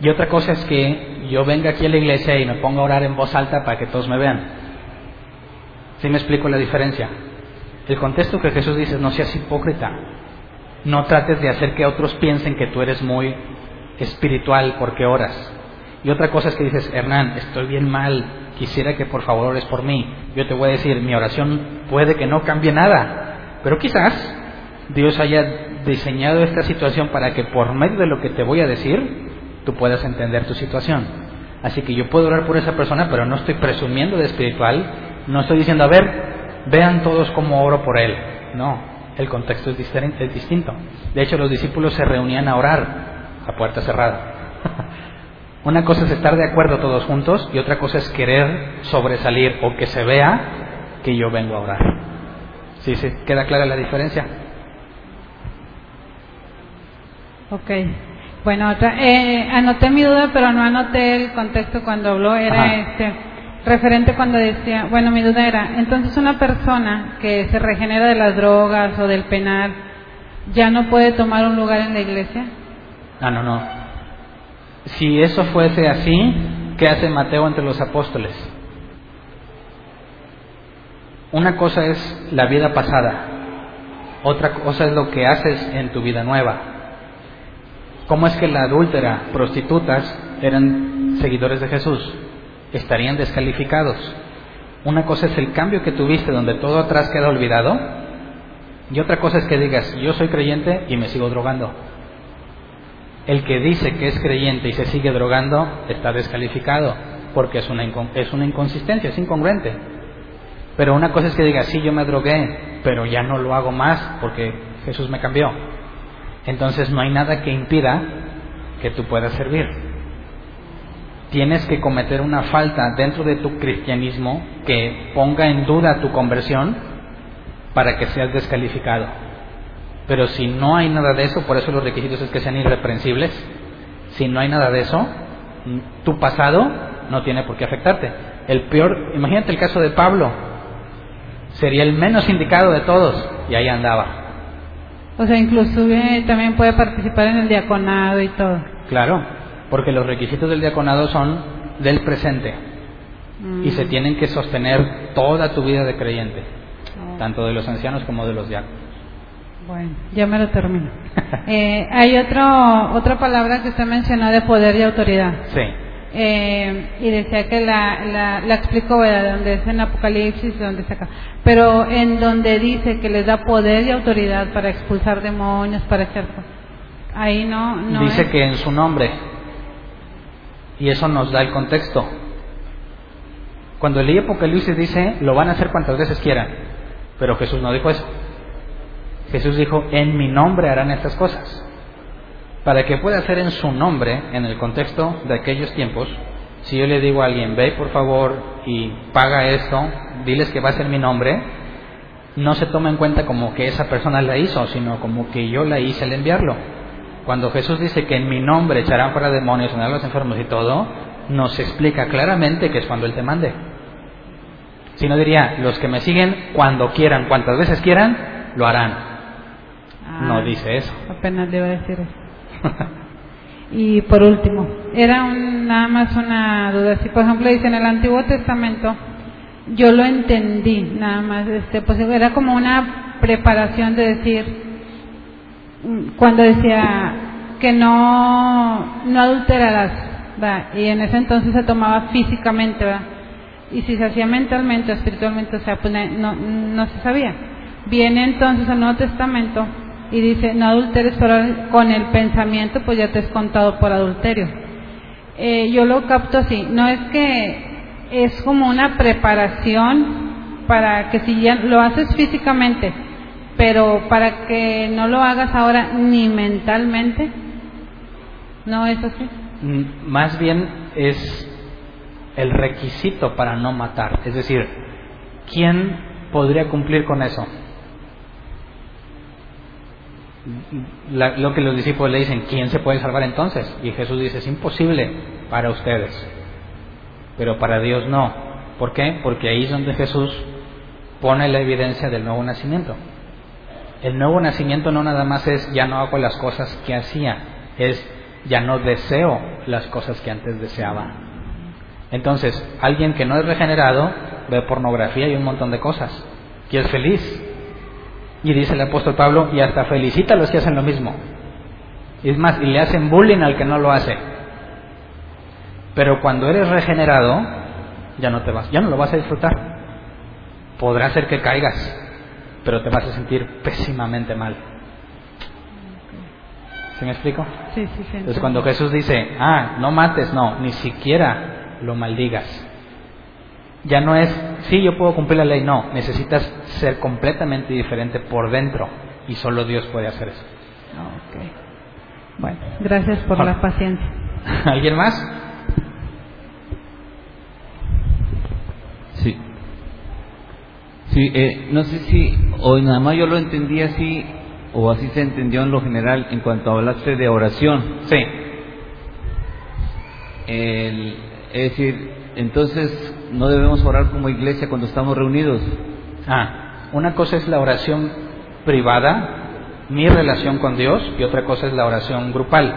Y otra cosa es que yo venga aquí a la iglesia y me ponga a orar en voz alta para que todos me vean. ¿Sí me explico la diferencia? El contexto que Jesús dice, no seas hipócrita. No trates de hacer que otros piensen que tú eres muy espiritual porque oras. Y otra cosa es que dices, Hernán, estoy bien mal, quisiera que por favor ores por mí. Yo te voy a decir, mi oración puede que no cambie nada, pero quizás Dios haya diseñado esta situación para que por medio de lo que te voy a decir, tú puedas entender tu situación. Así que yo puedo orar por esa persona, pero no estoy presumiendo de espiritual, no estoy diciendo, a ver, vean todos cómo oro por él. No, el contexto es distinto. De hecho, los discípulos se reunían a orar a puerta cerrada. [LAUGHS] Una cosa es estar de acuerdo todos juntos y otra cosa es querer sobresalir o que se vea que yo vengo a orar. ¿Sí, sí? ¿Queda clara la diferencia? Ok. Bueno, otra, eh, anoté mi duda, pero no anoté el contexto cuando habló. Era Ajá. este referente cuando decía, bueno, mi duda era, entonces una persona que se regenera de las drogas o del penal, ¿ya no puede tomar un lugar en la iglesia? Ah, no, no. Si eso fuese así, ¿qué hace Mateo entre los apóstoles? Una cosa es la vida pasada, otra cosa es lo que haces en tu vida nueva. ¿Cómo es que la adúltera, prostitutas, eran seguidores de Jesús? Estarían descalificados. Una cosa es el cambio que tuviste donde todo atrás queda olvidado y otra cosa es que digas, yo soy creyente y me sigo drogando. El que dice que es creyente y se sigue drogando está descalificado porque es una, es una inconsistencia, es incongruente. Pero una cosa es que diga, sí, yo me drogué, pero ya no lo hago más porque Jesús me cambió. Entonces no hay nada que impida que tú puedas servir. Tienes que cometer una falta dentro de tu cristianismo que ponga en duda tu conversión para que seas descalificado. Pero si no hay nada de eso, por eso los requisitos es que sean irreprensibles, si no hay nada de eso, mm, tu pasado no tiene por qué afectarte. El peor, imagínate el caso de Pablo, sería el menos indicado de todos y ahí andaba. O sea, inclusive también puede participar en el diaconado y todo. Claro, porque los requisitos del diaconado son del presente y se tienen que sostener toda tu vida de creyente, Oh, tanto de los ancianos como de los diáconos. Bueno, ya me lo termino. [LAUGHS] Eh, hay otro, otra palabra que usted mencionó de poder y autoridad. Sí. Eh, y decía que la, la, la explicó, ¿verdad? Donde es en Apocalipsis, donde está acá. Pero en donde dice que les da poder y autoridad para expulsar demonios, para hacer cosas. Ahí no, no Dice es. que en su nombre. Y eso nos da el contexto. Cuando leí Apocalipsis dice, lo van a hacer cuantas veces quieran. Pero Jesús no dijo eso. Jesús dijo, en mi nombre harán estas cosas. Para que pueda hacer en su nombre, en el contexto de aquellos tiempos, si yo le digo a alguien, ve por favor y paga esto, diles que va a ser mi nombre, no se toma en cuenta como que esa persona la hizo, sino como que yo la hice al enviarlo. Cuando Jesús dice que en mi nombre echarán fuera demonios, sanarán los enfermos y todo, nos explica claramente que es cuando Él te mande. Si no diría, los que me siguen cuando quieran, cuantas veces quieran, lo harán. Ah, No dice eso. Apenas le iba a decir eso. [LAUGHS] Y por último, era un- nada más una duda. Si por ejemplo dice en el Antiguo Testamento, yo lo entendí, nada más, este, pues era como una preparación de decir, mm, cuando decía que no, no adulterarás, ¿verdad? y en ese entonces se tomaba físicamente, ¿verdad? y si se hacía mentalmente o espiritualmente, o sea, pues no, no se sabía. Viene entonces el Nuevo Testamento y dice, no adulteres, pero con el pensamiento pues ya te es contado por adulterio. Eh, yo lo capto así, no es que es como una preparación para que si ya lo haces físicamente, pero para que no lo hagas ahora ni mentalmente, no es así. Mm, Más bien es el requisito para no matar. Es decir, ¿quién podría cumplir con eso? La- lo que los discípulos le dicen, ¿quién se puede salvar entonces? Y Jesús dice, es imposible para ustedes, pero para Dios no. ¿Por qué? Porque ahí es donde Jesús pone la evidencia del nuevo nacimiento. El nuevo nacimiento no nada más es ya no hago las cosas que hacía, es ya no deseo las cosas que antes deseaba. Entonces, alguien que no es regenerado ve pornografía y un montón de cosas, y es feliz. Y dice el apóstol Pablo, y hasta felicita a los que hacen lo mismo. Y es más, y le hacen bullying al que no lo hace. Pero cuando eres regenerado, ya no te vas, ya no lo vas a disfrutar. Podrá ser que caigas, pero te vas a sentir pésimamente mal. ¿Sí me explico? Sí, sí, sí. Entonces cuando Jesús dice, ah, no mates, no, ni siquiera lo maldigas. Ya no es, sí, yo puedo cumplir la ley, no, necesitas ser completamente diferente por dentro y solo Dios puede hacer eso. Ok. Bueno, gracias por Hola. la paciencia. [LAUGHS] ¿Alguien más? Sí. Sí, eh, no sé si hoy nada más yo lo entendí así o así se entendió en lo general en cuanto hablaste de oración. Sí. El- es decir, entonces no debemos orar como iglesia cuando estamos reunidos. Ah, una cosa es la oración privada, mi relación con Dios, y otra cosa es la oración grupal.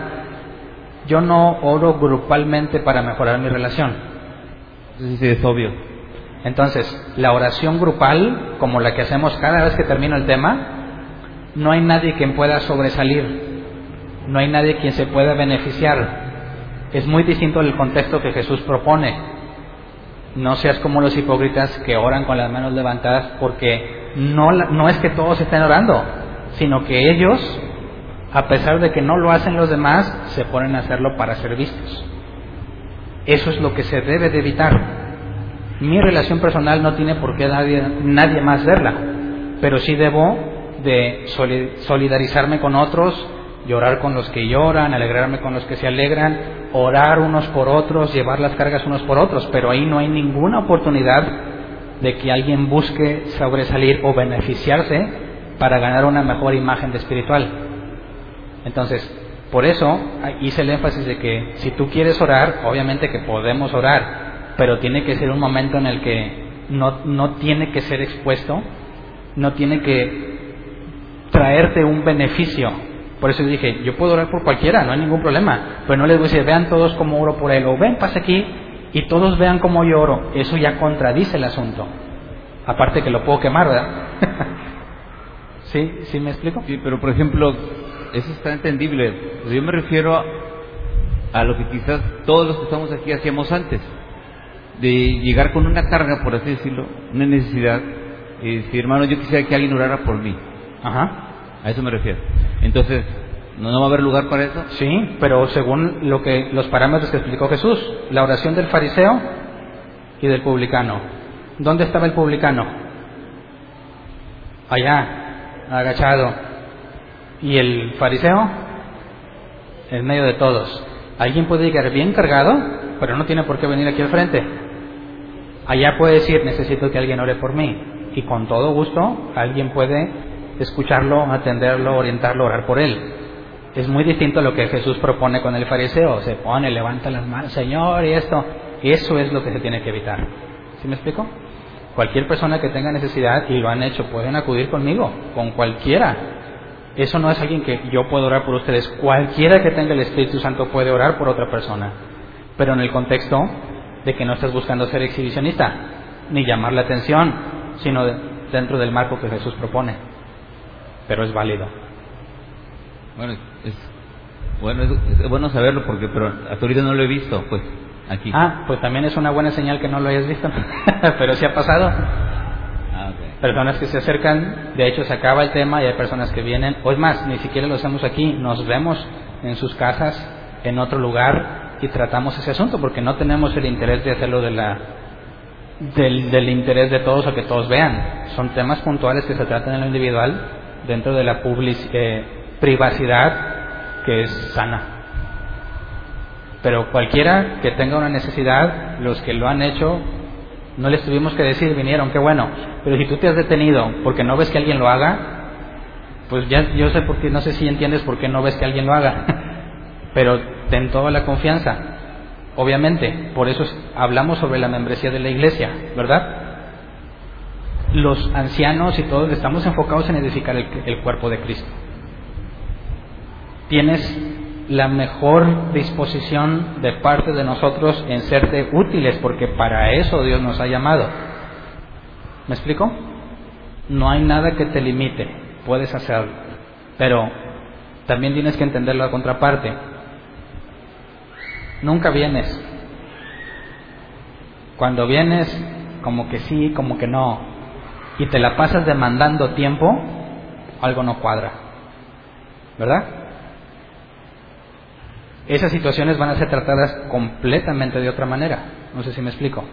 Yo no oro grupalmente para mejorar mi relación. Eso sí es obvio. Entonces, la oración grupal, como la que hacemos cada vez que termino el tema, no hay nadie quien pueda sobresalir, no hay nadie quien se pueda beneficiar. Es muy distinto el contexto que Jesús propone. No seas como los hipócritas que oran con las manos levantadas porque no, no es que todos estén orando, sino que ellos, a pesar de que no lo hacen los demás, se ponen a hacerlo para ser vistos. Eso es lo que se debe de evitar. Mi relación personal no tiene por qué nadie, nadie más verla, pero sí debo de soli- solidarizarme con otros, llorar con los que lloran, alegrarme con los que se alegran, orar unos por otros, llevar las cargas unos por otros, pero ahí no hay ninguna oportunidad de que alguien busque sobresalir o beneficiarse para ganar una mejor imagen de espiritual. Entonces, por eso hice el énfasis de que si tú quieres orar, obviamente que podemos orar, pero tiene que ser un momento en el que no, no tiene que ser expuesto, no tiene que traerte un beneficio. Por eso dije, yo puedo orar por cualquiera, no hay ningún problema, pero no les voy a decir, vean todos cómo oro por él, o ven, pasa aquí y todos vean cómo yo oro. Eso ya contradice el asunto. Aparte que lo puedo quemar, ¿verdad? [LAUGHS] ¿Sí? ¿Sí me explico? Sí, pero por ejemplo, eso está entendible. Yo me refiero a, a lo que quizás todos los que estamos aquí hacíamos antes, de llegar con una carga, por así decirlo, una necesidad, y decir, hermano, yo quisiera que alguien orara por mí. Ajá. A eso me refiero. Entonces, ¿no, no va a haber lugar para eso? Sí, pero según lo que los parámetros que explicó Jesús, la oración del fariseo y del publicano. ¿Dónde estaba el publicano? Allá, agachado. ¿Y el fariseo? En medio de todos. Alguien puede llegar bien cargado, pero no tiene por qué venir aquí al frente. Allá puede decir, necesito que alguien ore por mí. Y con todo gusto, alguien puede escucharlo, atenderlo, orientarlo, orar por él. Es muy distinto a lo que Jesús propone con el fariseo. Se pone, levanta las manos, Señor, y esto. Eso es lo que se tiene que evitar. ¿Sí me explico? Cualquier persona que tenga necesidad, y lo han hecho, pueden acudir conmigo, con cualquiera. Eso no es alguien que yo puedo orar por ustedes. Cualquiera que tenga el Espíritu Santo puede orar por otra persona. Pero en el contexto de que no estás buscando ser exhibicionista, ni llamar la atención, sino dentro del marco que Jesús propone. Pero es válido. Bueno, es bueno, es, bueno saberlo porque pero hasta ahorita no lo he visto, pues, aquí. Ah, pues también es una buena señal que no lo hayas visto. [LAUGHS] pero sí ha pasado. Ah. Personas que se acercan, de hecho se acaba el tema y hay personas que vienen, o es más, ni siquiera lo hacemos aquí, nos vemos en sus casas, en otro lugar y tratamos ese asunto porque no tenemos el interés de hacerlo de la, del, del interés de todos o que todos vean. Son temas puntuales que se tratan en lo individual dentro de la eh, privacidad que es sana. Pero cualquiera que tenga una necesidad, los que lo han hecho, no les tuvimos que decir, vinieron, qué bueno. Pero si tú te has detenido porque no ves que alguien lo haga, pues ya yo sé por qué, no sé si entiendes por qué no ves que alguien lo haga. [LAUGHS] Pero ten toda la confianza. Obviamente, por eso es- hablamos sobre la membresía de la iglesia, ¿verdad? Los ancianos y todos estamos enfocados en edificar el, cuerpo de Cristo. Tienes la mejor disposición de parte de nosotros en serte útiles, porque para eso Dios nos ha llamado. ¿Me explico? No hay nada que te limite, puedes hacerlo. Pero también tienes que entender la contraparte. Nunca vienes. Cuando vienes, como que sí, como que no, y te la pasas demandando tiempo, algo no cuadra. ¿Verdad? Esas situaciones van a ser tratadas completamente de otra manera. No sé si me explico.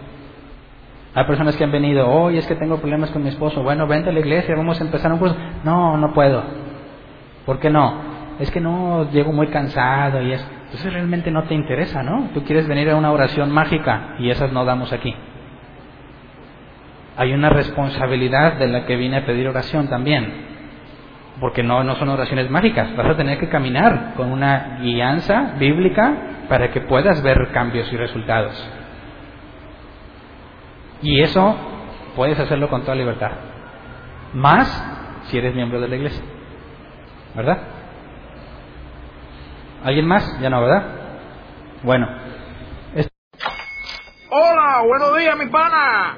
Hay personas que han venido, hoy es que tengo problemas con mi esposo. Bueno, vente a la iglesia, vamos a empezar un curso. No, no puedo. ¿Por qué no? Es que no, llego muy cansado y es. Entonces realmente no te interesa, ¿no? Tú quieres venir a una oración mágica y esas no damos aquí. Hay una responsabilidad de la que vine a pedir oración también. Porque no, no son oraciones mágicas. Vas a tener que caminar con una guianza bíblica para que puedas ver cambios y resultados. Y eso puedes hacerlo con toda libertad. Más si eres miembro de la iglesia. ¿Verdad? ¿Alguien más? Ya no, ¿verdad? Bueno. Hola, buenos días, mi pana.